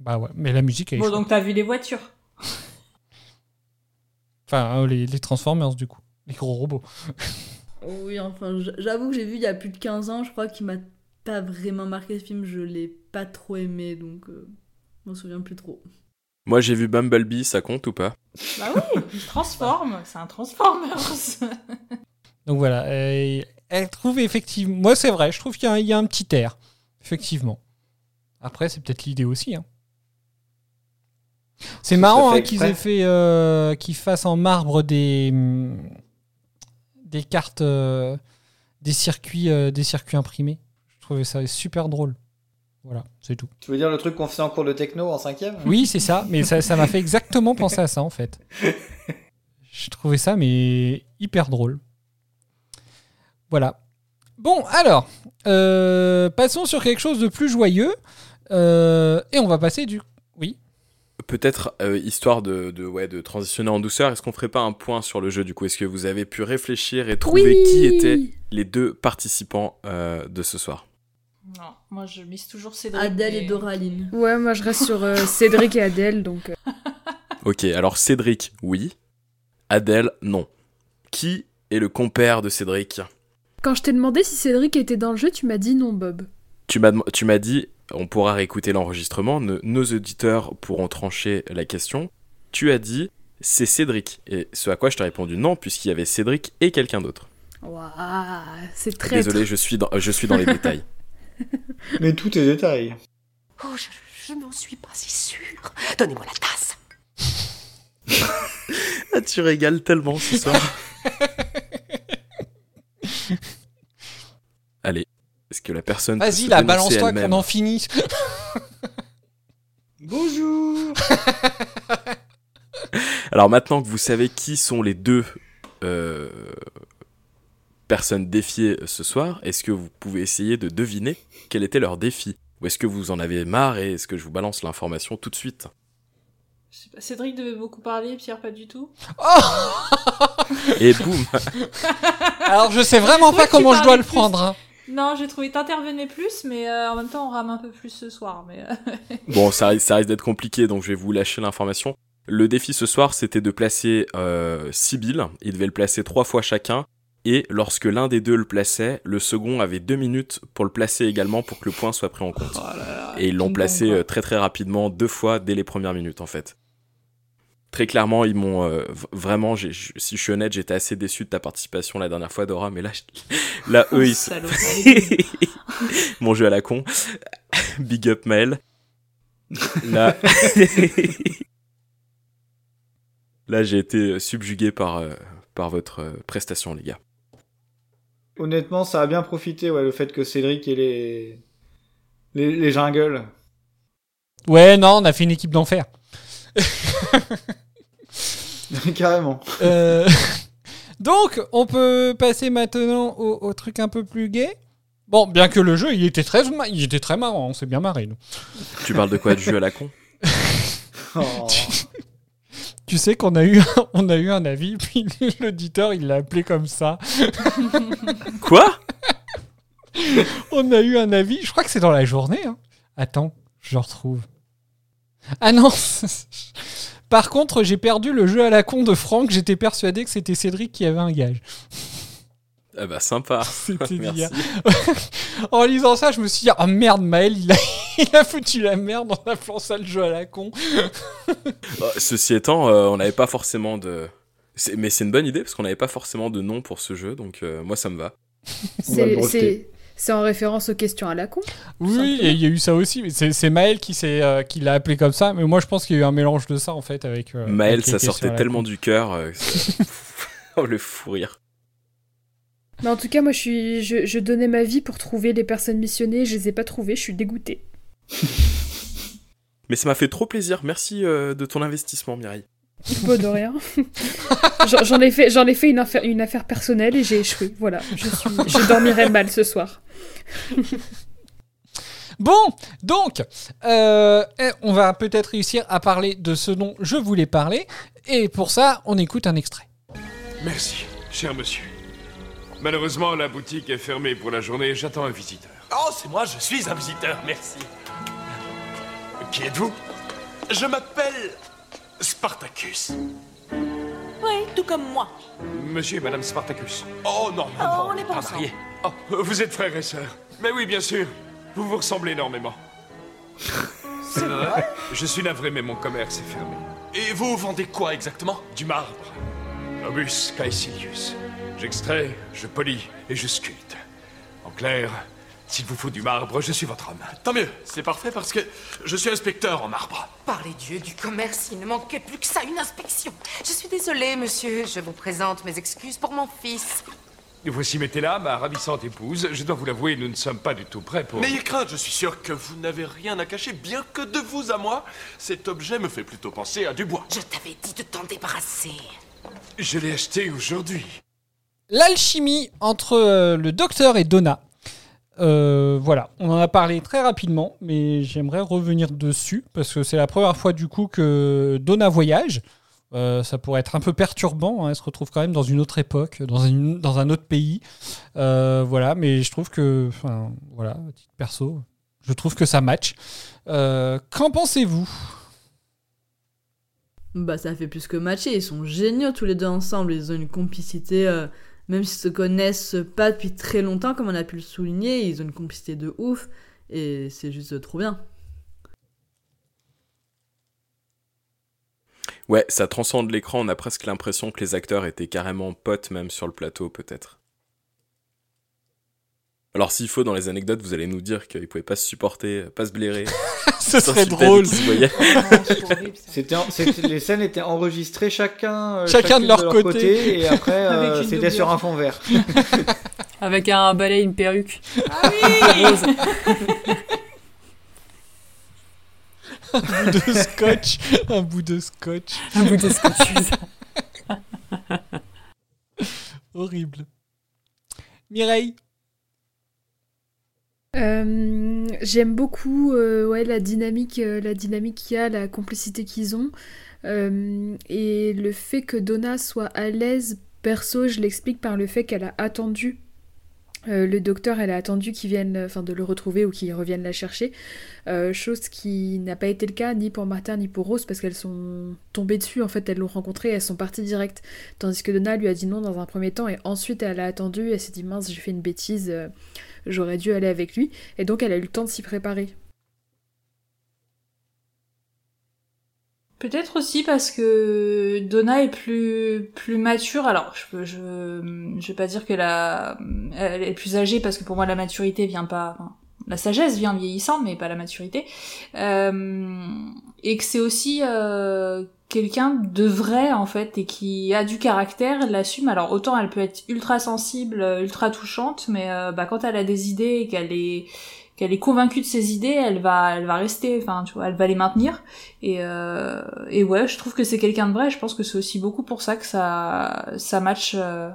Bah ouais, mais la musique, elle est bon, chouette. donc t'as vu les voitures. Enfin, euh, les, les Transformers du coup, les gros robots. Oui, enfin, j'avoue que j'ai vu il y a plus de 15 ans, je crois qu'il m'a pas vraiment marqué ce film, je l'ai pas trop aimé, donc euh, je m'en souviens plus trop. Moi, j'ai vu Bumblebee, ça compte ou pas? Bah oui, il transforme, c'est un Transformers. Donc voilà, euh, elle trouve effectivement. Moi, c'est vrai, je trouve qu'il y, a un- il y a un petit air, effectivement. Après, c'est peut-être l'idée aussi. hein. C'est marrant hein, qu'ils aient fait, euh, qu'ils fassent en marbre des des cartes, euh, des circuits, euh, des circuits imprimés. Je trouvais ça super drôle. Voilà, c'est tout. Tu veux dire le truc qu'on faisait en cours de techno en cinquième? Oui, c'est ça, mais ça ça m'a fait exactement penser à ça en fait. Je trouvais ça mais hyper drôle. Voilà. Bon, alors, euh, passons sur quelque chose de plus joyeux. euh, et on va passer du. Oui. Peut-être, euh, histoire de, de, ouais, de transitionner en douceur, est-ce qu'on ferait pas un point sur le jeu du coup? Est-ce que vous avez pu réfléchir et trouver Oui qui étaient les deux participants euh, de ce soir? Non, moi je mise toujours Cédric. Adèle et Doraline. Ouais, moi je reste sur euh, Cédric et Adèle, donc. euh, Ok, alors Cédric, oui. Adèle, non. Qui est le compère de Cédric? Quand je t'ai demandé si Cédric était dans le jeu, tu m'as dit non, Bob. Tu m'as dem- tu m'as dit, on pourra réécouter l'enregistrement, ne- nos auditeurs pourront trancher la question. Tu as dit, c'est Cédric. Et ce à quoi je t'ai répondu non, puisqu'il y avait Cédric et quelqu'un d'autre. Waouh, c'est très. Désolé, je suis dans, je suis dans les détails. Mais tout est détail. Oh, je, je n'en suis pas si sûre. Donnez-moi la tasse. Ah, tu régales tellement ce soir. Allez, est-ce que la personne. Vas-y, dénoncer balance-toi elle-même qu'on en finisse. Bonjour Alors maintenant que vous savez qui sont les deux euh, personnes défiées ce soir, est-ce que vous pouvez essayer de deviner quel était leur défi? Ou est-ce que vous en avez marre et est-ce que je vous balance l'information tout de suite? Je sais pas, Cédric devait beaucoup parler, Pierre pas du tout. Et boum Alors je sais vraiment pas comment je dois le plus. prendre. hein. Non, j'ai trouvé que t'intervenais plus, mais euh, en même temps on rame un peu plus ce soir. Mais euh, Bon, ça, risque- ça risque d'être compliqué, donc je vais vous lâcher l'information. Le défi ce soir, c'était de placer euh, six billes. Ils devaient le placer trois fois chacun. Et lorsque l'un des deux le plaçait, le second avait deux minutes pour le placer également pour que le point soit pris en compte. et ils l'ont placé euh, très très rapidement, deux fois dès les premières minutes en fait. Très clairement, ils m'ont euh, vraiment, si je suis honnête, j'étais assez déçu de ta participation la dernière fois, Dora, mais là, je- là eux, ils sont... Mon jeu à la con. Big up Maël. Là, là j'ai été subjugué par, euh, par votre prestation, les gars. Honnêtement, ça a bien profité, ouais, le fait que Cédric ait les, les, les jungles. Ouais, non, on a fait une équipe d'enfer. Carrément. Euh, Donc, on peut passer maintenant au, au truc un peu plus gay. Bon, bien que le jeu, il était très, il était très marrant, on s'est bien marré. nous. Tu parles de quoi, de jeu à la con? Oh. Tu sais qu'on a eu, on a eu un avis, puis l'auditeur, il l'a appelé comme ça. Quoi? On a eu un avis, je crois que c'est dans la journée. hein. Attends, je retrouve. Ah non Par contre, j'ai perdu le jeu à la con de Franck, j'étais persuadé que c'était Cédric qui avait un gage. Ah bah sympa. C'était Merci. en lisant ça, je me suis dit, oh merde, Maël, il a, il a foutu la merde en appelant ça le jeu à la con. Euh, Ceci étant, euh, on n'avait pas forcément de... c'est- Mais c'est une bonne idée parce qu'on n'avait pas forcément de nom pour ce jeu, donc euh, moi ça me va. C'est- breveter. C'est c'est en référence aux questions à la con. Oui, et il y a eu ça aussi, mais c'est c'est Maël qui, s'est, euh, qui l'a appelé comme ça, mais moi je pense qu'il y a eu un mélange de ça en fait avec. euh, Maël, avec ça sortait la tellement con. du cœur. euh, oh le fou rire. Mais en tout cas, moi, je, suis, je, je donnais ma vie pour trouver les personnes missionnées. Je les ai pas trouvées. Je suis dégoûtée. Mais ça m'a fait trop plaisir. Merci euh, de ton investissement, Mireille. Pas de rien. J'en ai fait, j'en ai fait une, affaire, une affaire personnelle et j'ai échoué. Voilà. Je, suis, je dormirai mal ce soir. Bon, donc, euh, eh, on va peut-être réussir à parler de ce dont je voulais parler, et pour ça, on écoute un extrait. Merci, cher monsieur. Malheureusement, la boutique est fermée pour la journée. J'attends un visiteur. Oh, c'est moi, je suis un visiteur, merci. Qui êtes-vous? Je m'appelle Spartacus. Oui, tout comme moi. Monsieur et Madame Spartacus. Oh non, non, Oh, non, on n'est pas ensemble. mariés. Oh, vous êtes frères et sœurs. Mais oui, bien sûr. Vous vous ressemblez énormément. C'est vrai? Je suis navré, mais mon commerce est fermé. Et vous vendez quoi exactement? Du marbre. Obus caecilius. J'extrais, je polis et je sculpte. En clair, s'il vous faut du marbre, je suis votre homme. Tant mieux, c'est parfait parce que je suis inspecteur en marbre. Par les dieux du commerce, il ne manquait plus que ça, une inspection. Je suis désolée, monsieur. Je vous présente mes excuses pour mon fils. Voici Météla, ma ravissante épouse. Je dois vous l'avouer, nous ne sommes pas du tout prêts pour... N'ayez crainte, je suis sûr que vous n'avez rien à cacher, bien que de vous à moi, cet objet me fait plutôt penser à du bois. Je t'avais dit de t'en débarrasser. Je l'ai acheté aujourd'hui. L'alchimie entre euh, le docteur et Donna. Euh, voilà, on en a parlé très rapidement, mais j'aimerais revenir dessus parce que c'est la première fois du coup que Donna voyage. Euh, ça pourrait être un peu perturbant, hein, elle se retrouve quand même dans une autre époque, dans, un autre pays. Voilà, mais je trouve que, enfin, voilà, titre perso, je trouve que ça match. Qu'en pensez-vous? Bah ça fait plus que matcher, ils sont géniaux tous les deux ensemble, ils ont une complicité, même s'ils se connaissent pas depuis très longtemps, comme on a pu le souligner, ils ont une complicité de ouf, et c'est juste trop bien. Ouais, ça transcende l'écran, on a presque l'impression que les acteurs étaient carrément potes même sur le plateau peut-être. Alors s'il faut, dans les anecdotes, vous allez nous dire qu'ils pouvaient pas se supporter, pas se blairer. Ce serait drôle. voyaient. C'était, en- les scènes étaient enregistrées chacun, euh, Chacun de leur côté. et après euh, c'était sur un fond vert. Avec un balai, une perruque. Ah oui Rose. Un bout de scotch, un bout de scotch. Un bout de scotch. Horrible. Mireille Euh, J'aime beaucoup euh, la dynamique, euh, la dynamique qu'il y a, la complicité qu'ils ont. Et le fait que Donna soit à l'aise, perso, je l'explique par le fait qu'elle a attendu euh, le docteur, elle a attendu qu'il vienne, enfin de le retrouver ou qu'il revienne la chercher. Euh, chose qui n'a pas été le cas ni pour Martha ni pour Rose parce qu'elles sont tombées dessus. En fait, elles l'ont rencontré, elles sont parties direct. Tandis que Donna lui a dit non dans un premier temps et ensuite elle a attendu. Elle s'est dit mince, j'ai fait une bêtise, euh, j'aurais dû aller avec lui. Et donc elle a eu le temps de s'y préparer. Peut-être aussi parce que Donna est plus plus mature. Alors, je je je vais pas dire que la elle est plus âgée parce que pour moi la maturité vient pas. enfin, la sagesse vient vieillissant, mais pas la maturité. Euh, et que c'est aussi euh, quelqu'un de vrai en fait et qui a du caractère, l'assume. Alors autant elle peut être ultra sensible, ultra touchante, mais euh, bah, quand elle a des idées et qu'elle est qu'elle est convaincue de ses idées, elle va, elle va rester, enfin, tu vois, elle va les maintenir. Et, euh, et ouais, je trouve que c'est quelqu'un de vrai. Je pense que c'est aussi beaucoup pour ça que ça, ça match. euh,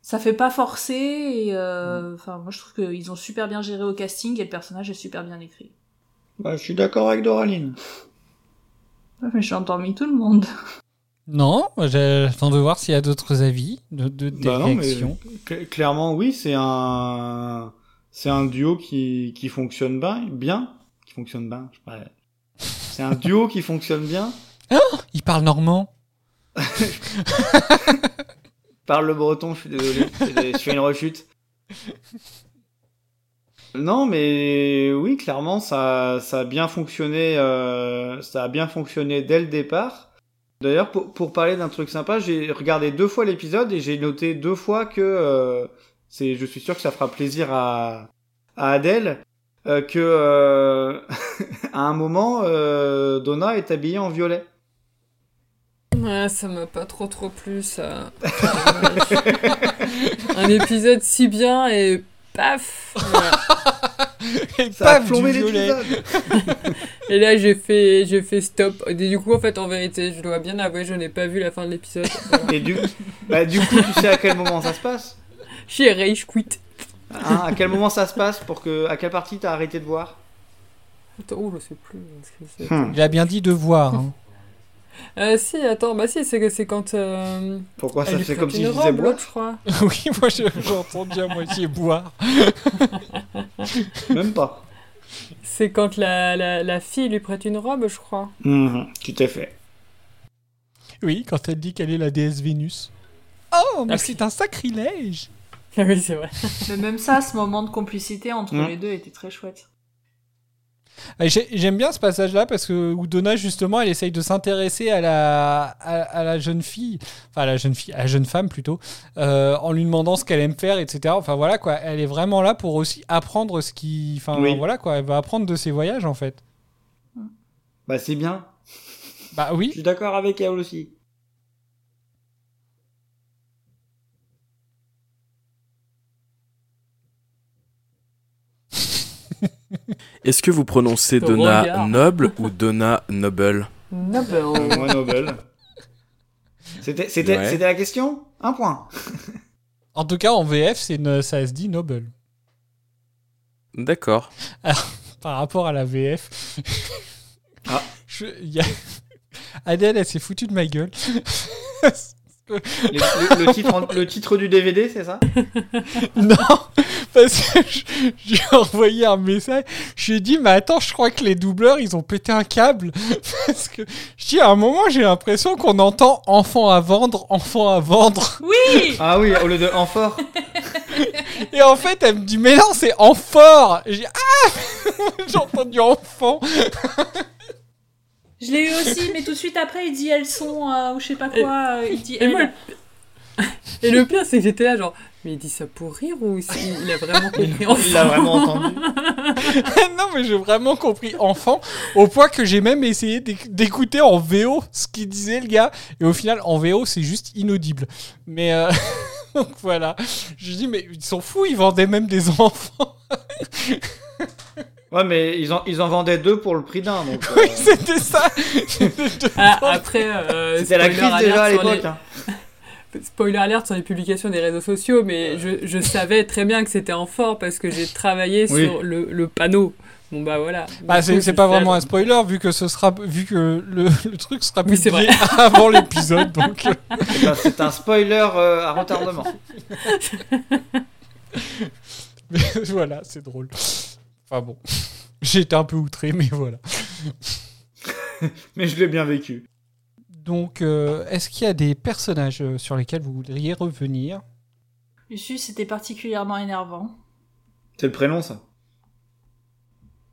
ça fait pas forcer. Et euh, enfin, moi, je trouve qu'ils ont super bien géré au casting et le personnage est super bien écrit. Bah, je suis d'accord avec Doraline. Ouais, mais j'ai endormi tout le monde. Non, j'attends de voir s'il y a d'autres avis, de, de, des Bah non, mais clairement, oui, c'est un, c'est un duo qui, qui fonctionne bien, bien, qui fonctionne bien. je sais pas. C'est un duo qui fonctionne bien. Il parle normand. Parle le breton, je suis désolé, je fais une rechute. Non, mais oui, clairement, ça, ça a bien fonctionné, euh, ça a bien fonctionné dès le départ. D'ailleurs, pour, pour parler d'un truc sympa, j'ai regardé deux fois l'épisode et j'ai noté deux fois que euh, c'est, je suis sûr que ça fera plaisir à, à Adèle, euh, que euh, à un moment, euh, Donna est habillée en violet. Ouais, ça m'a pas trop trop plu ça. Un épisode si bien et paf voilà. Ça a Paf, plombé du violet. l'épisode. Et là j'ai fait j'ai fait stop. Et du coup en fait en vérité je dois bien avouer je n'ai pas vu la fin de l'épisode. Voilà. Et du, bah, du coup, tu sais à quel moment ça se passe? J'ai rage quit. Hein, À quel moment ça se passe pour que, à quelle partie t'as arrêté de voir? Attends, oh, je sais plus. Hmm. Il a bien dit de voir. hein. Euh, si, attends, bah si, c'est que c'est quand. euh, Pourquoi ça fait comme si je disais boire? je crois. oui, moi je- j'ai entendu à moitié boire. Même pas. C'est quand la, la, la fille lui prête une robe, je crois. Mhm, tout à fait. Oui, quand elle dit qu'elle est la déesse Vénus. Oh, mais Ah, c'est un sacrilège oui, c'est vrai. Mais même ça, ce moment de complicité entre Mm. les deux était très chouette. Ah, j'ai- J'aime bien ce passage-là parce que où Donna justement elle essaye de s'intéresser à la, à, à la jeune fille, enfin à la jeune fille, à la jeune femme plutôt, euh, en lui demandant ce qu'elle aime faire, etc. Enfin voilà quoi, elle est vraiment là pour aussi apprendre ce qui, enfin Oui. voilà quoi, elle va apprendre de ses voyages en fait. Bah c'est bien. Bah oui. Je suis d'accord avec elle aussi. Est-ce que vous prononcez Donna regard. Noble ou Donna Noble Noble. Euh, moi Nobel. C'était, c'était, Ouais. c'était la question Un point. En tout cas en VF c'est une- ça se dit noble. D'accord. Par rapport à la VF. Ah. Je- il y a- Adèle elle s'est foutue de ma gueule. Le, le- le titre, en- le titre du DVD, c'est ça? Non, parce que j'ai envoyé un message. Je lui ai dit, mais attends, je crois que les doubleurs, ils ont pété un câble. Parce que je dis, à un moment, j'ai l'impression qu'on entend enfant à vendre, enfant à vendre. Oui Ah oui, au lieu de en fort. Et en fait, elle me dit, mais non, c'est en fort. Et j'ai dit, ah J'ai entendu enfant. Je l'ai eu aussi, mais tout de suite après, il dit elles sont, euh, ou je sais pas quoi, euh, il dit Et, moi, le- et le pire, c'est que j'étais là, genre, mais il dit ça pour rire ou il, il a vraiment compris enfin Il l'a vraiment entendu. non, mais j'ai vraiment compris enfant, au point que j'ai même essayé d'éc- d'écouter en VO ce qu'il disait le gars, et au final, en VO, c'est juste inaudible. Mais euh, donc voilà, je dis, mais ils sont fous, ils vendaient même des enfants. Ouais, mais ils en, ils en vendaient deux pour le prix d'un. Donc, euh, Oui, c'était ça. Ah, après, euh, c'était la spoiler crise déjà à l'époque. les- hein. spoiler alert sur les publications des réseaux sociaux, mais je, je savais très bien que c'était en fort parce que j'ai travaillé Oui. sur le, le panneau. Bon bah voilà. Bah, c'est coup, c'est je pas vraiment un spoiler vu que ce sera vu que le, le truc sera publié vrai. avant l'épisode donc euh, Eh ben, c'est un spoiler euh, à retardement. mais voilà c'est drôle enfin bon j'ai été un peu outré mais voilà Mais je l'ai bien vécu. donc euh, est-ce qu'il y a des personnages euh, sur lesquels vous voudriez revenir? Lucius, c'était particulièrement énervant. C'est le prénom, ça?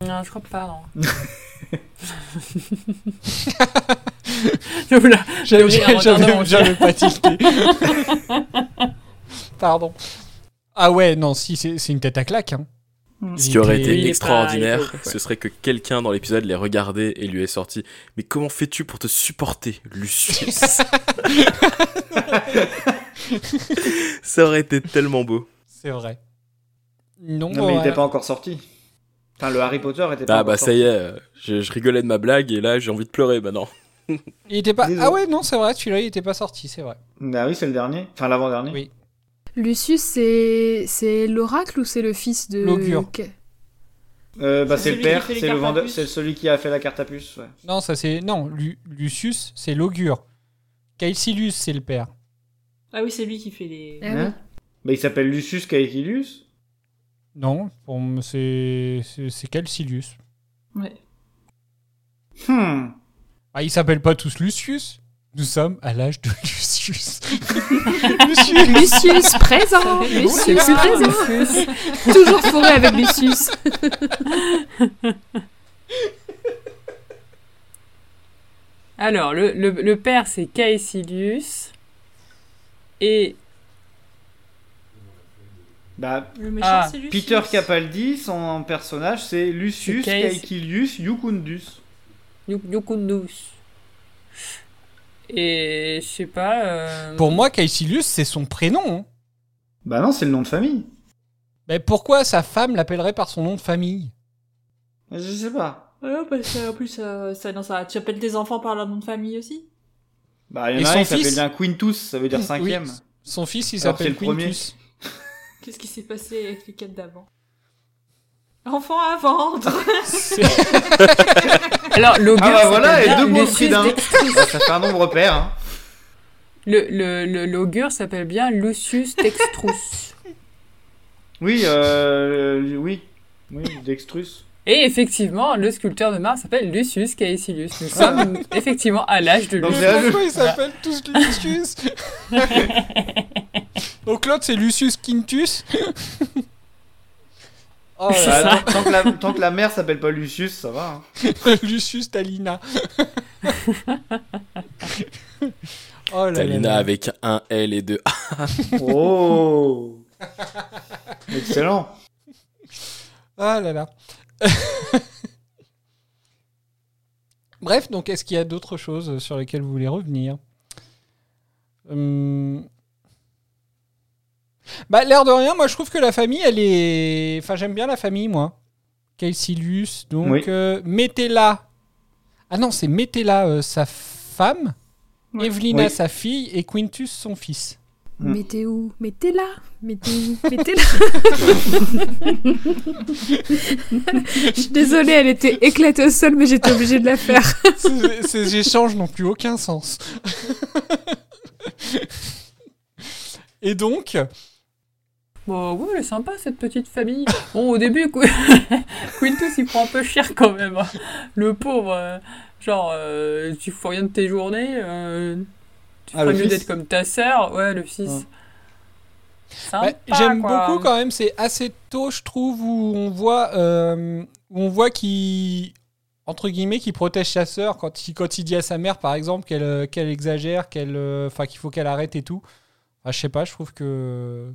Non, je crois pas, non. Oula, J'avais pas tilté. Pardon. Ah ouais, non, si, c'est c'est une tête à claque. Hein. Ce qui aurait été extraordinaire, pas- ce serait que quelqu'un dans l'épisode les regardait et lui est sorti Mais comment fais-tu pour te supporter, Lucius? Ça aurait été tellement beau. C'est vrai. Non, Non, mais il n'était pas encore sorti. Enfin, le Harry Potter était pas Ah encore bah ça y est, je, je rigolais de ma blague et là j'ai envie de pleurer maintenant. Il était pas. Ah ouais, non, c'est vrai, celui-là, il était pas sorti, c'est vrai. Bah oui, c'est le dernier. Enfin, l'avant-dernier. Oui. Lucius, c'est c'est l'oracle ou c'est le fils de. L'augure. Euh, bah, C'est c'est le celui qui père, c'est le vendeur, c'est celui qui a fait la carte à puce. Ouais. Non, ça c'est. Non, Lu- Lucius, c'est l'augure. Caecilius, c'est le père. Ah oui, c'est lui qui fait les. Ah Hein Bah, il s'appelle Lucius Caecilius. Non, pour c'est c'est Caecilius. Ouais. Hmm. Ah, ils s'appellent pas tous Lucius? Nous sommes à l'âge de Lucius. Lucius. Lucius présent Lucius présent Lucius. Toujours fourré avec Lucius Alors, le, le, le père, c'est Caecilius. Et. Bah, Le méchant, Ah, c'est. Peter Capaldi, son personnage, c'est Lucius Caecilius Jucundus. Yu- Yukundus. Et. Je sais pas. euh, Pour moi, Caecilius, c'est son prénom. hein. Bah non, c'est le nom de famille. Mais pourquoi sa femme l'appellerait par son nom de famille? Je sais pas. Ouais, parce que, en plus, euh, ça, non, ça, tu appelles tes enfants par leur nom de famille aussi? Bah, il y en a son un qui s'appelle bien Quintus, ça veut dire cinquième. Oui, son fils, il s'appelle. Quintus. Qu'est-ce qui s'est passé avec les quêtes d'avant? Enfant à vendre Alors, l'augure. Ah bah voilà, et deux mots d'un. Bah, ça fait un nombre pair. Hein. Le, le, le- l'augure s'appelle bien Lucius Dextrus. Oui, euh, oui. Oui, Dextrus. Et effectivement, le sculpteur de Mars s'appelle Lucius Caecilius. Nous sommes effectivement à l'âge de Lucius. c'est- Pourquoi ils s'appellent tous Lucius? Donc l'autre, c'est Lucius Quintus. Oh C'est là là, tant, tant que la, tant que la mère s'appelle pas Lucius, ça va. hein. Lucius Talina. oh là là Talina là. avec un L et deux A. Oh Excellent. Ah là là. Bref, donc est-ce qu'il y a d'autres choses sur lesquelles vous voulez revenir? Hum. Bah, l'air de rien, moi je trouve que la famille, elle est. Enfin, j'aime bien la famille, moi. Caecilius, donc Oui. euh, Métella. Ah non, c'est Métella, euh, sa femme, Evelina, Oui. sa fille, et Quintus, son fils. Mm. Mettez où Mettez là Mettez où Mettez là Je suis désolée, elle était éclatée au sol, mais j'étais obligée de la faire. ces, ces échanges n'ont plus aucun sens. Et donc, Bon, ouais, elle est sympa cette petite famille. Bon, au début, Qu- Quintus il prend un peu cher quand même. hein. Le pauvre, euh, genre, euh, tu fais rien de tes journées. euh, tu Ah, ferais mieux d'être comme ta sœur. Ouais, le fils. Ouais. bah, j'aime beaucoup quand même. C'est assez tôt, je trouve, où on voit, euh, où on voit qu'il entre guillemets, qui protège sa sœur quand il, quand il dit à sa mère, par exemple, qu'elle qu'elle exagère, qu'elle, enfin, qu'il faut qu'elle arrête et tout. Enfin, je sais pas, je trouve que.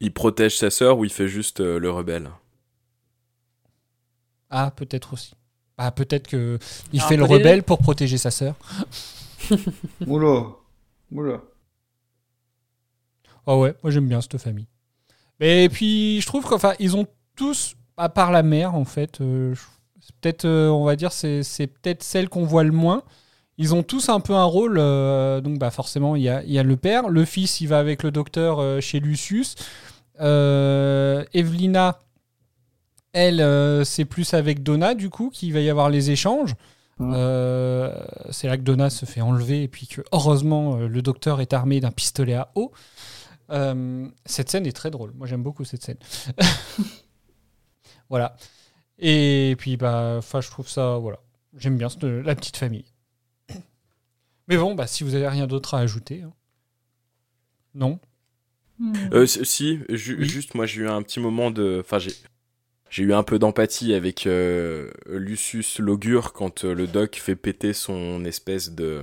Il protège sa sœur ou il fait juste euh, le rebelle? Ah, peut-être aussi. Ah, peut-être que il Alors, fait le rebelle pour protéger sa sœur. Oula. Oula. Ah ouais, moi j'aime bien cette famille. Et puis je trouve qu'enfin ils ont tous, à part la mère en fait, euh, peut-être, euh, on va dire, c'est c'est peut-être celle qu'on voit le moins. Ils ont tous un peu un rôle. euh, donc, bah, forcément, il y a, il y a le père. Le fils, il va avec le docteur euh, chez Lucius. Euh, Evelina, elle, euh, c'est plus avec Donna, du coup, qu'il va y avoir les échanges. C'est là que Donna se fait enlever et puis que, heureusement, le docteur est armé d'un pistolet à eau. Cette scène est très drôle. Moi, j'aime beaucoup cette scène. voilà. Et puis, bah, je trouve ça, voilà. J'aime bien la petite famille. Mais bon, bah, si vous avez rien d'autre à ajouter. hein. Non? Euh, si- si, ju- juste moi j'ai eu un petit moment de. Enfin, j'ai. J'ai eu un peu d'empathie avec euh, Lucius Logure quand euh, le doc fait péter son espèce de.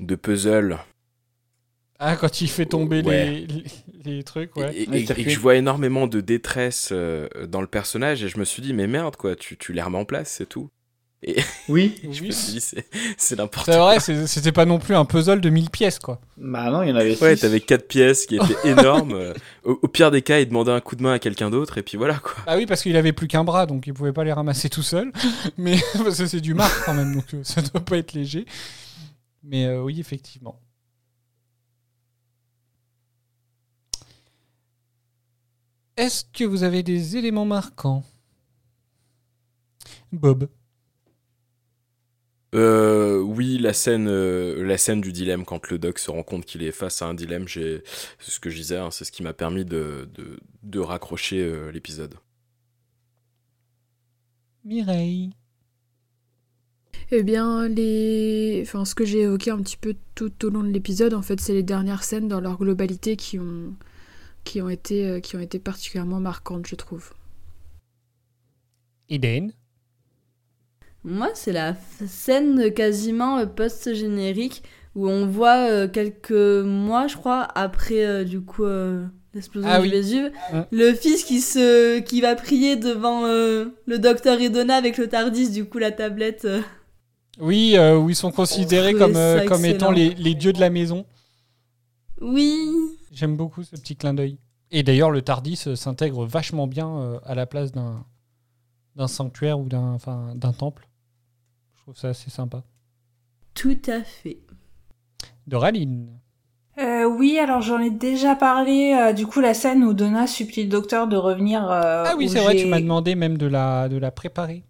de puzzle. Ah, quand il fait tomber Ouais. les, les, les trucs, ouais. Et, et- et que je vois énormément de détresse euh, dans le personnage et je me suis dit, mais merde quoi, tu, tu les remets en place, c'est tout. Et Oui. je me suis dit, c'est n'importe C'est vrai, c'était pas non plus un puzzle de 1000 pièces, quoi. Bah non, il y en avait Ouais, t'avais quatre pièces qui étaient énormes. euh, au, au pire des cas, il demandait un coup de main à quelqu'un d'autre et puis voilà quoi. Ah oui, parce qu'il avait plus qu'un bras, donc il pouvait pas les ramasser tout seul. Mais parce que c'est du marque quand même, donc euh, ça doit pas être léger. Mais euh, oui, effectivement. Est-ce que vous avez des éléments marquants? Bob. Euh, oui, la scène, euh, la scène du dilemme quand le doc se rend compte qu'il est face à un dilemme, c'est ce que je disais, hein, c'est ce qui m'a permis de, de, de raccrocher euh, l'épisode. Mireille. Eh bien, les... enfin, ce que j'ai évoqué un petit peu tout au long de l'épisode, en fait, c'est les dernières scènes dans leur globalité qui ont, qui ont, été, euh, qui ont été particulièrement marquantes, je trouve. Eden. Moi, c'est la scène quasiment euh, post-générique où on voit euh, quelques mois, je crois, après euh, du coup l'explosion Ah du oui. Vésuve, le fils qui se qui va prier devant le docteur Edona avec le Tardis, du coup la tablette. Oui, euh, où ils sont considérés trouvais comme, euh, comme étant les, les dieux de la maison. Oui. J'aime beaucoup ce petit clin d'œil. Et d'ailleurs, le Tardis s'intègre vachement bien à la place d'un d'un sanctuaire ou d'un enfin, d'un temple. Je trouve ça assez sympa. Tout à fait. Doraline. Euh, oui, alors j'en ai déjà parlé. euh, du coup, la scène où Donna supplie le docteur de revenir. euh, Ah oui, c'est vrai, tu m'as demandé même de la, de la préparer.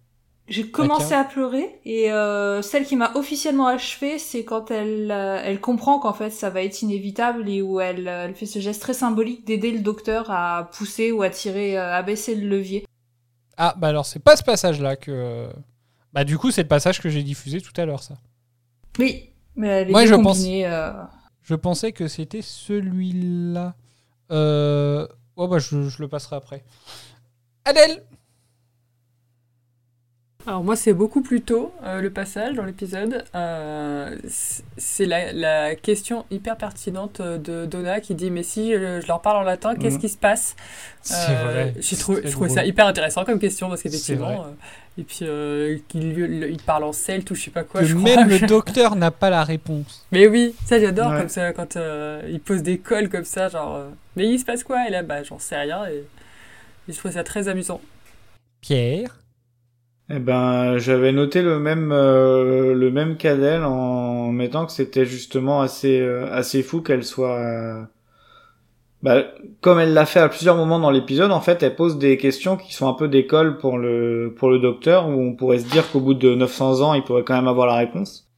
J'ai commencé à pleurer et euh, celle qui m'a officiellement achevée, c'est quand elle euh, elle comprend qu'en fait ça va être inévitable et où elle, elle fait ce geste très symbolique d'aider le docteur à pousser ou à tirer, à baisser le levier. Ah, bah alors, c'est pas ce passage-là que. Bah, du coup, c'est le passage que j'ai diffusé tout à l'heure, ça. Oui, mais les Moi, deux je pense- euh, Je pensais que c'était celui-là. Euh... Oh, bah, je, je le passerai après. Adèle Alors moi c'est beaucoup plus tôt euh, le passage dans l'épisode. Euh, c'est la, la question hyper pertinente de Donna qui dit mais si je, je leur parle en latin qu'est-ce Mhm. qui se passe? C'est vrai, J'ai trouvé, je trouvais drôle. ça hyper intéressant comme question parce C'est qu'effectivement vrai. euh, et puis euh, qu'il il parle en celte ou je sais pas quoi. Que je crois. même le docteur n'a pas la réponse. Mais oui, ça j'adore Ouais. comme ça quand euh, il pose des cols comme ça genre euh, mais il se passe quoi et là bah j'en sais rien et, et je trouve ça très amusant. Pierre? Eh ben, j'avais noté le même euh, le même qu'Adèle en mettant que c'était justement assez euh, assez fou qu'elle soit euh, bah, comme elle l'a fait à plusieurs moments dans l'épisode, en fait, elle pose des questions qui sont un peu d'école pour le pour le docteur où on pourrait se dire qu'au bout de 900 ans, il pourrait quand même avoir la réponse.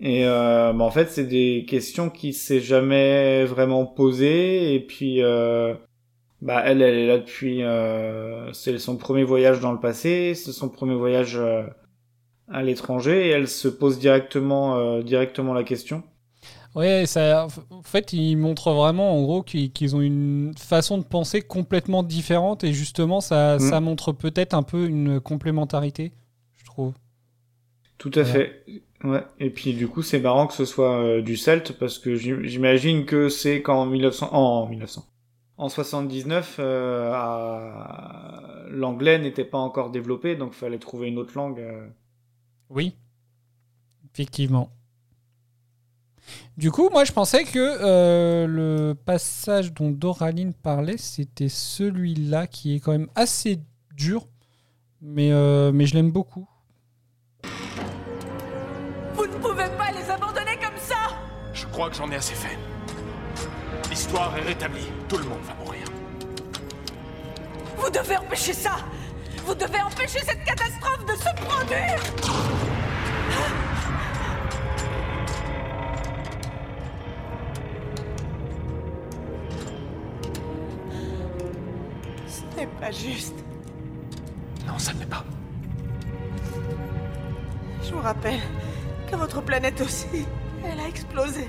Et euh, bah, en fait, c'est des questions qui s'est jamais vraiment posées et puis euh, bah elle, elle est là depuis. Euh, c'est son premier voyage dans le passé, c'est son premier voyage euh, à l'étranger, et elle se pose directement, euh, directement la question. Ouais, ça, en fait, ils montrent vraiment, en gros, qu'ils ont une façon de penser complètement différente, et justement, ça, Mm. ça montre peut-être un peu une complémentarité, je trouve. Tout à Voilà. fait. Ouais. Et puis du coup, c'est marrant que ce soit euh, du celte parce que j'im- j'imagine que c'est qu'en 1900, en 1900, en 79, euh, à- l'anglais n'était pas encore développé, donc fallait trouver une autre langue. euh. Oui, effectivement. Du coup, moi, je pensais que euh, le passage dont Doraline parlait, c'était celui-là qui est quand même assez dur, mais, euh, mais je l'aime beaucoup. Vous ne crois que j'en ai assez fait. L'histoire est rétablie. Tout le monde va mourir. Vous devez empêcher ça Vous devez empêcher cette catastrophe de se produire pas juste. Non, ça ne l'est pas. Je vous rappelle que votre planète aussi, elle a explosé.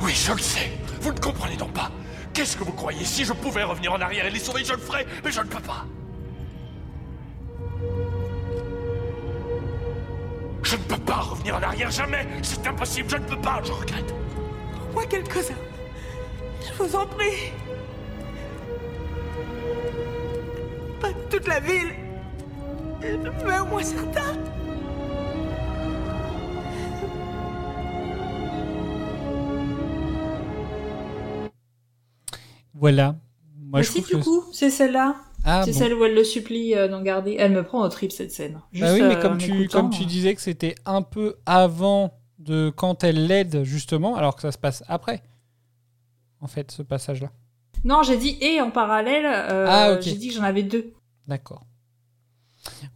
Oui, je le sais. Vous ne comprenez donc pas. Qu'est-ce que vous croyez Si je pouvais revenir en arrière et les sauver, je le ferais, mais je ne peux pas. Je ne peux pas revenir en arrière, jamais C'est impossible, je ne peux pas, je regrette. Moins quelques-uns. Je vous en prie. Toute la ville. Mais au moins certains. Voilà. Moi, Mais je si, du que- coup, c'est celle-là. Ah, c'est bon. celle où elle le supplie euh, d'en garder. Elle me prend au trip cette scène. Juste, Bah oui, mais euh, comme en tu, comme tu euh, disais que c'était un peu avant de quand elle l'aide, justement, alors que ça se passe après, en fait, ce passage-là. Non, j'ai dit et en parallèle. euh, Ah. J'ai dit que j'en avais deux. D'accord.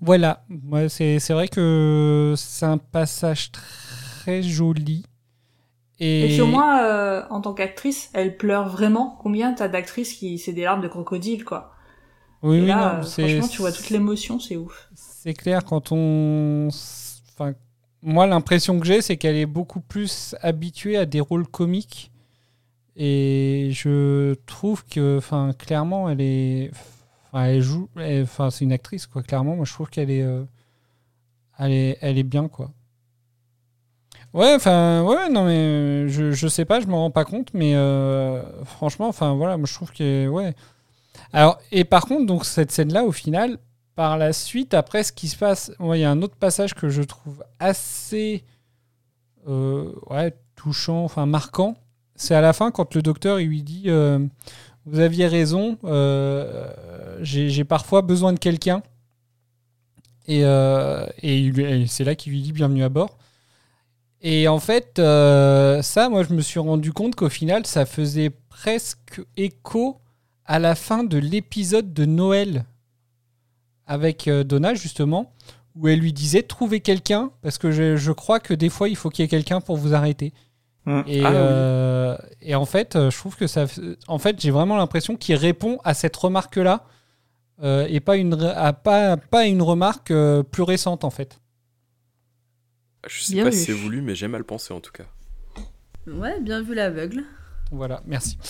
Voilà, Moi, c'est vrai que c'est un passage très joli. Et, au moins, euh, en tant qu'actrice, elle pleure vraiment. Combien t'as d'actrices qui c'est des larmes de crocodile, quoi. oui, Et oui, là, non, euh, franchement, tu vois toute l'émotion, c'est ouf. C'est clair, quand on. Enfin, moi, l'impression que j'ai, c'est qu'elle est beaucoup plus habituée à des rôles comiques. Et je trouve que, enfin, clairement, elle est. Elle joue. Enfin, c'est une actrice, quoi. Clairement, moi, je trouve qu'elle est, euh, elle est. Elle est bien, quoi. Ouais, enfin, ouais, non, mais euh, je, je sais pas, je m'en rends pas compte, mais euh, franchement, enfin, voilà, moi, je trouve que. Ouais. Alors, et par contre, donc, cette scène-là, au final, par la suite, après, ce qui se passe, il y a un autre passage que je trouve assez ouais, touchant, enfin marquant. C'est à la fin, quand le docteur il lui dit Vous aviez raison, euh, j'ai parfois besoin de quelqu'un. Et, euh, et, c'est là qu'il lui dit Bienvenue à bord. Et en fait, euh, ça, moi, je me suis rendu compte qu'au final, ça faisait presque écho à la fin de l'épisode de Noël avec Donna, justement, où elle lui disait Trouvez quelqu'un, parce que je crois que des fois, il faut qu'il y ait quelqu'un pour vous arrêter. Mm. Et, Ah oui. euh, et en fait, euh, je trouve que ça. En fait, j'ai vraiment l'impression qu'il répond à cette remarque-là euh, et pas une, à pas, pas une remarque euh, plus récente, en fait. Je sais Bien pas vu. si c'est voulu, mais j'ai mal pensé en tout cas. Ouais, bien vu l'aveugle. Voilà, merci.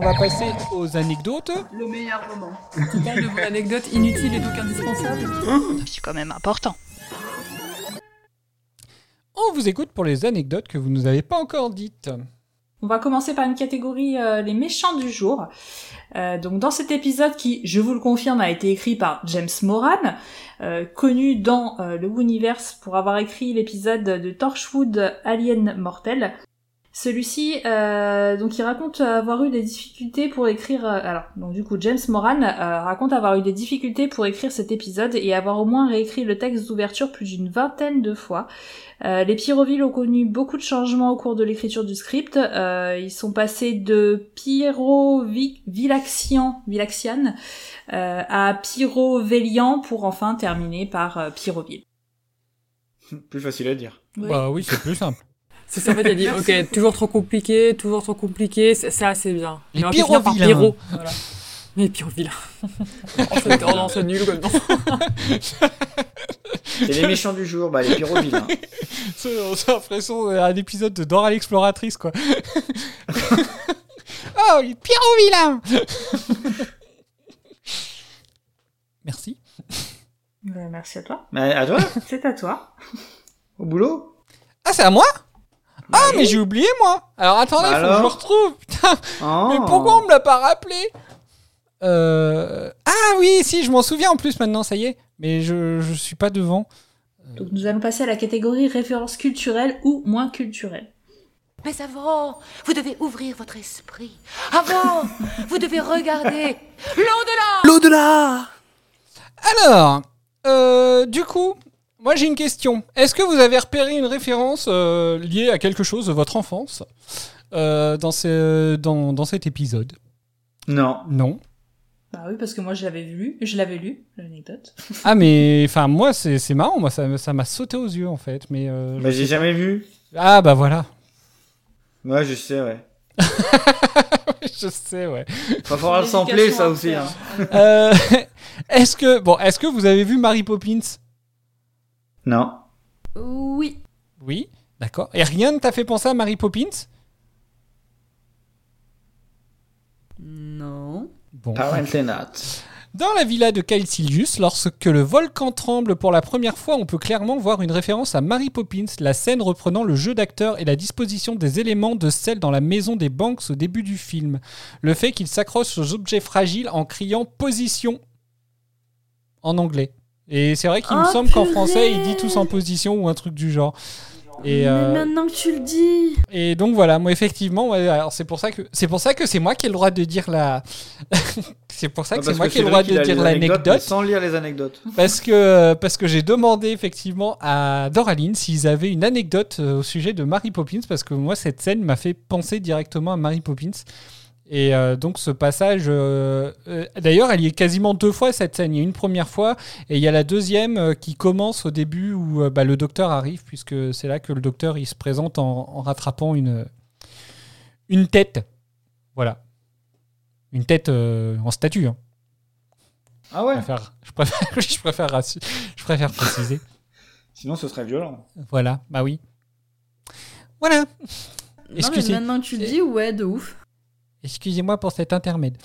On va passer aux anecdotes. Le meilleur moment. Tu parles de mon anecdote inutile et donc indispensable. C'est quand même important. On vous écoute pour les anecdotes que vous nous avez pas encore dites. On va commencer par une catégorie euh, les méchants du jour. Euh, donc dans cet épisode qui, je vous le confirme, a été écrit par James Moran, euh, connu dans le Universe pour avoir écrit l'épisode de Torchwood Alien Mortel. Celui-ci, euh, donc il raconte avoir eu des difficultés pour écrire. euh, alors, donc du coup, James Moran euh, raconte avoir eu des difficultés pour écrire cet épisode et avoir au moins réécrit le texte d'ouverture plus d'une vingtaine de fois. Euh, les Pyrovilles ont connu beaucoup de changements au cours de l'écriture du script. Euh, ils sont passés de Pyro-Vilaxian Vilaxian, euh, à Pyrovélian pour enfin terminer par euh, Pyroville. Plus facile à dire. Oui. Bah oui, c'est plus simple. C'est ça, en fait, il a dit, ok, toujours trop compliqué, toujours trop compliqué, c'est ça, c'est bien. Les on par pyro, Voilà. Les pyrovilains. oh, c'est oh non, c'est nul, quoi, non. C'est les méchants du jour, bah les pyrovilles. hein. C'est l'impression d'un épisode de Dora l'exploratrice, quoi. oh, les pyrovilains Merci. Euh, merci à toi. Mais à toi C'est à toi. Au boulot Ah, c'est à moi? Ah, mais j'ai oublié, moi Alors, attendez, faut que je le retrouve Putain Oh. Mais pourquoi on me l'a pas rappelé euh... Ah oui, si, je m'en souviens en plus maintenant, ça y est. Mais je, je suis pas devant. Donc nous allons passer à la catégorie référence culturelle ou moins culturelle. Mais avant, vous devez ouvrir votre esprit. Avant, vous devez regarder l'au-delà. L'au-delà Alors, euh, du coup, Moi, j'ai une question. Est-ce que vous avez repéré une référence euh, liée à quelque chose de votre enfance euh, dans, ce- dans, dans cet épisode? Non. Non. Bah oui, parce que moi je l'avais lu, je l'avais lu, l'anecdote. Ah, mais enfin, moi, c'est c'est marrant. Moi, ça ça m'a sauté aux yeux, en fait. Mais, euh, Bah, je j'ai jamais vu. Ah, bah voilà. Ouais, je sais, ouais. je sais, ouais. Va falloir le sampler, ça aussi. Hein. Euh, est-ce que bon, est-ce que vous avez vu Mary Poppins? Non. Oui. Oui, d'accord. Et rien ne t'a fait penser à Mary Poppins? Non. Bon. Apparently not. Dans la villa de Caecilius, lorsque le volcan tremble pour la première fois, on peut clairement voir une référence à Mary Poppins, la scène reprenant le jeu d'acteur et la disposition des éléments de celle dans la maison des Banks au début du film. Le fait qu'il s'accroche aux objets fragiles en criant position en anglais. Et c'est vrai qu'il me Oh, semble qu'en français, il dit tous en position ou un truc du genre. Et, Mais euh, maintenant que tu le dis. et donc voilà, moi effectivement, ouais, alors c'est pour ça que c'est pour ça que c'est moi qui ai le droit de dire la. c'est pour ça que Ouais, c'est moi que qui ai le droit de dire l'anecdote. Sans lire les anecdotes. Parce que, parce que j'ai demandé effectivement à Doraline s'ils avaient une anecdote euh, au sujet de Mary Poppins, parce que moi, cette scène m'a fait penser directement à Mary Poppins. Et euh, donc, ce passage. euh, euh, D'ailleurs, elle y est quasiment deux fois cette scène. Il y a une première fois, et il y a la deuxième euh, qui commence au début où euh, bah, le docteur arrive, puisque c'est là que le docteur il se présente en, en rattrapant une, une tête. Voilà. Une tête euh, en statue. hein. Ah ouais Je préfère, je préfère, je préfère, rassu- je préfère préciser. Sinon, ce serait violent. Voilà, bah oui. Voilà. Non, mais maintenant que tu le dis, ouais, de ouf. Excusez-moi pour cet intermède.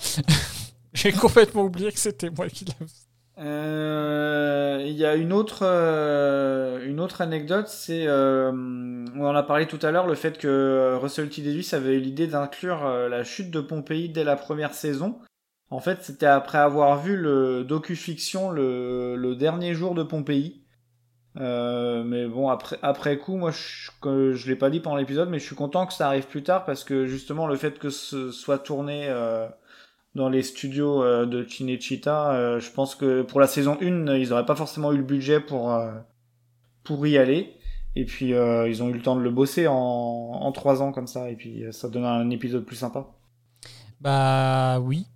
J'ai complètement oublié que c'était moi qui l'avais. Euh, Il y a une autre, euh, une autre anecdote, c'est, euh, on en a parlé tout à l'heure, le fait que Russell T. Davies avait eu l'idée d'inclure euh, la chute de Pompéi dès la première saison. En fait, c'était après avoir vu le docu-fiction le, le dernier jour de Pompéi. Euh, mais bon, après, après coup, moi, je, que je l'ai pas dit pendant l'épisode, mais je suis content que ça arrive plus tard parce que justement, le fait que ce soit tourné euh, dans les studios euh, de Cinecittà, je pense que pour la saison 1, ils auraient pas forcément eu le budget pour, pour y aller. Et puis, ils ont eu le temps de le bosser en, en 3 ans comme ça, et puis ça donne un épisode plus sympa. Bah oui.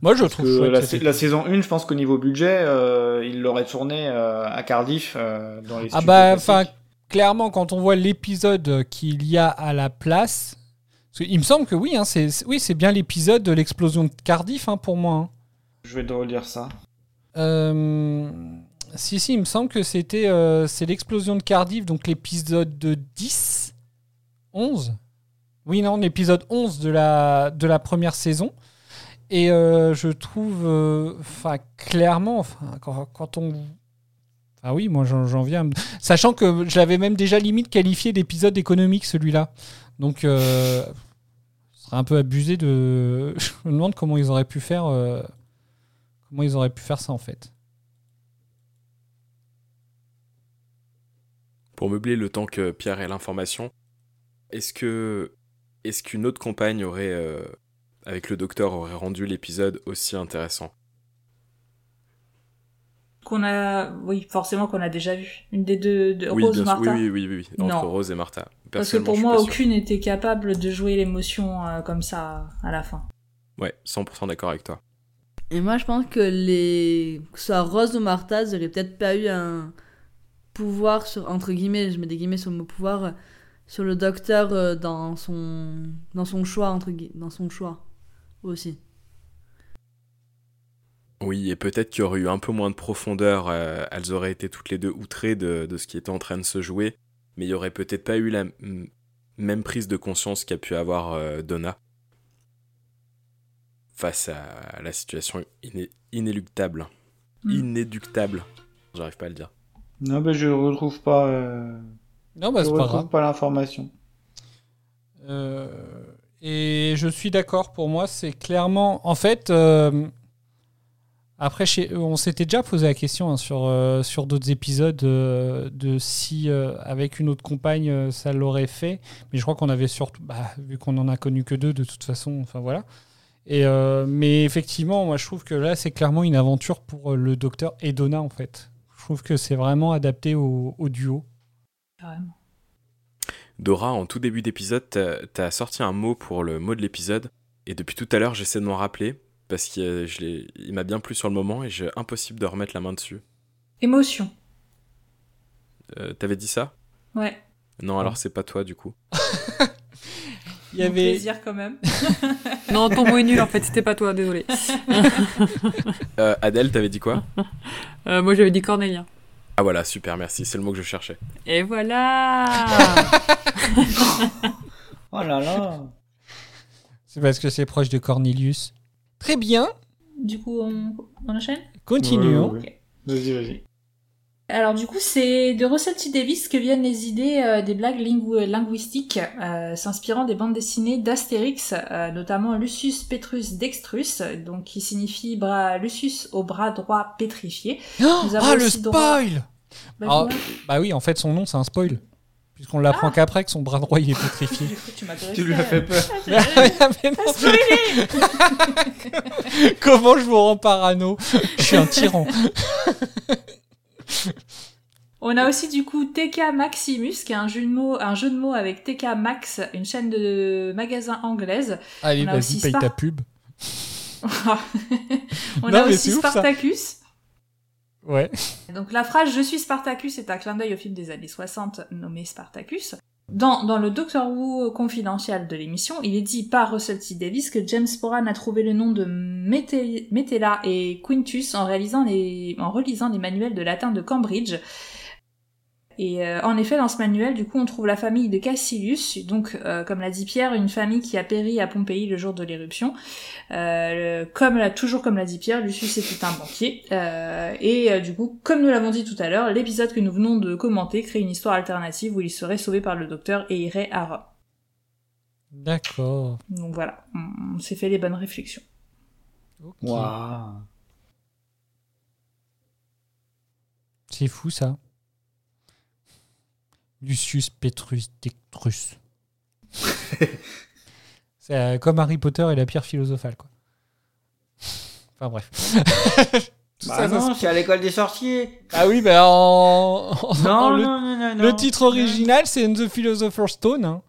Moi, je Parce trouve que la, saison 1, je pense qu'au niveau budget, euh, ils l'auraient tourné euh, à Cardiff, euh, dans les Ah bah, enfin, clairement, quand on voit l'épisode qu'il y a à la place, il me semble que oui, hein, c'est oui, c'est bien l'épisode de l'explosion de Cardiff hein, pour moi. hein. Je vais te relire ça. Euh, si, si, il me semble que c'était euh, c'est l'explosion de Cardiff, donc l'épisode de 10, 11. Oui, non, l'épisode 11 de la, de la première saison. Et euh, je trouve, euh, enfin, clairement, quand, on. Ah oui, moi j'en viens. Sachant que je l'avais même déjà limite qualifié d'épisode économique celui-là. Donc, euh, ce serait un peu abusé de. Je me demande comment ils auraient pu faire. Comment ils auraient pu faire ça en fait Pour meubler le temps que Pierre ait l'information, est-ce que est-ce qu'une autre campagne aurait avec le docteur aurait rendu l'épisode aussi intéressant Qu'on a, oui, forcément qu'on a déjà vu. Une des deux, de Oui, Rose bien sûr. Martha. Oui, oui, oui, oui, oui. Entre Non. Rose et Martha. Parce que pour moi, aucune n'était capable de jouer l'émotion euh, comme ça à la fin. Ouais, 100% d'accord avec toi. Et moi, je pense que les. Que ce soit Rose ou Martha, ils auraient peut-être pas eu un pouvoir sur. Entre guillemets, je mets des guillemets sur le mot pouvoir. euh, Sur le docteur euh, dans son. Dans son choix, entre guillemets. Dans son choix. Aussi. Oui, et peut-être qu'il y aurait eu un peu moins de profondeur. euh, elles auraient été toutes les deux outrées de, de ce qui était en train de se jouer, mais il y aurait peut-être pas eu la même prise de conscience qu'a pu avoir euh, Donna face à la situation iné- inéluctable. Mm. Inéductable. J'arrive pas à le dire. Non, mais je retrouve pas. euh, Non, bah, je pas retrouve pas l'information. Euh, et je suis d'accord, pour moi, c'est clairement. En fait, euh, après, chez- on s'était déjà posé la question hein, sur, euh, sur d'autres épisodes euh, de si, euh, avec une autre compagne, euh, ça l'aurait fait. Mais je crois qu'on avait surtout. Bah, vu qu'on en a connu que deux, de toute façon, enfin voilà. Et, euh, mais effectivement, moi, je trouve que là, c'est clairement une aventure pour euh, le docteur et Donna, en fait. Je trouve que c'est vraiment adapté au, au duo. Carrément. Dora, en tout début d'épisode, t'as- sorti un mot pour le mot de l'épisode. Et depuis tout à l'heure, j'essaie de m'en rappeler. Parce qu'il je l'ai- il m'a bien plu sur le moment et j'ai impossible de remettre la main dessus. Émotion. Euh, T'avais dit ça? Ouais. Non, alors c'est pas toi du coup. Il y Mon avait. plaisir quand même. Non, ton mot est nul en fait, c'était pas toi, désolé. Euh, Adèle, t'avais dit quoi? Euh, moi j'avais dit Cornélien. Ah voilà, super, merci, c'est le mot que je cherchais. Et voilà Oh là là. C'est parce que c'est proche de Cornelius. Très bien, Du coup, on, on enchaîne? Continuons. Ouais, ouais, ouais. Vas-y, vas-y. Alors du coup, c'est de Russell T. Davis que viennent les idées euh, des blagues lingu- linguistiques, euh, s'inspirant des bandes dessinées d'Astérix, euh, notamment Lucius Petrus Dextrus, donc qui signifie bras Lucius au bras droit pétrifié. Oh, Nous avons ah, le droit- spoil Bah, Ah. Bah oui, en fait, son nom, c'est un spoil. Puisqu'on l'apprend qu'après que son bras droit, il est pétrifié. Du coup, tu m'as Tu lui as fait peur. Non. Comment je vous rends parano? Je suis un tyran. On a aussi du coup TK Maximus, qui est un jeu de mots, un jeu de mots avec TK Max, une chaîne de magasins anglaise. Allez, On a vas-y, aussi paye Spar- ta pub. On Non, a aussi ouf. Spartacus. Ouais. Donc la phrase Je suis Spartacus est un clin d'œil au film des années 60 nommé Spartacus. Dans, le Doctor Who confidentiel de l'émission, il est dit par Russell T. Davis que James Sporan a trouvé le nom de Mete- Metella et Quintus en, réalisant en relisant les manuels de latin de Cambridge. Et euh, en effet, dans ce manuel, du coup, on trouve la famille de Cassilius, donc, euh, comme l'a dit Pierre, une famille qui a péri à Pompéi le jour de l'éruption. Euh, comme l'a, toujours comme l'a dit Pierre, Lucius était un banquier. Euh, et euh, du coup, comme nous l'avons dit tout à l'heure, l'épisode que nous venons de commenter crée une histoire alternative où il serait sauvé par le docteur et irait à Rome. D'accord. Donc voilà, on, on s'est fait les bonnes réflexions. Waouh. C'est fou, ça. Lucius Petrus Dectrus. c'est euh, comme Harry Potter et la pierre philosophale, quoi. Enfin bref. Bah ça, non, c'est à l'école des sorciers. Ah oui, bah en... Non, le, non, non, non, le titre original, c'est the Philosopher's Stone. hein.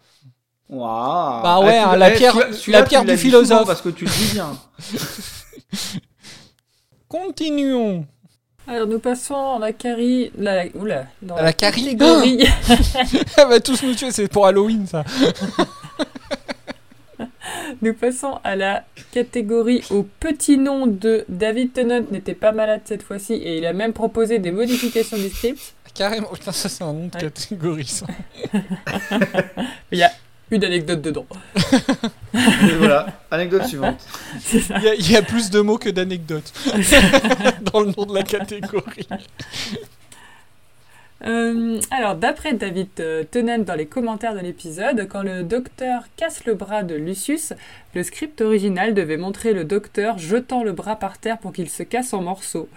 Waouh. Bah ouais, Ah, tu hein, la pierre- la pierre du philosophe. Parce que tu le dis bien. Continuons. Alors nous passons à la cari... La... Oula, dans À la carie. catégorie... Elle va tous nous tuer, c'est pour Halloween, ça. Nous passons à la catégorie au petit nom de David Tennant n'était pas malade cette fois-ci et il a même proposé des modifications du script. Carrément, putain, ça c'est un nom de Ouais. catégorie, ça. Il y a une anecdote dedans. Et voilà, anecdote suivante. Il y, a, il y a plus de mots que d'anecdotes dans le nom de la catégorie. Euh, alors, d'après David euh, Tennant dans les commentaires de l'épisode, quand le docteur casse le bras de Lucius, le script original devait montrer le docteur jetant le bras par terre pour qu'il se casse en morceaux.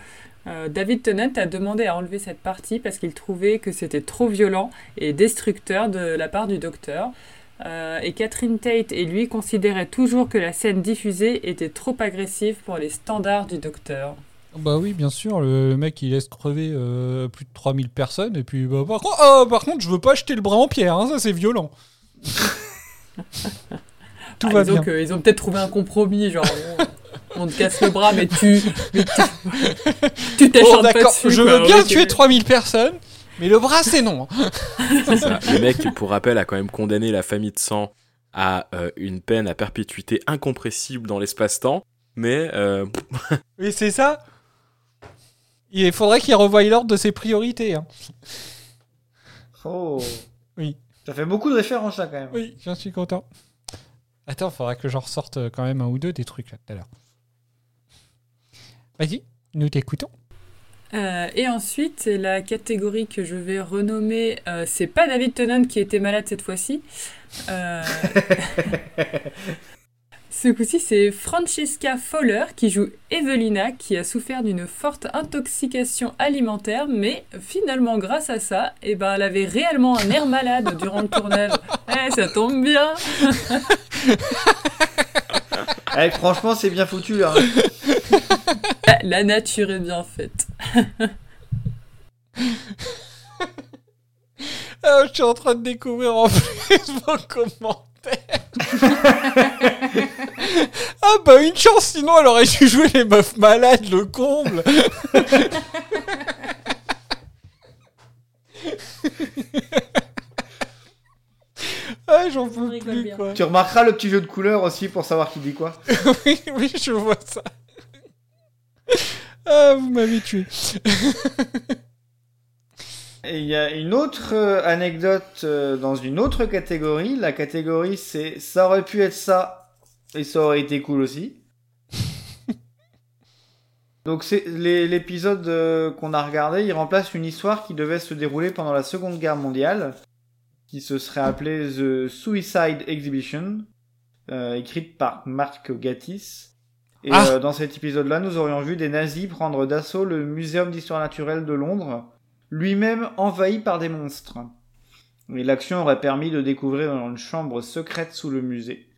Euh, David Tennant a demandé à enlever cette partie parce qu'il trouvait que c'était trop violent et destructeur de la part du docteur. Euh, et Catherine Tate et lui considéraient toujours que la scène diffusée était trop agressive pour les standards du docteur. Bah oui, bien sûr, le, le mec il laisse crever euh, plus de 3000 personnes, et puis bah, par, contre, oh, par contre, je veux pas jeter le bras en pierre, hein, ça c'est violent. Tout Ah, va disons bien. que ils ont peut-être trouvé un compromis, genre on, on te casse le bras, mais tu mais tu- tu Oh, pas dessus. je quoi, veux bien tuer 3000 personnes, mais le bras c'est non. C'est ça. Le mec, pour rappel, a quand même condamné la famille de sang à euh, une peine à perpétuité incompressible dans l'espace-temps. Mais euh, Oui, c'est ça. Il faudrait qu'il revoie l'ordre de ses priorités. hein. Oh. Oui. Ça fait beaucoup de références là quand même. Oui, j'en suis content. Attends, faudra que j'en ressorte euh, quand même un ou deux des trucs là tout à l'heure. Vas-y, nous t'écoutons. Euh, et ensuite, la catégorie que je vais renommer. euh, c'est pas David Tennant qui était malade cette fois-ci. Euh, Ce coup-ci, c'est Francesca Fowler qui joue Evelina, qui a souffert d'une forte intoxication alimentaire, mais finalement, grâce à ça, eh ben, elle avait réellement un air malade durant le tournage. Eh, ça tombe bien Eh, franchement, c'est bien foutu. Hein. La nature est bien faite. Ah, je suis en train de découvrir en plus vos commentaires. Ah bah une chance, sinon elle aurait dû jouer les meufs malades, le comble. ah j'en peux plus bien. quoi. Tu remarqueras le petit jeu de couleurs aussi pour savoir qui dit quoi. oui, oui, je vois ça. Ah, vous m'avez tué. Et il y a une autre euh, anecdote euh, dans une autre catégorie. La catégorie c'est ça aurait pu être ça et ça aurait été cool aussi. Donc c'est l'épisode euh, qu'on a regardé, il remplace une histoire qui devait se dérouler pendant la Seconde Guerre mondiale, qui se serait appelée The Suicide Exhibition, euh, écrite par Mark Gatiss. Et Ah. euh, dans cet épisode-là, nous aurions vu des nazis prendre d'assaut le Muséum d'histoire naturelle de Londres, lui-même envahi par des monstres. Et l'action aurait permis de découvrir une chambre secrète sous le musée.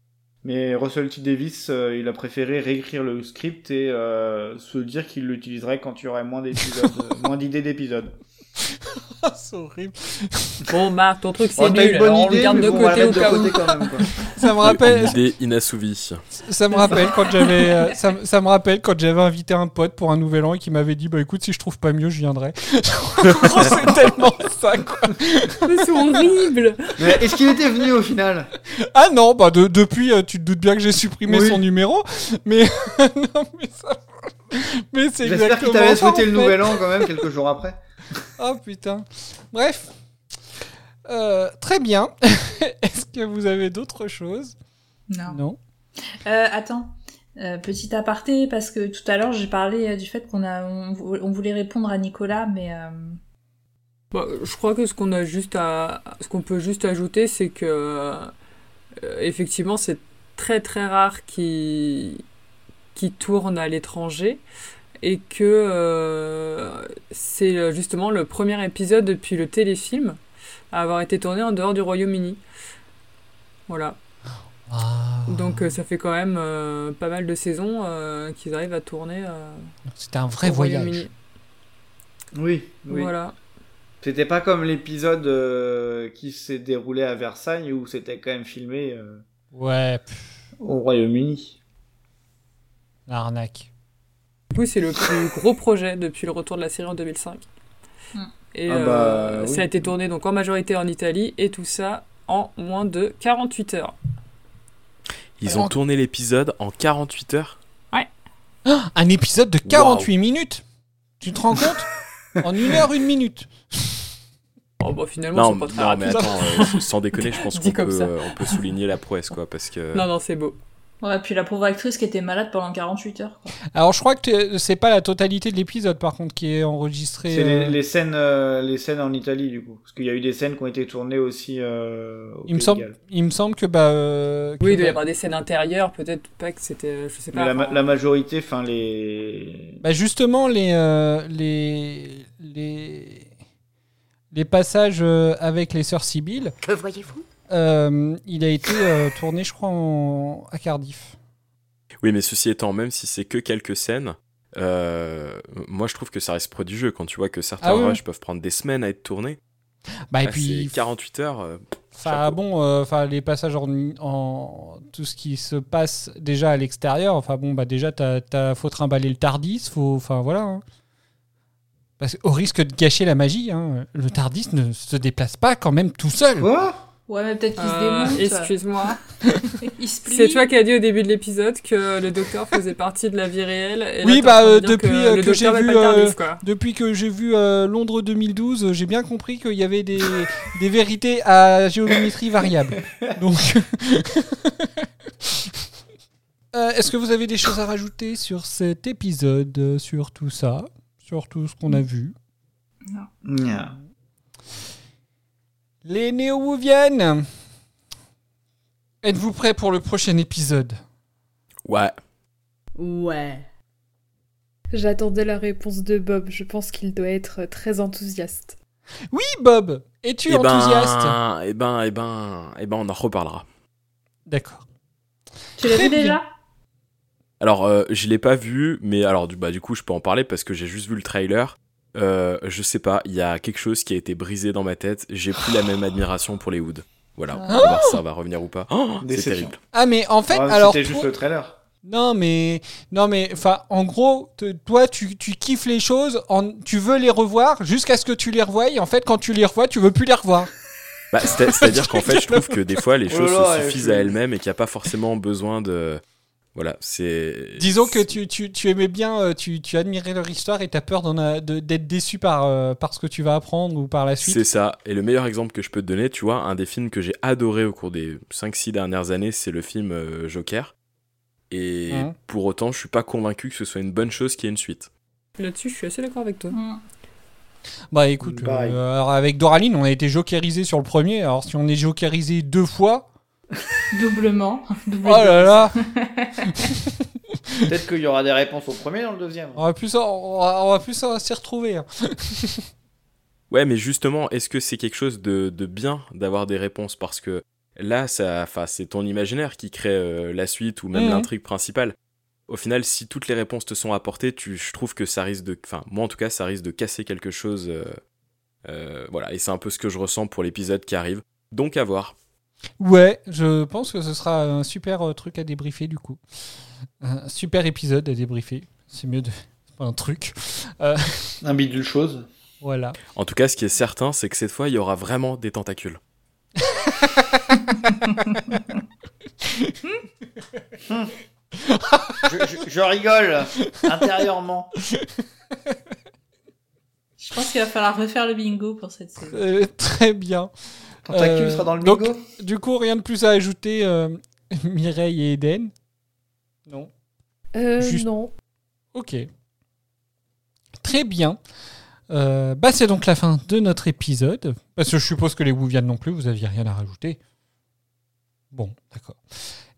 Mais Russell T. Davis, euh, il a préféré réécrire le script et euh, se dire qu'il l'utiliserait quand il y aurait moins d'épisodes, moins d'idées d'épisodes. C'est horrible. Bon, Marc, ton truc c'est Oh, nul. alors on le garde de bon, côté au cas où. côté quand même, quoi. Ça me rappelle. Une idée inassouvie. Ça me rappelle quand j'avais, euh, ça, me- ça me rappelle quand j'avais invité un pote pour un nouvel an et qui m'avait dit bah écoute si je trouve pas mieux je viendrai. En gros, c'est tellement ça quoi. C'est horrible. Mais est-ce qu'il était venu au final? Ah non bah de- depuis euh, tu te doutes bien que j'ai supprimé Oui. son numéro mais non mais ça mais c'est J'espère exactement qu'il t'avait souhaité en le nouvel an quand même quelques jours après. Oh putain. Bref. Euh, très bien. Est-ce que vous avez d'autres choses? Non. Non. Euh, attends, Euh, petit aparté, parce que tout à l'heure j'ai parlé euh, du fait qu'on a, on, vou- on voulait répondre à Nicolas, mais euh, Bah, je crois que ce qu'on a juste à, ce qu'on peut juste ajouter, c'est que euh, effectivement, c'est très très rare qui qui tourne à l'étranger et que euh, c'est euh, justement le premier épisode depuis le téléfilm à avoir été tourné en dehors du Royaume-Uni. Voilà. Donc euh, ça fait quand même euh, pas mal de saisons euh, qu'ils arrivent à tourner. euh, C'était un vrai au voyage. Oui, oui. Voilà. C'était pas comme l'épisode euh, qui s'est déroulé à Versailles où c'était quand même filmé euh, Ouais. au Royaume-Uni. L'arnaque. Du coup, c'est le plus gros projet depuis le retour de la série en 2005. Hmm. Et Ah bah, euh, oui. ça a été tourné donc en majorité en Italie et tout ça en moins de 48 heures. Ils Alors- ont tourné l'épisode en 48 heures. Un épisode de 48 minutes. Tu te rends compte? En une heure, une minute. Oh bah finalement, c'est pas très non, mais attends, euh, sans déconner, je pense qu'on peut, euh, on peut souligner la prouesse, quoi, parce que... Non, non, c'est beau. Ouais, puis la pauvre actrice qui était malade pendant 48 heures. Quoi. Alors je crois que c'est pas la totalité de l'épisode par contre qui est enregistré. C'est euh, les, les scènes, euh, les scènes en Italie du coup, parce qu'il y a eu des scènes qui ont été tournées aussi. Euh, au Il me semble, il me semble que bah. euh, que, Oui, il doit y avoir des scènes intérieures, peut-être pas que c'était. Je sais pas. la, ma- la majorité, enfin les. bah, justement les euh, les les les passages euh, avec les sœurs Sibyl. Que voyez-vous? Euh, il a été euh, tourné, je crois, en... à Cardiff. Oui, mais ceci étant, même si c'est que quelques scènes, euh, moi je trouve que ça reste prodigieux quand tu vois que certains Ah oui, rushs peuvent prendre des semaines à être tournés. Bah et Ah, puis c'est 48 heures. euh, Enfin bon, euh, enfin les passages en, en- tout ce qui se passe déjà à l'extérieur. Enfin bon, bah déjà t'as, t'as- faut trimballer le Tardis, faut, enfin voilà. hein. Parce qu'au risque de gâcher la magie, hein, le Tardis ne se déplace pas quand même tout seul. Quoi? Ouais, mais peut-être qu'il euh, se démonte. Excuse-moi. C'est toi qui as dit au début de l'épisode que le docteur faisait partie de la vie réelle. Et oui, bah euh, depuis que euh, que vu, euh, depuis que j'ai vu euh, Londres 2012, euh, j'ai bien compris qu'il y avait des, des vérités à géométrie variable. Donc, Euh, est-ce que vous avez des choses à rajouter sur cet épisode, sur tout ça, sur tout ce qu'on a vu? Nya. Les Néo-Wouviennes Êtes-vous prêts pour le prochain épisode? Ouais. Ouais. J'attendais la réponse de Bob. Je pense qu'il doit être très enthousiaste. Oui, Bob Es-tu Eh enthousiaste? ben, eh ben, eh ben, eh ben, on en reparlera. D'accord. Tu l'as vu déjà? Alors, euh, je l'ai pas vu, mais alors du, bah, du coup, je peux en parler parce que j'ai juste vu le trailer. Euh, je sais pas, il y a quelque chose qui a été brisé dans ma tête. J'ai plus la même admiration pour les Wood. Voilà, on va voir si ça va revenir ou pas. Oh, c'est terrible. Ah mais en fait, Ah, alors C'était juste toi- le trailer. non mais non mais enfin en gros te- toi tu, tu kiffes les choses, en, tu veux les revoir jusqu'à ce que tu les revoies. Et en fait quand tu les revois, tu veux plus les revoir. Bah, c'est- C'est-à-dire qu'en fait, je trouve que des fois, les Oh choses là, se ouais, suffisent je- à elles-mêmes et qu'il n'y a pas forcément besoin de. Voilà, c'est. Disons que tu, tu, tu aimais bien, euh, tu, tu admirais leur histoire et t'as peur d'en a- de- d'être déçu par, euh, par ce que tu vas apprendre ou par la suite. C'est ça. Et le meilleur exemple que je peux te donner, tu vois, un des films que j'ai adoré au cours des 5-6 dernières années, c'est le film euh, Joker. Et pour autant, je suis pas convaincu que ce soit une bonne chose qu'il y ait une suite. Là-dessus, je suis assez d'accord avec toi. Bah écoute, euh, alors avec Doraline, on a été jokerisé sur le premier. Alors si on est jokerisé deux fois, Doublement. oh là là, Peut-être qu'il y aura des réponses au premier dans le deuxième. on va plus, on va, on va plus s'y retrouver. hein. Ouais, mais justement, est-ce que c'est quelque chose de, de bien d'avoir des réponses? Parce que là, ça, enfin, c'est ton imaginaire qui crée euh, la suite ou même Mhm. l'intrigue principale. Au final, si toutes les réponses te sont apportées, tu, je trouve que ça risque de, enfin, moi en tout cas, ça risque de casser quelque chose. euh, euh, voilà, et c'est un peu ce que je ressens pour l'épisode qui arrive. Donc à voir. Ouais, je pense que ce sera un super euh, truc à débriefer du coup. Un super épisode à débriefer. C'est mieux de. c'est pas un truc. Euh, Un bidule chose. voilà. En tout cas, ce qui est certain, c'est que cette fois, il y aura vraiment des tentacules. je, je- je rigole intérieurement. Je pense qu'il va falloir refaire le bingo pour cette saison. Euh, très bien. Euh, sera dans le donc, Du coup, rien de plus à ajouter, euh, Mireille et Eden? Non. Euh, Juste- non. Ok. Très bien. Euh, bah, c'est donc la fin de notre épisode. Parce que je suppose que les Wouvianes non plus, vous aviez rien à rajouter. Bon, d'accord.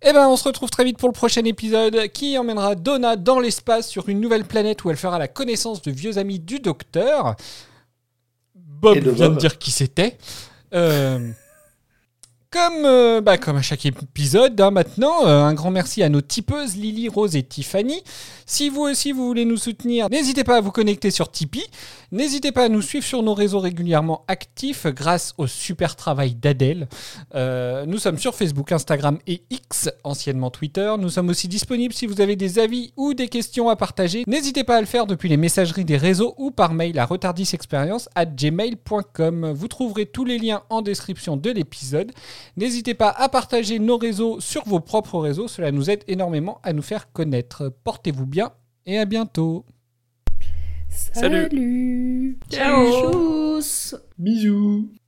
Eh ben, on se retrouve très vite pour le prochain épisode qui emmènera Donna dans l'espace sur une nouvelle planète où elle fera la connaissance de vieux amis du docteur. Bob vient Bob. de dire qui c'était. Euh, comme, euh, bah, comme à chaque épisode, hein, maintenant, euh, un grand merci à nos tipeuses Lily, Rose et Tiffany. Si vous aussi vous voulez nous soutenir, n'hésitez pas à vous connecter sur Tipeee. N'hésitez pas à nous suivre sur nos réseaux régulièrement actifs grâce au super travail d'Adèle. Euh, nous sommes sur Facebook, Instagram et X, anciennement Twitter. Nous sommes aussi disponibles si vous avez des avis ou des questions à partager. N'hésitez pas à le faire depuis les messageries des réseaux ou par mail à retardisexperience@gmail.com. Vous trouverez tous les liens en description de l'épisode. N'hésitez pas à partager nos réseaux sur vos propres réseaux, cela nous aide énormément à nous faire connaître. Portez-vous bien et à bientôt. Salut. Salut. Ciao. Bisous